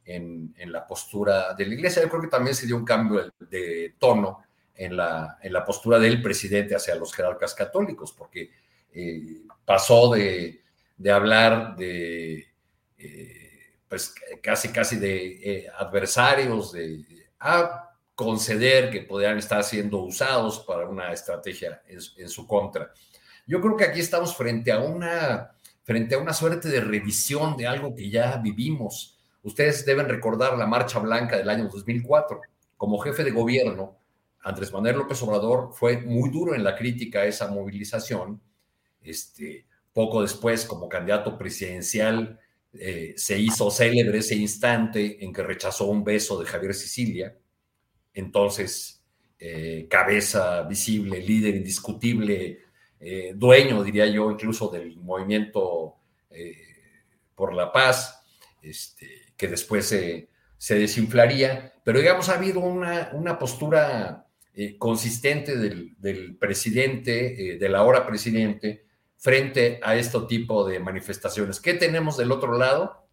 en, la postura de la Iglesia. Yo creo que también se dio un cambio de, tono en la, en la postura del presidente hacia los jerarcas católicos, porque eh, pasó de, de hablar de eh, pues casi casi de eh, adversarios, de, a conceder que podrían estar siendo usados para una estrategia en, su contra. Yo creo que aquí estamos frente a una frente a una suerte de revisión de algo que ya vivimos. Ustedes deben recordar la Marcha Blanca del año 2004. Como jefe de gobierno, Andrés Manuel López Obrador fue muy duro en la crítica a esa movilización. Este, poco después, como candidato presidencial, eh, se hizo célebre ese instante en que rechazó un beso de Javier Sicilia, entonces eh, cabeza visible, líder indiscutible, eh, dueño, diría yo, incluso del movimiento por la paz, este, que después se, desinflaría, pero digamos, ha habido una, una postura consistente del, del presidente, del ahora presidente, frente a este tipo de manifestaciones. ¿Qué tenemos del otro lado?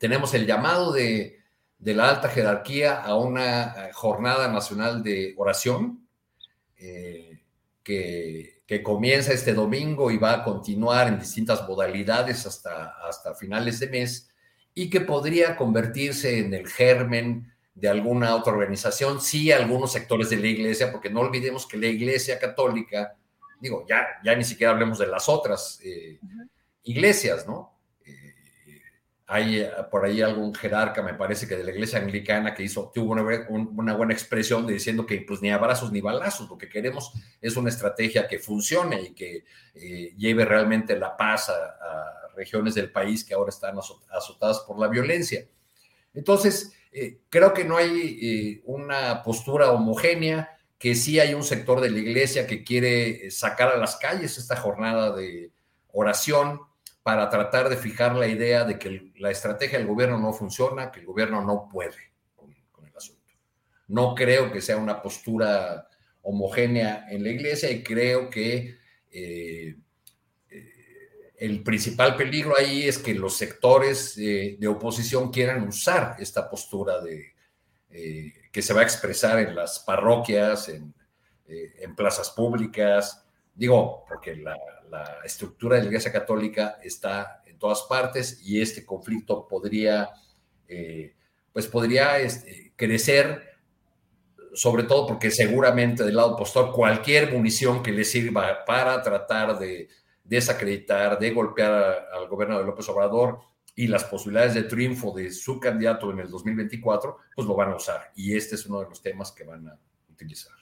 Tenemos el llamado de, la alta jerarquía a una eh, jornada nacional de oración eh, que, comienza este domingo y va a continuar en distintas modalidades hasta, hasta finales de mes y que podría convertirse en el germen de alguna otra organización, sí algunos sectores de la iglesia, porque no olvidemos que la iglesia católica digo, ya, ya ni siquiera hablemos de las otras eh, iglesias, ¿no? Eh, hay eh, por ahí algún jerarca, me parece que de la iglesia anglicana, que hizo, tuvo una, buena expresión de diciendo que pues ni abrazos ni balazos, lo que queremos es una estrategia que funcione y que lleve realmente la paz a, regiones del país que ahora están azotadas por la violencia. Entonces, creo que no hay una postura homogénea, que sí hay un sector de la iglesia que quiere eh, sacar a las calles esta jornada de oración para tratar de fijar la idea de que la estrategia del gobierno no funciona, que el gobierno no puede con, el asunto. No creo que sea una postura homogénea en la iglesia y creo que eh, eh, el principal peligro ahí es que los sectores de oposición quieran usar esta postura de, que se va a expresar en las parroquias, en, eh, plazas públicas. Digo, porque la, estructura de la Iglesia Católica está en todas partes y este conflicto podría, eh, pues podría este, crecer, sobre todo porque seguramente del lado postor cualquier munición que le sirva para tratar de desacreditar, de golpear al gobierno de López Obrador, y las posibilidades de triunfo de su candidato en el 2024, pues lo van a usar. Y este es uno de los temas que van a utilizar.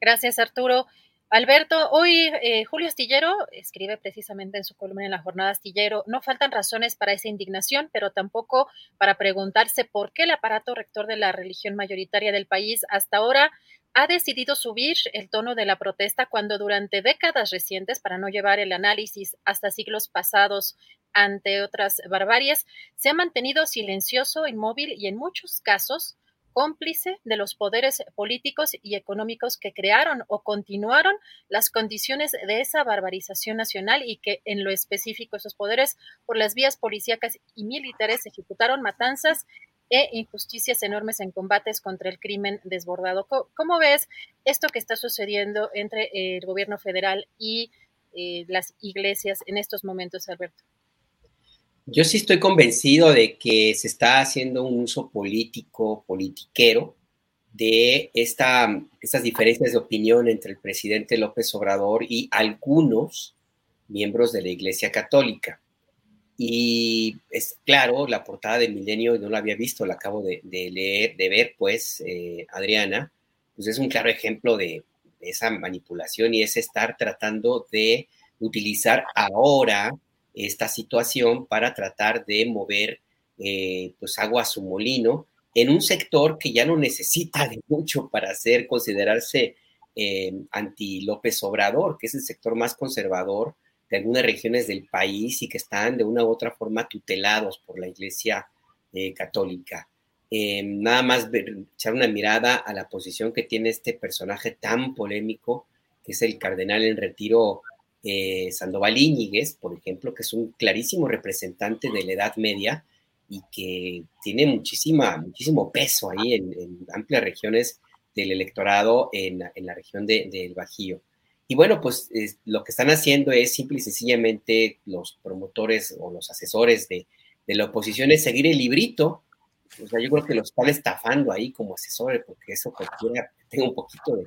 Gracias, Arturo. Alberto, hoy eh, Julio Astillero escribe precisamente en su columna en la jornada Astillero, no faltan razones para esa indignación, pero tampoco para preguntarse por qué el aparato rector de la religión mayoritaria del país hasta ahora ha decidido subir el tono de la protesta cuando durante décadas recientes, para no llevar el análisis hasta siglos pasados ante otras barbaries, se ha mantenido silencioso, inmóvil y en muchos casos cómplice de los poderes políticos y económicos que crearon o continuaron las condiciones de esa barbarización nacional y que en lo específico esos poderes por las vías policíacas y militares ejecutaron matanzas e injusticias enormes en combates contra el crimen desbordado. ¿Cómo, ves esto que está sucediendo entre el gobierno federal y eh, las iglesias en estos momentos, Alberto? Yo sí estoy convencido de que se está haciendo un uso político, politiquero, de esta, estas diferencias de opinión entre el presidente López Obrador y algunos miembros de la Iglesia Católica. Y es claro, la portada de Milenio no la había visto, la acabo de, leer, de ver, pues, eh, Adriana, pues es un claro ejemplo de, esa manipulación y es estar tratando de utilizar ahora esta situación para tratar de mover eh, pues agua a su molino en un sector que ya no necesita de mucho para ser considerarse eh, anti López Obrador, que es el sector más conservador de algunas regiones del país y que están de una u otra forma tutelados por la Iglesia eh, Católica. Nada más echar una mirada a la posición que tiene este personaje tan polémico, que es el cardenal en retiro eh, Sandoval Íñiguez, por ejemplo, que es un clarísimo representante de la Edad Media y que tiene muchísima, muchísimo peso ahí en, amplias regiones del electorado en, la región del Bajío. Y bueno, pues lo que están haciendo es simple y sencillamente los promotores o los asesores de, la oposición es seguir el librito. O sea, yo creo que los están estafando ahí como asesores, porque eso cualquiera tenga un poquito de,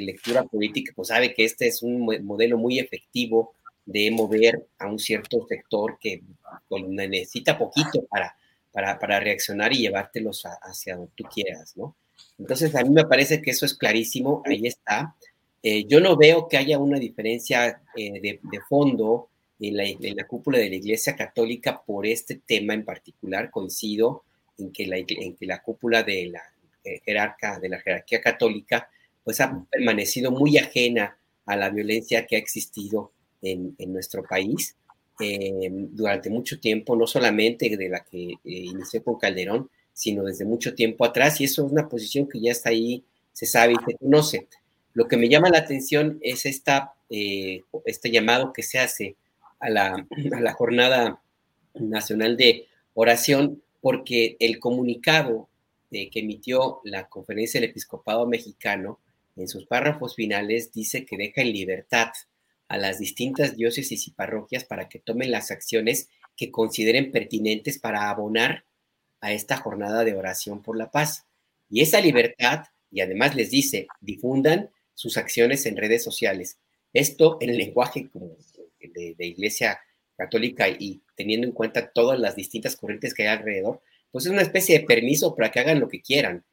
lectura política, pues sabe que este es un modelo muy efectivo de mover a un cierto sector que necesita poquito para, para, para reaccionar y llevártelos hacia donde tú quieras, ¿no? Entonces, a mí me parece que eso es clarísimo, ahí está. Eh, yo no veo que haya una diferencia eh, de, fondo en la, cúpula de la Iglesia Católica por este tema en particular. Coincido en que la, en que la cúpula de la eh, jerarca, de la jerarquía católica, pues ha permanecido muy ajena a la violencia que ha existido en, nuestro país durante mucho tiempo, no solamente de la que inició con Calderón, sino desde mucho tiempo atrás, y eso es una posición que ya está ahí, se sabe y se conoce. Lo que me llama la atención es esta, eh, este llamado que se hace a la, a la Jornada Nacional de Oración, porque el comunicado que emitió la Conferencia del Episcopado Mexicano en sus párrafos finales dice que deja en libertad a las distintas diócesis y parroquias para que tomen las acciones que consideren pertinentes para abonar a esta jornada de oración por la paz. Y esa libertad, y además les dice, difundan sus acciones en redes sociales. Esto en el lenguaje de, Iglesia Católica y teniendo en cuenta todas las distintas corrientes que hay alrededor, pues es una especie de permiso para que hagan lo que quieran.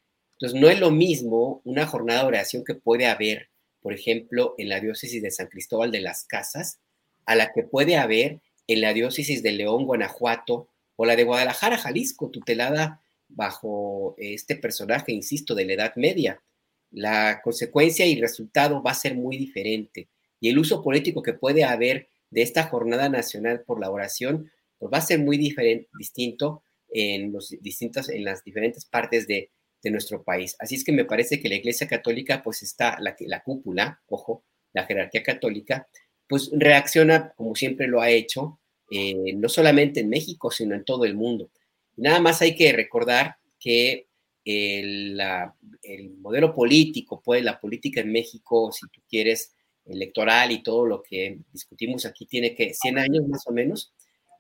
Entonces, no es lo mismo una jornada de oración que puede haber, por ejemplo, en la diócesis de San Cristóbal de las Casas, a la que puede haber en la diócesis de León, Guanajuato, o la de Guadalajara, Jalisco, tutelada bajo este personaje, insisto, de la Edad Media la consecuencia y resultado va a ser muy diferente. Y el uso político que puede haber de esta jornada nacional por la oración, pues va a ser muy diferente, distinto en, los distintos, en las diferentes partes de, nuestro país. Así es que me parece que la Iglesia Católica, pues está, la, la cúpula, ojo, la jerarquía católica, pues reacciona como siempre lo ha hecho, eh, no solamente en México, sino en todo el mundo. Nada más hay que recordar que el, el, modelo político, pues la política en México, si tú quieres, electoral y todo lo que discutimos aquí tiene que 100 años más o menos.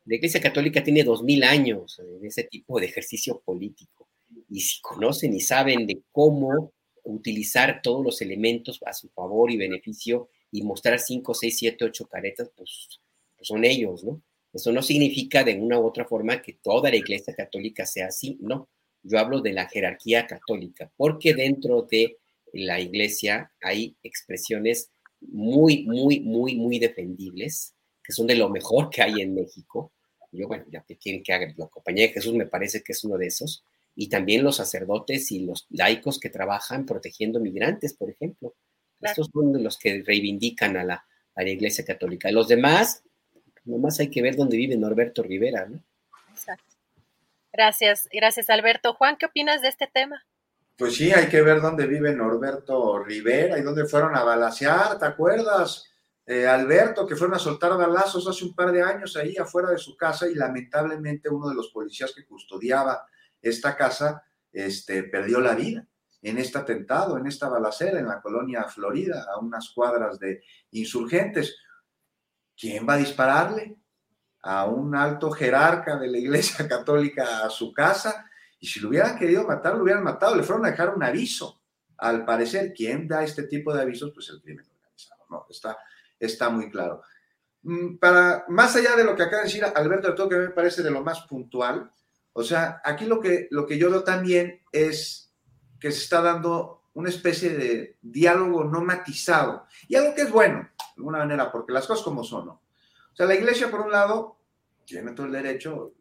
La Iglesia Católica tiene 2000 años en ese tipo de ejercicio político. Y si conocen y saben de cómo utilizar todos los elementos a su favor y beneficio y mostrar 5, 6, 7, 8 caretas, pues, pues son ellos, ¿no? Eso no significa de una u otra forma que toda la Iglesia Católica sea así, no yo hablo de la jerarquía católica, porque dentro de la iglesia hay expresiones muy, muy, muy, muy defendibles, que son de lo mejor que hay en México. Yo, bueno, ya que quieren que haga la compañía de Jesús, me parece que es uno de esos. Y también los sacerdotes y los laicos que trabajan protegiendo migrantes, por ejemplo. Estos son los que reivindican a la, a la Iglesia Católica. Los demás, nomás hay que ver dónde vive Norberto Rivera, ¿no? Gracias, gracias Alberto. Juan, ¿qué opinas de este tema? Pues sí, hay que ver dónde vive Norberto Rivera y dónde fueron a balasear, ¿te acuerdas? Eh, Alberto, que fueron a soltar balazos hace un par de años ahí afuera de su casa y lamentablemente uno de los policías que custodiaba esta casa este, perdió la vida en este atentado, en esta balacera en la colonia Florida, a unas cuadras de insurgentes. ¿Quién va a dispararle? a un alto jerarca de la Iglesia Católica a su casa y si lo hubieran querido matar, lo hubieran matado, le fueron a dejar un aviso. Al parecer, ¿quién da este tipo de avisos? Pues el crimen organizado, ¿no? Está, está muy claro. Mm, para, más allá de lo que acaba de decir Alberto, todo que me parece de lo más puntual, o sea, aquí lo que, lo que yo veo también es que se está dando una especie de diálogo no matizado, y algo que es bueno, de alguna manera, porque las cosas como son, ¿no? O sea, la iglesia, por un lado, tiene todo el derecho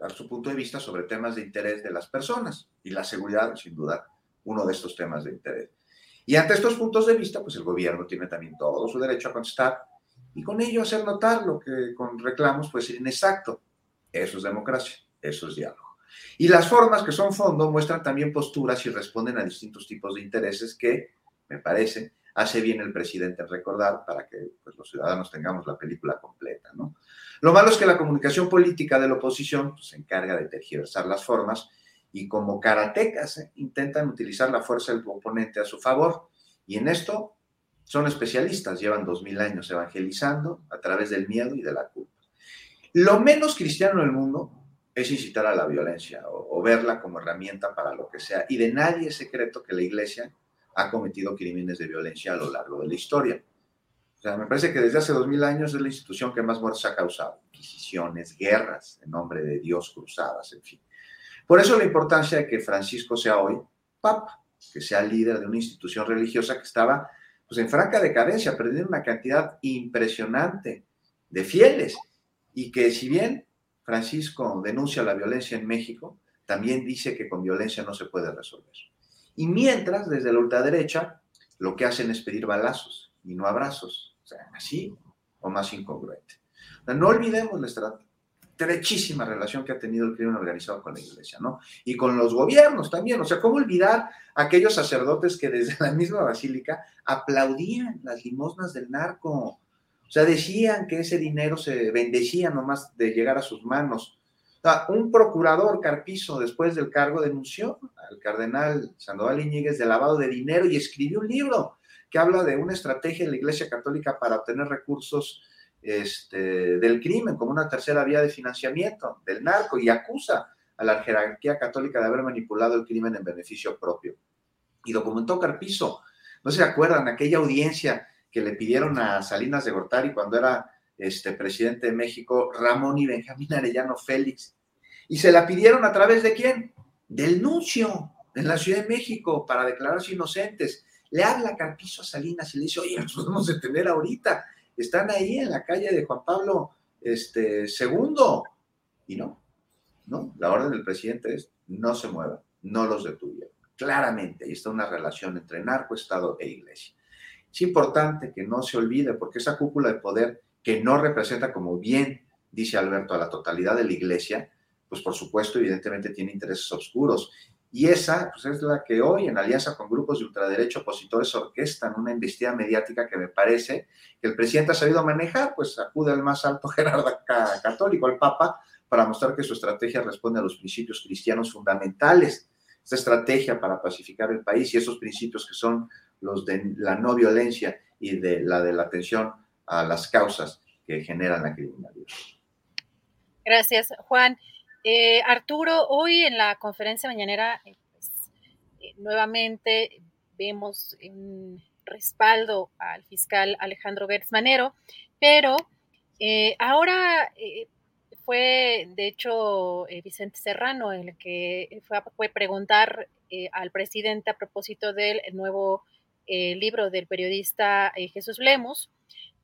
a dar su punto de vista sobre temas de interés de las personas y la seguridad, sin duda, uno de estos temas de interés. Y ante estos puntos de vista, pues el gobierno tiene también todo su derecho a contestar y con ello hacer notar lo que con reclamos puede ser inexacto. Eso es democracia, eso es diálogo. Y las formas que son fondo muestran también posturas y responden a distintos tipos de intereses que, me parece, hace bien el presidente en recordar para que pues, los ciudadanos tengamos la película completa. ¿no? Lo malo es que la comunicación política de la oposición pues, se encarga de tergiversar las formas y como karatecas ¿eh? intentan utilizar la fuerza del oponente a su favor. Y en esto son especialistas, llevan dos mil años evangelizando a través del miedo y de la culpa. Lo menos cristiano del mundo es incitar a la violencia o, verla como herramienta para lo que sea. Y de nadie es secreto que la iglesia ha cometido crímenes de violencia a lo largo de la historia. O sea, me parece que desde hace dos mil años es la institución que más muertes ha causado. Inquisiciones, guerras en nombre de Dios, cruzadas, en fin. Por eso la importancia de que Francisco sea hoy papa, que sea líder de una institución religiosa que estaba pues, en franca decadencia, perdiendo una cantidad impresionante de fieles y que si bien Francisco denuncia la violencia en México, también dice que con violencia no se puede resolver. Y mientras, desde la ultraderecha, lo que hacen es pedir balazos y no abrazos. O sea, así o más incongruente. no olvidemos la estrechísima relación que ha tenido el crimen organizado con la iglesia, ¿no? Y con los gobiernos también. O sea, ¿cómo olvidar aquellos sacerdotes que desde la misma basílica aplaudían las limosnas del narco? Sea, decían que ese dinero se bendecía nomás de llegar a sus manos. un procurador Carpizo, después del cargo, denunció al cardenal Sandoval Iñiguez de lavado de dinero y escribió un libro que habla de una estrategia de la Iglesia Católica para obtener recursos este, del crimen como una tercera vía de financiamiento del narco y acusa a la jerarquía católica de haber manipulado el crimen en beneficio propio. Y documentó Carpizo. ¿No se acuerdan aquella audiencia que le pidieron a Salinas de Gortari cuando era este, presidente de México, Ramón y Benjamín Arellano Félix? Y se la pidieron a través de quién? Del nuncio en la Ciudad de México para declararse inocentes. Le habla Carpizo a Salinas y le dice, oye, nos podemos detener ahorita. Están ahí en la calle de Juan Pablo este, II. Y no, no, la orden del presidente es no se muevan, no los detuvieron. Claramente, ahí está una relación entre narco, Estado e Iglesia. Es importante que no se olvide, porque esa cúpula de poder que no representa, como bien dice Alberto, a la totalidad de la Iglesia, pues por supuesto, evidentemente tiene intereses oscuros. Y esa pues es la que hoy, en alianza con grupos de ultraderecho opositores, orquestan una investida mediática que me parece que el presidente ha sabido manejar, pues acude al más alto jerarca católico, al Papa, para mostrar que su estrategia responde a los principios cristianos fundamentales. Esta estrategia para pacificar el país y esos principios que son los de la no violencia y de la de la atención a las causas que generan la criminalidad. Gracias, Juan. Eh, Arturo, hoy en la conferencia mañanera, eh, pues, eh, nuevamente vemos un respaldo al fiscal Alejandro Gertz Manero, pero ahora fue, de hecho, Vicente Serrano el que fue a preguntar al presidente a propósito del nuevo libro del periodista Jesús Lemos.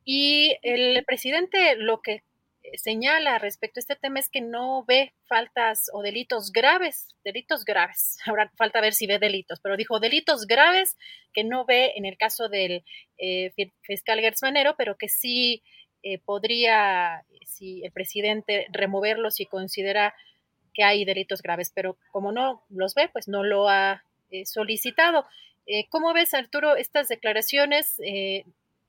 Y el presidente lo que señala respecto a este tema es que no ve faltas o delitos graves, delitos graves. Ahora falta ver si ve delitos, pero dijo delitos graves que no ve en el caso del eh, fiscal Gertz Manero, pero que sí eh, podría, si el presidente, removerlos si considera que hay delitos graves, pero como no los ve, pues no lo ha eh, solicitado. ¿Cómo ves, Arturo, estas declaraciones?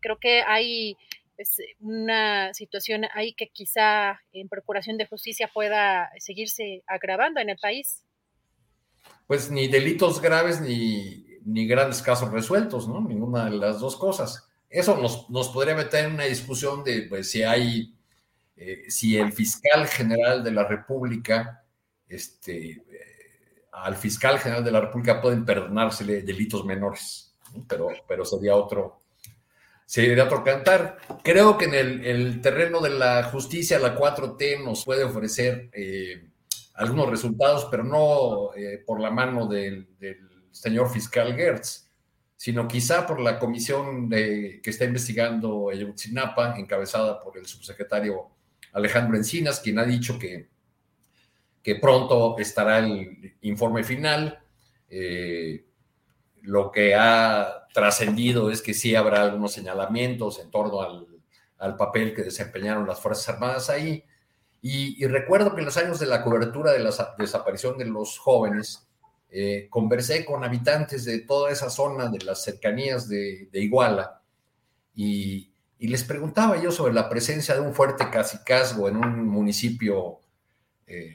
creo que hay es una situación ahí que quizá en Procuración de Justicia pueda seguirse agravando en el país. Pues ni delitos graves ni, ni grandes casos resueltos, ¿no? Ninguna de las dos cosas. Eso nos, nos podría meter en una discusión de pues, si hay, eh, si el fiscal general de la República, este, eh, al fiscal general de la República pueden perdonársele delitos menores, pero, pero sería otro, sería otro cantar. Creo que en el, terreno de la justicia, la 4T nos puede ofrecer eh, algunos resultados, pero no eh, por la mano del, señor fiscal Gertz, sino quizá por la comisión que está investigando Ayotzinapa, encabezada por el subsecretario Alejandro Encinas, quien ha dicho que, que pronto estará el informe final. Eh, lo que ha trascendido es que sí habrá algunos señalamientos en torno al, al papel que desempeñaron las Fuerzas Armadas ahí. Y, recuerdo que en los años de la cobertura de la desaparición de los jóvenes, eh, conversé con habitantes de toda esa zona, de las cercanías de, Iguala, y, les preguntaba yo sobre la presencia de un fuerte cacicazgo en un municipio eh,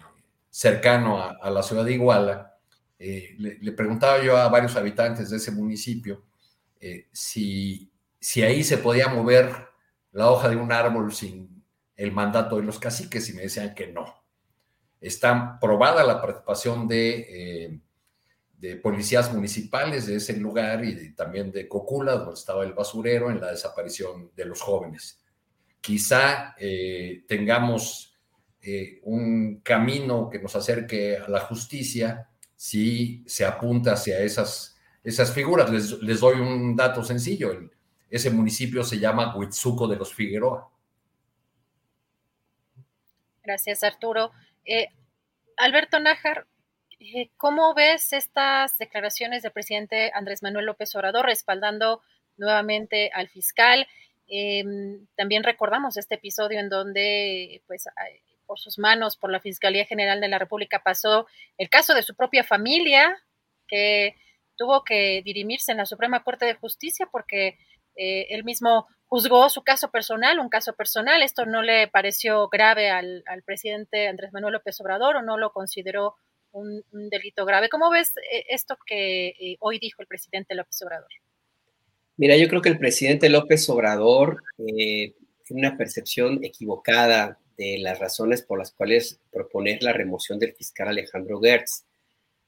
cercano a, la ciudad de Iguala. Eh, le, preguntaba yo a varios habitantes de ese municipio si, si ahí se podía mover la hoja de un árbol sin el mandato de los caciques y me decían que no. Está probada la participación de, eh, de policías municipales de ese lugar y también de Cocula, donde estaba el basurero, en la desaparición de los jóvenes. Quizá eh, tengamos eh, un camino que nos acerque a la justicia si se apunta hacia esas, esas figuras. Les, les doy un dato sencillo. ese municipio se llama Huitzuco de los Figueroa. Gracias, Arturo. Eh, Alberto Nájar, eh, ¿cómo ves estas declaraciones del presidente Andrés Manuel López Obrador respaldando nuevamente al fiscal? Em, también recordamos este episodio en donde, pues, por sus manos, por la Fiscalía General de la República, pasó el caso de su propia familia, que tuvo que dirimirse en la Suprema Corte de Justicia porque eh, él mismo juzgó su caso personal, un caso personal. Esto no le pareció grave al, presidente Andrés Manuel López Obrador o no lo consideró un, delito grave. ¿Cómo ves eh, esto que eh, hoy dijo el presidente López Obrador? Mira, yo creo que el presidente López Obrador eh, tiene una percepción equivocada de las razones por las cuales proponer la remoción del fiscal Alejandro Gertz.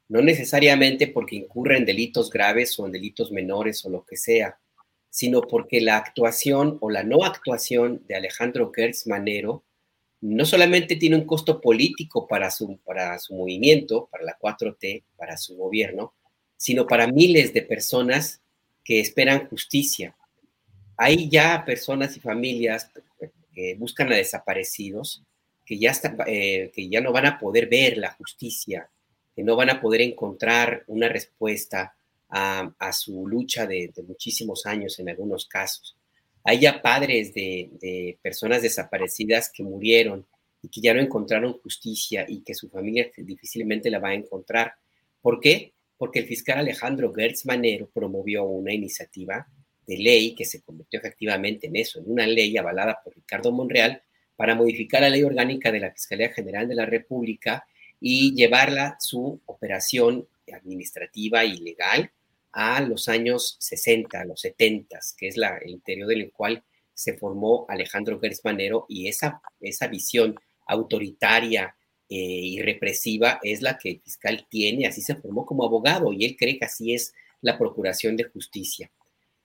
No necesariamente porque incurre en delitos graves o en delitos menores o lo que sea, sino porque la actuación o la no actuación de Alejandro Gertz Manero no solamente tiene un costo político para su, para su movimiento, para la 4T, para su gobierno, sino para miles de personas que esperan justicia. Hay ya personas y familias buscan a desaparecidos, que ya, eh, que ya no van a poder ver la justicia, que no van a poder encontrar una respuesta a, su lucha de, muchísimos años en algunos casos. Hay ya padres de, personas desaparecidas que murieron y que ya no encontraron justicia y que su familia difícilmente la va a encontrar. ¿Por qué? Porque el fiscal Alejandro Gertz Manero promovió una iniciativa de ley que se convirtió efectivamente en eso, en una ley avalada por Ricardo Monreal para modificar la ley orgánica de la Fiscalía General de la República y llevarla su operación administrativa y legal a los años 60, a los 70, que es la, el interior del cual se formó Alejandro Gersmanero y esa, esa visión autoritaria eh, y represiva es la que el fiscal tiene, así se formó como abogado y él cree que así es la procuración de justicia.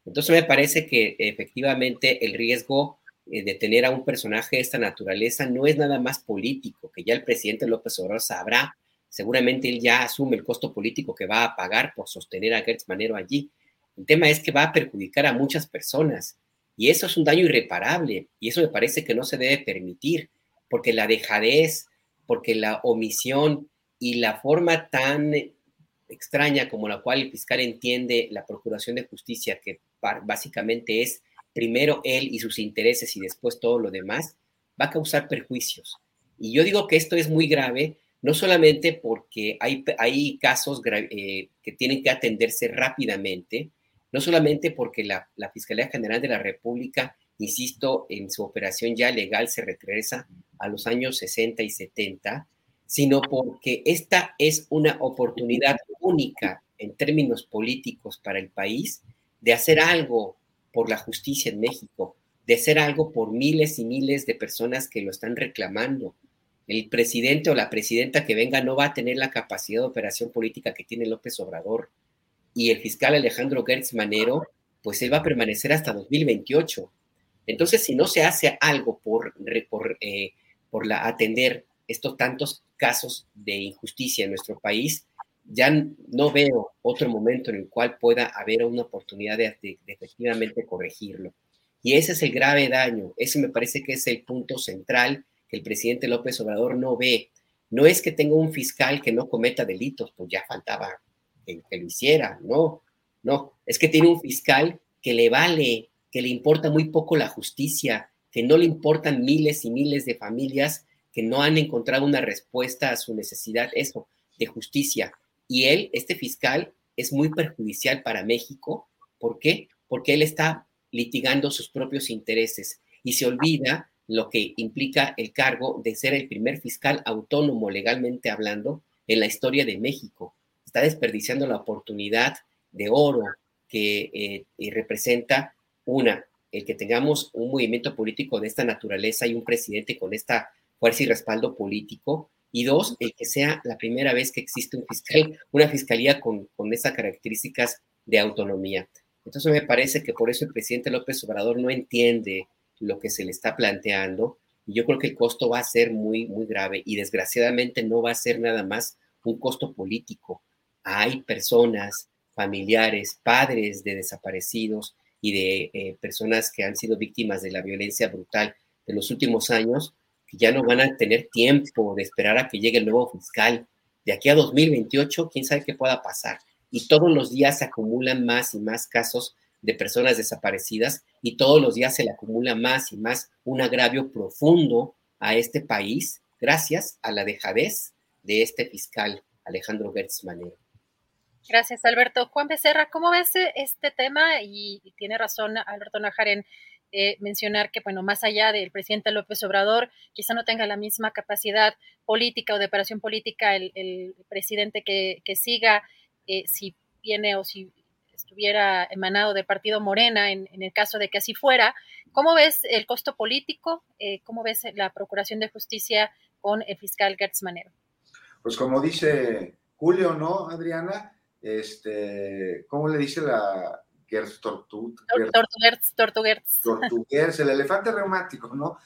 Entonces me parece que efectivamente el riesgo eh, de tener a un personaje de esta naturaleza no es nada más político, que ya el presidente López Obrador sabrá seguramente él ya asume el costo político que va a pagar por sostener a Gertz Manero allí. El tema es que va a perjudicar a muchas personas y eso es un daño irreparable y eso me parece que no se debe permitir porque la dejadez, porque la omisión y la forma tan extraña como la cual el fiscal entiende la procuración de justicia, que básicamente es primero él y sus intereses y después todo lo demás, va a causar perjuicios. Y yo digo que esto es muy grave no solamente porque hay, hay casos eh, que tienen que atenderse rápidamente, no solamente porque la, Fiscalía General de la República, insisto, en su operación ya legal se regresa a los años 60 y 70, sino porque esta es una oportunidad única en términos políticos para el país de hacer algo por la justicia en México, de hacer algo por miles y miles de personas que lo están reclamando, el presidente o la presidenta que venga no va a tener la capacidad de operación política que tiene López Obrador. Y el fiscal Alejandro Gertz Manero, pues él va a permanecer hasta 2028. Entonces, si no se hace algo por, por, eh, por atender estos tantos casos de injusticia en nuestro país, ya no veo otro momento en el cual pueda haber una oportunidad de, efectivamente corregirlo. Y ese es el grave daño. Ese me parece que es el punto central el presidente López Obrador no ve. No es que tenga un fiscal que no cometa delitos, pues ya faltaba que, lo hiciera, no, no, es que tiene un fiscal que le vale, que le importa muy poco la justicia, que no le importan miles y miles de familias que no han encontrado una respuesta a su necesidad, eso, de justicia. Y él, este fiscal, es muy perjudicial para México. ¿Por qué? Porque él está litigando sus propios intereses y se olvida lo que implica el cargo de ser el primer fiscal autónomo legalmente hablando en la historia de México. Está desperdiciando la oportunidad de oro que eh, representa una, el que tengamos un movimiento político de esta naturaleza y un presidente con esta fuerza y respaldo político. Y dos, el que sea la primera vez que existe un fiscal, una fiscalía con, con esas características de autonomía. Entonces me parece que por eso el presidente López Obrador no entiende lo que se le está planteando y yo creo que el costo va a ser muy, muy grave y desgraciadamente no va a ser nada más un costo político. Hay personas, familiares, padres de desaparecidos y de eh, personas que han sido víctimas de la violencia brutal de los últimos años ya no van a tener tiempo de esperar a que llegue el nuevo fiscal. De aquí a 2028, quién sabe qué pueda pasar. Y todos los días se acumulan más y más casos de personas desaparecidas y todos los días se le acumula más y más un agravio profundo a este país gracias a la dejadez de este fiscal Alejandro Gertz Manero. Gracias, Alberto. Juan Becerra, ¿cómo ves este tema? Y, tiene razón Alberto Najar en eh, mencionar que, bueno, más allá del presidente López Obrador, quizá no tenga la misma capacidad política o de operación política el, presidente que, siga, eh, si viene o si estuviera emanado de partido Morena, en, el caso de que así fuera. ¿Cómo ves el costo político? Eh, ¿Cómo ves la Procuración de Justicia con el fiscal Gertz Manero? Pues como dice Julio, ¿no, Adriana? Este, ¿Cómo le dice la Gertz Tortu? Tortuguerz, Tortuguerz. Tortuguerz, el elefante reumático, ¿no?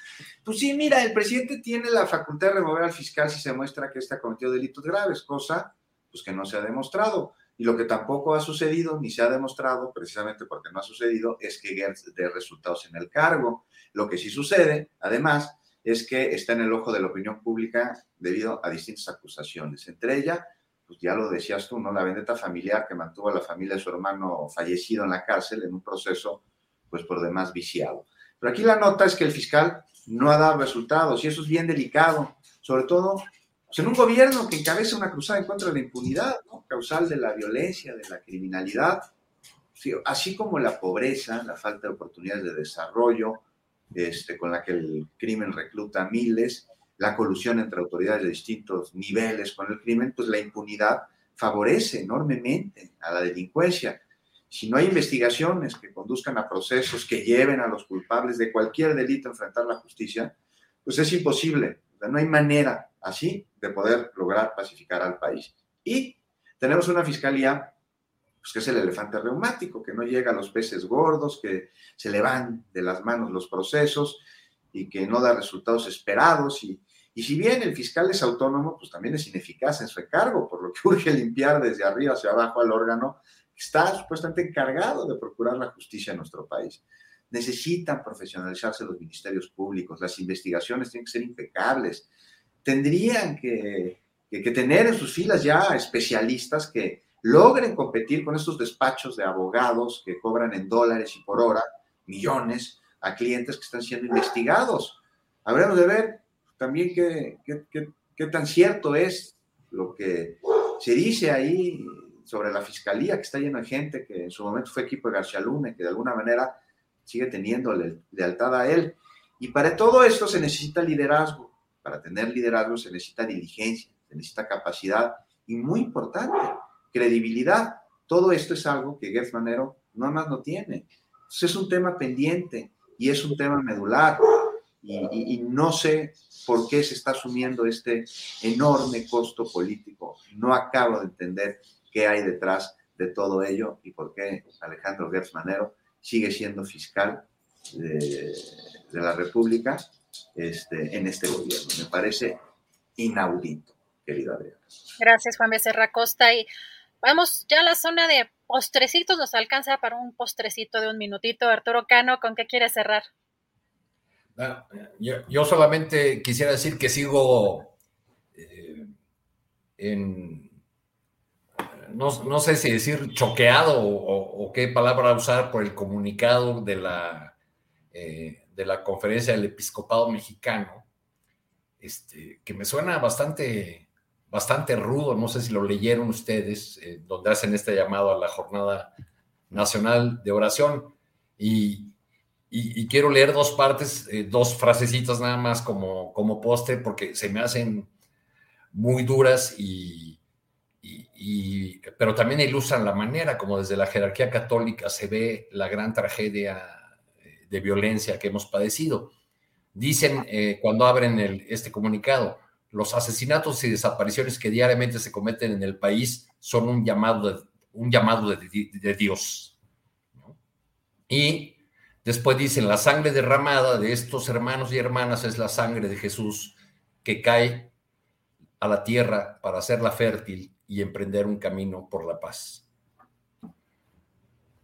Pues sí, mira, el presidente tiene la facultad de remover al fiscal si se muestra que está cometido delitos graves, cosa pues que no se ha demostrado. Y lo que tampoco ha sucedido, ni se ha demostrado, precisamente porque no ha sucedido, es que Gertz dé resultados en el cargo. Lo que sí sucede, además, es que está en el ojo de la opinión pública debido a distintas acusaciones. Entre ellas, pues ya lo decías tú, ¿no? La vendetta familiar que mantuvo a la familia de su hermano fallecido en la cárcel en un proceso, pues por demás viciado. Pero aquí la nota es que el fiscal no ha dado resultados y eso es bien delicado, sobre todo pues, en un gobierno que encabeza una cruzada en contra de la impunidad, causal de la violencia, de la criminalidad, así como la pobreza, la falta de oportunidades de desarrollo, este, con la que el crimen recluta miles, la colusión entre autoridades de distintos niveles con el crimen, pues la impunidad favorece enormemente a la delincuencia. Si no hay investigaciones que conduzcan a procesos que lleven a los culpables de cualquier delito a enfrentar la justicia, pues es imposible no hay manera así de poder lograr pacificar al país. Y tenemos una fiscalía pues, que es el elefante reumático, que no llega a los peces gordos, que se le van de las manos los procesos y que no da resultados esperados. Y, y si bien el fiscal es autónomo, pues también es ineficaz en su encargo, por lo que urge limpiar desde arriba hacia abajo al órgano que está supuestamente encargado de procurar la justicia en nuestro país necesitan profesionalizarse los ministerios públicos, las investigaciones tienen que ser impecables, tendrían que, tener en sus filas ya especialistas que logren competir con estos despachos de abogados que cobran en dólares y por hora millones a clientes que están siendo investigados. Habremos de ver también qué, qué, tan cierto es lo que se dice ahí sobre la fiscalía, que está llena de gente que en su momento fue equipo de García Lume, que de alguna manera sigue teniendo lealtad a él. Y para todo esto se necesita liderazgo. Para tener liderazgo se necesita diligencia, se necesita capacidad y muy importante, credibilidad. Todo esto es algo que Gertz Manero nada más no tiene. es un tema pendiente y es un tema medular. Y, no sé por qué se está asumiendo este enorme costo político. No acabo de entender qué hay detrás de todo ello y por qué Alejandro Gertz Manero sigue siendo fiscal de, la República este, en este gobierno. Me parece inaudito, querida Adriana. Gracias, Juan Becerra Costa. Y vamos ya a la zona de postrecitos. Nos alcanza para un postrecito de un minutito. Arturo Cano, ¿con qué quiere cerrar? Yo, solamente quisiera decir que sigo eh, en no, sé si decir choqueado o, qué palabra usar por el comunicado de la, eh, de la conferencia del episcopado mexicano, este, que me suena bastante, bastante rudo, no sé si lo leyeron ustedes, eh, donde hacen este llamado a la Jornada Nacional de Oración. Y, quiero leer dos partes, eh, dos frasecitas nada más como, como postre, porque se me hacen muy duras y, y, pero también ilustran la manera como desde la jerarquía católica se ve la gran tragedia eh, de violencia que hemos padecido. Dicen eh, cuando abren este comunicado, los asesinatos y desapariciones que diariamente se cometen en el país son un llamado de, un llamado de, Dios. Y después dicen, la sangre derramada de estos hermanos y hermanas es la sangre de Jesús que cae a la tierra para hacerla fértil y emprender un camino por la paz.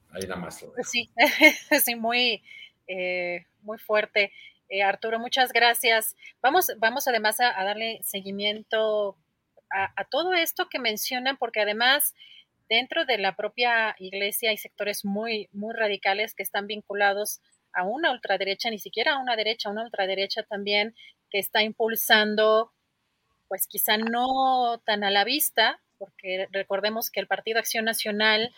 Ahí nada más. Sí, sí, muy, eh, muy fuerte. Eh, Arturo, muchas gracias. Vamos, vamos además a, darle seguimiento a, todo esto que mencionan, porque además dentro de la propia iglesia hay sectores muy, muy radicales que están vinculados a una ultraderecha, ni siquiera a una derecha, a una ultraderecha también, que está impulsando, pues quizá no tan a la vista, porque recordemos que el Partido Acción Nacional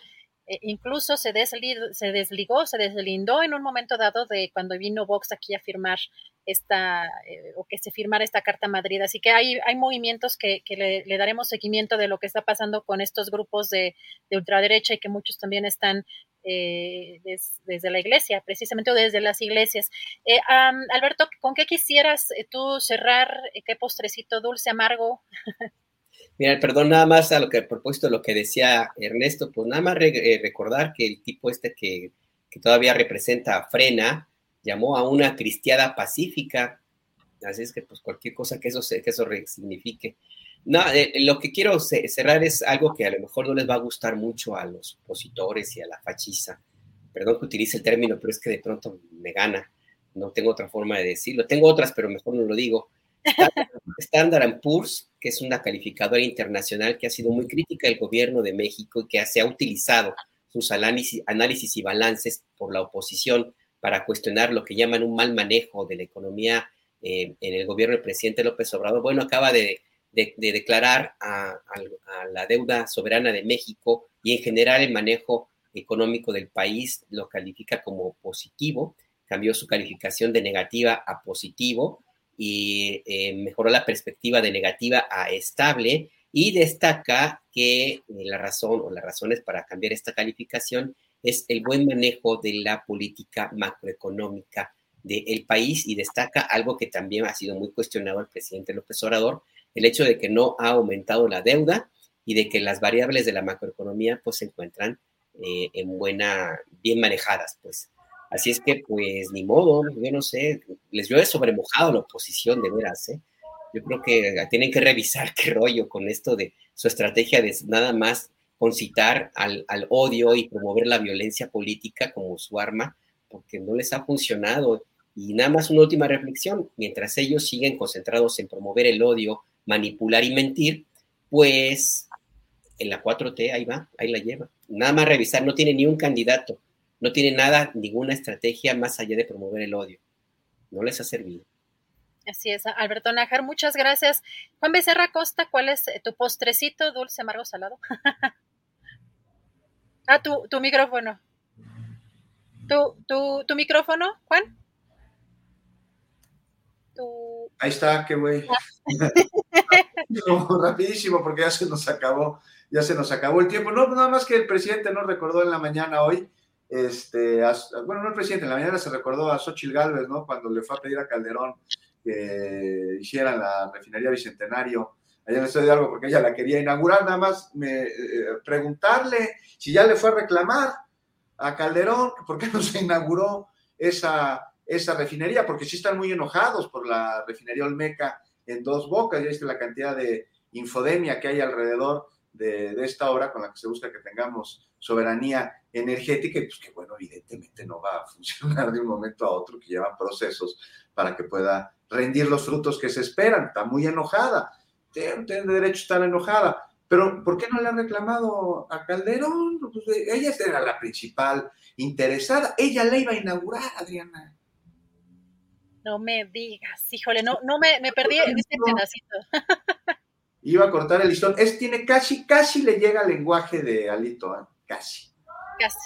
eh, incluso se, se desligó, se deslindó en un momento dado de cuando vino Vox aquí a firmar esta, eh, o que se firmara esta Carta Madrid. Así que hay, hay movimientos que, le, daremos seguimiento de lo que está pasando con estos grupos de, ultraderecha y que muchos también están eh, desde la iglesia, precisamente o desde las iglesias. Alberto, ¿con qué quisieras tú cerrar? ¿Qué postrecito dulce, amargo? Mira, perdón, nada más a lo que a lo que decía Ernesto, pues nada más eh, recordar que el tipo este que, todavía representa a Frena llamó a una cristiada pacífica. Así es que pues cualquier cosa que eso, que eso signifique. No, eh, lo que quiero cerrar es algo que a lo mejor no les va a gustar mucho a los opositores y a la fachiza. Perdón que utilice el término, pero es que de pronto me gana. No tengo otra forma de decirlo. Tengo otras, pero mejor no lo digo. Standard Poor's, que es una calificadora internacional que ha sido muy crítica del gobierno de México y que se ha utilizado sus análisis, análisis y balances por la oposición para cuestionar lo que llaman un mal manejo de la economía eh, en el gobierno del presidente López Obrador. Bueno, acaba de, declarar a, a, la deuda soberana de México y en general el manejo económico del país lo califica como positivo, cambió su calificación de negativa a positivo y eh, mejoró la perspectiva de negativa a estable y destaca que eh, la razón o las razones para cambiar esta calificación es el buen manejo de la política macroeconómica del país y destaca algo que también ha sido muy cuestionado al presidente López Obrador, el hecho de que no ha aumentado la deuda y de que las variables de la macroeconomía pues se encuentran eh, en buena, bien manejadas, pues. Así es que, pues, ni modo, yo no sé, les veo sobremojado la oposición, de veras, ¿eh? Yo creo que tienen que revisar qué rollo con esto de su estrategia de nada más concitar al, al odio y promover la violencia política como su arma, porque no les ha funcionado. Y nada más una última reflexión, mientras ellos siguen concentrados en promover el odio, manipular y mentir, pues en la 4T ahí va, ahí la lleva. Nada más revisar, no tiene ni un candidato no tiene nada, ninguna estrategia más allá de promover el odio. No les ha servido. Así es, Alberto Nájar, muchas gracias. Juan Becerra Costa, ¿cuál es tu postrecito dulce, amargo, salado? ah, tu, tu micrófono. ¿Tu, tu, tu micrófono, Juan? Ahí está, qué güey. rapidísimo, porque ya se nos acabó, ya se nos acabó el tiempo. No, nada más que el presidente nos recordó en la mañana hoy este, bueno, no el presidente, en la mañana se recordó a Xochitl Galvez, ¿no? Cuando le fue a pedir a Calderón que hiciera la refinería Bicentenario allá en el de Algo, porque ella la quería inaugurar, nada más me, eh, preguntarle si ya le fue a reclamar a Calderón, por qué no se inauguró esa, esa refinería, porque sí están muy enojados por la refinería Olmeca en dos bocas, ya viste la cantidad de infodemia que hay alrededor de, de esta hora con la que se busca que tengamos soberanía energética, y pues que bueno, evidentemente no va a funcionar de un momento a otro, que llevan procesos para que pueda rendir los frutos que se esperan. Está muy enojada, tiene, derecho a estar enojada, pero ¿por qué no le ha reclamado a Calderón? Pues, ella era la principal interesada, ella le iba a inaugurar, Adriana. No me digas, híjole, no, no me, me perdí en este pedacito. Iba a cortar el listón. Es, tiene casi, casi le llega al lenguaje de Alito, ¿eh? casi. Casi.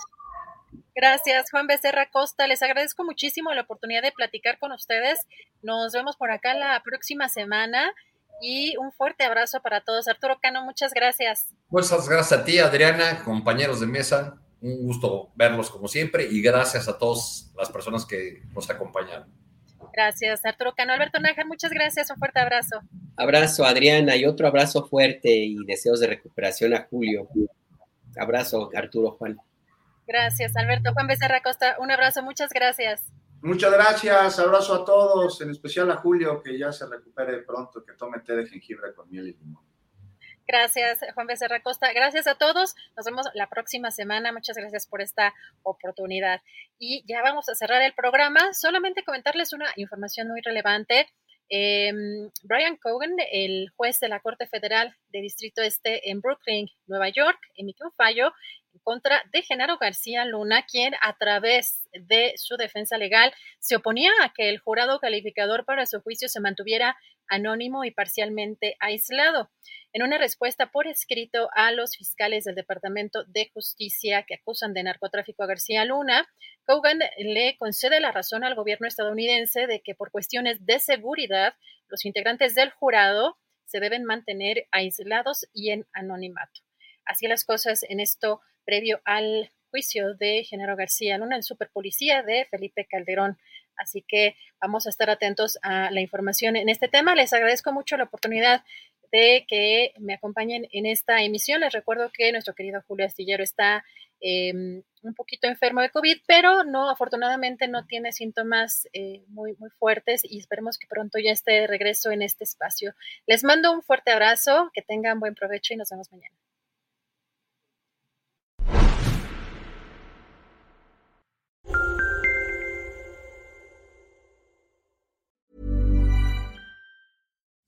Gracias, Juan Becerra Costa. Les agradezco muchísimo la oportunidad de platicar con ustedes. Nos vemos por acá la próxima semana y un fuerte abrazo para todos. Arturo Cano, muchas gracias. Muchas gracias a ti, Adriana, compañeros de mesa. Un gusto verlos como siempre y gracias a todas las personas que nos acompañaron. Gracias, Arturo Cano. Alberto Nájar, muchas gracias. Un fuerte abrazo. Abrazo, Adriana, y otro abrazo fuerte y deseos de recuperación a Julio. Abrazo, Arturo Juan. Gracias, Alberto. Juan Becerra Costa, un abrazo, muchas gracias. Muchas gracias, abrazo a todos, en especial a Julio, que ya se recupere pronto, que tome té de jengibre con miel y limón. Gracias, Juan Becerra Costa. Gracias a todos. Nos vemos la próxima semana. Muchas gracias por esta oportunidad. Y ya vamos a cerrar el programa. Solamente comentarles una información muy relevante. Em, Brian Cogan, el juez de la Corte Federal de Distrito Este en Brooklyn, Nueva York, emitió un fallo en contra de Genaro García Luna, quien a través de su defensa legal se oponía a que el jurado calificador para su juicio se mantuviera anónimo y parcialmente aislado. En una respuesta por escrito a los fiscales del Departamento de Justicia que acusan de narcotráfico a García Luna, Cogan le concede la razón al gobierno estadounidense de que por cuestiones de seguridad los integrantes del jurado se deben mantener aislados y en anonimato. Así las cosas en esto previo al juicio de Genaro García Luna, el superpolicía de Felipe Calderón. Así que vamos a estar atentos a la información en este tema. Les agradezco mucho la oportunidad de que me acompañen en esta emisión. Les recuerdo que nuestro querido Julio Astillero está em, un poquito enfermo de COVID, pero no, afortunadamente no tiene síntomas eh, muy, muy fuertes y esperemos que pronto ya esté de regreso en este espacio. Les mando un fuerte abrazo, que tengan buen provecho y nos vemos mañana.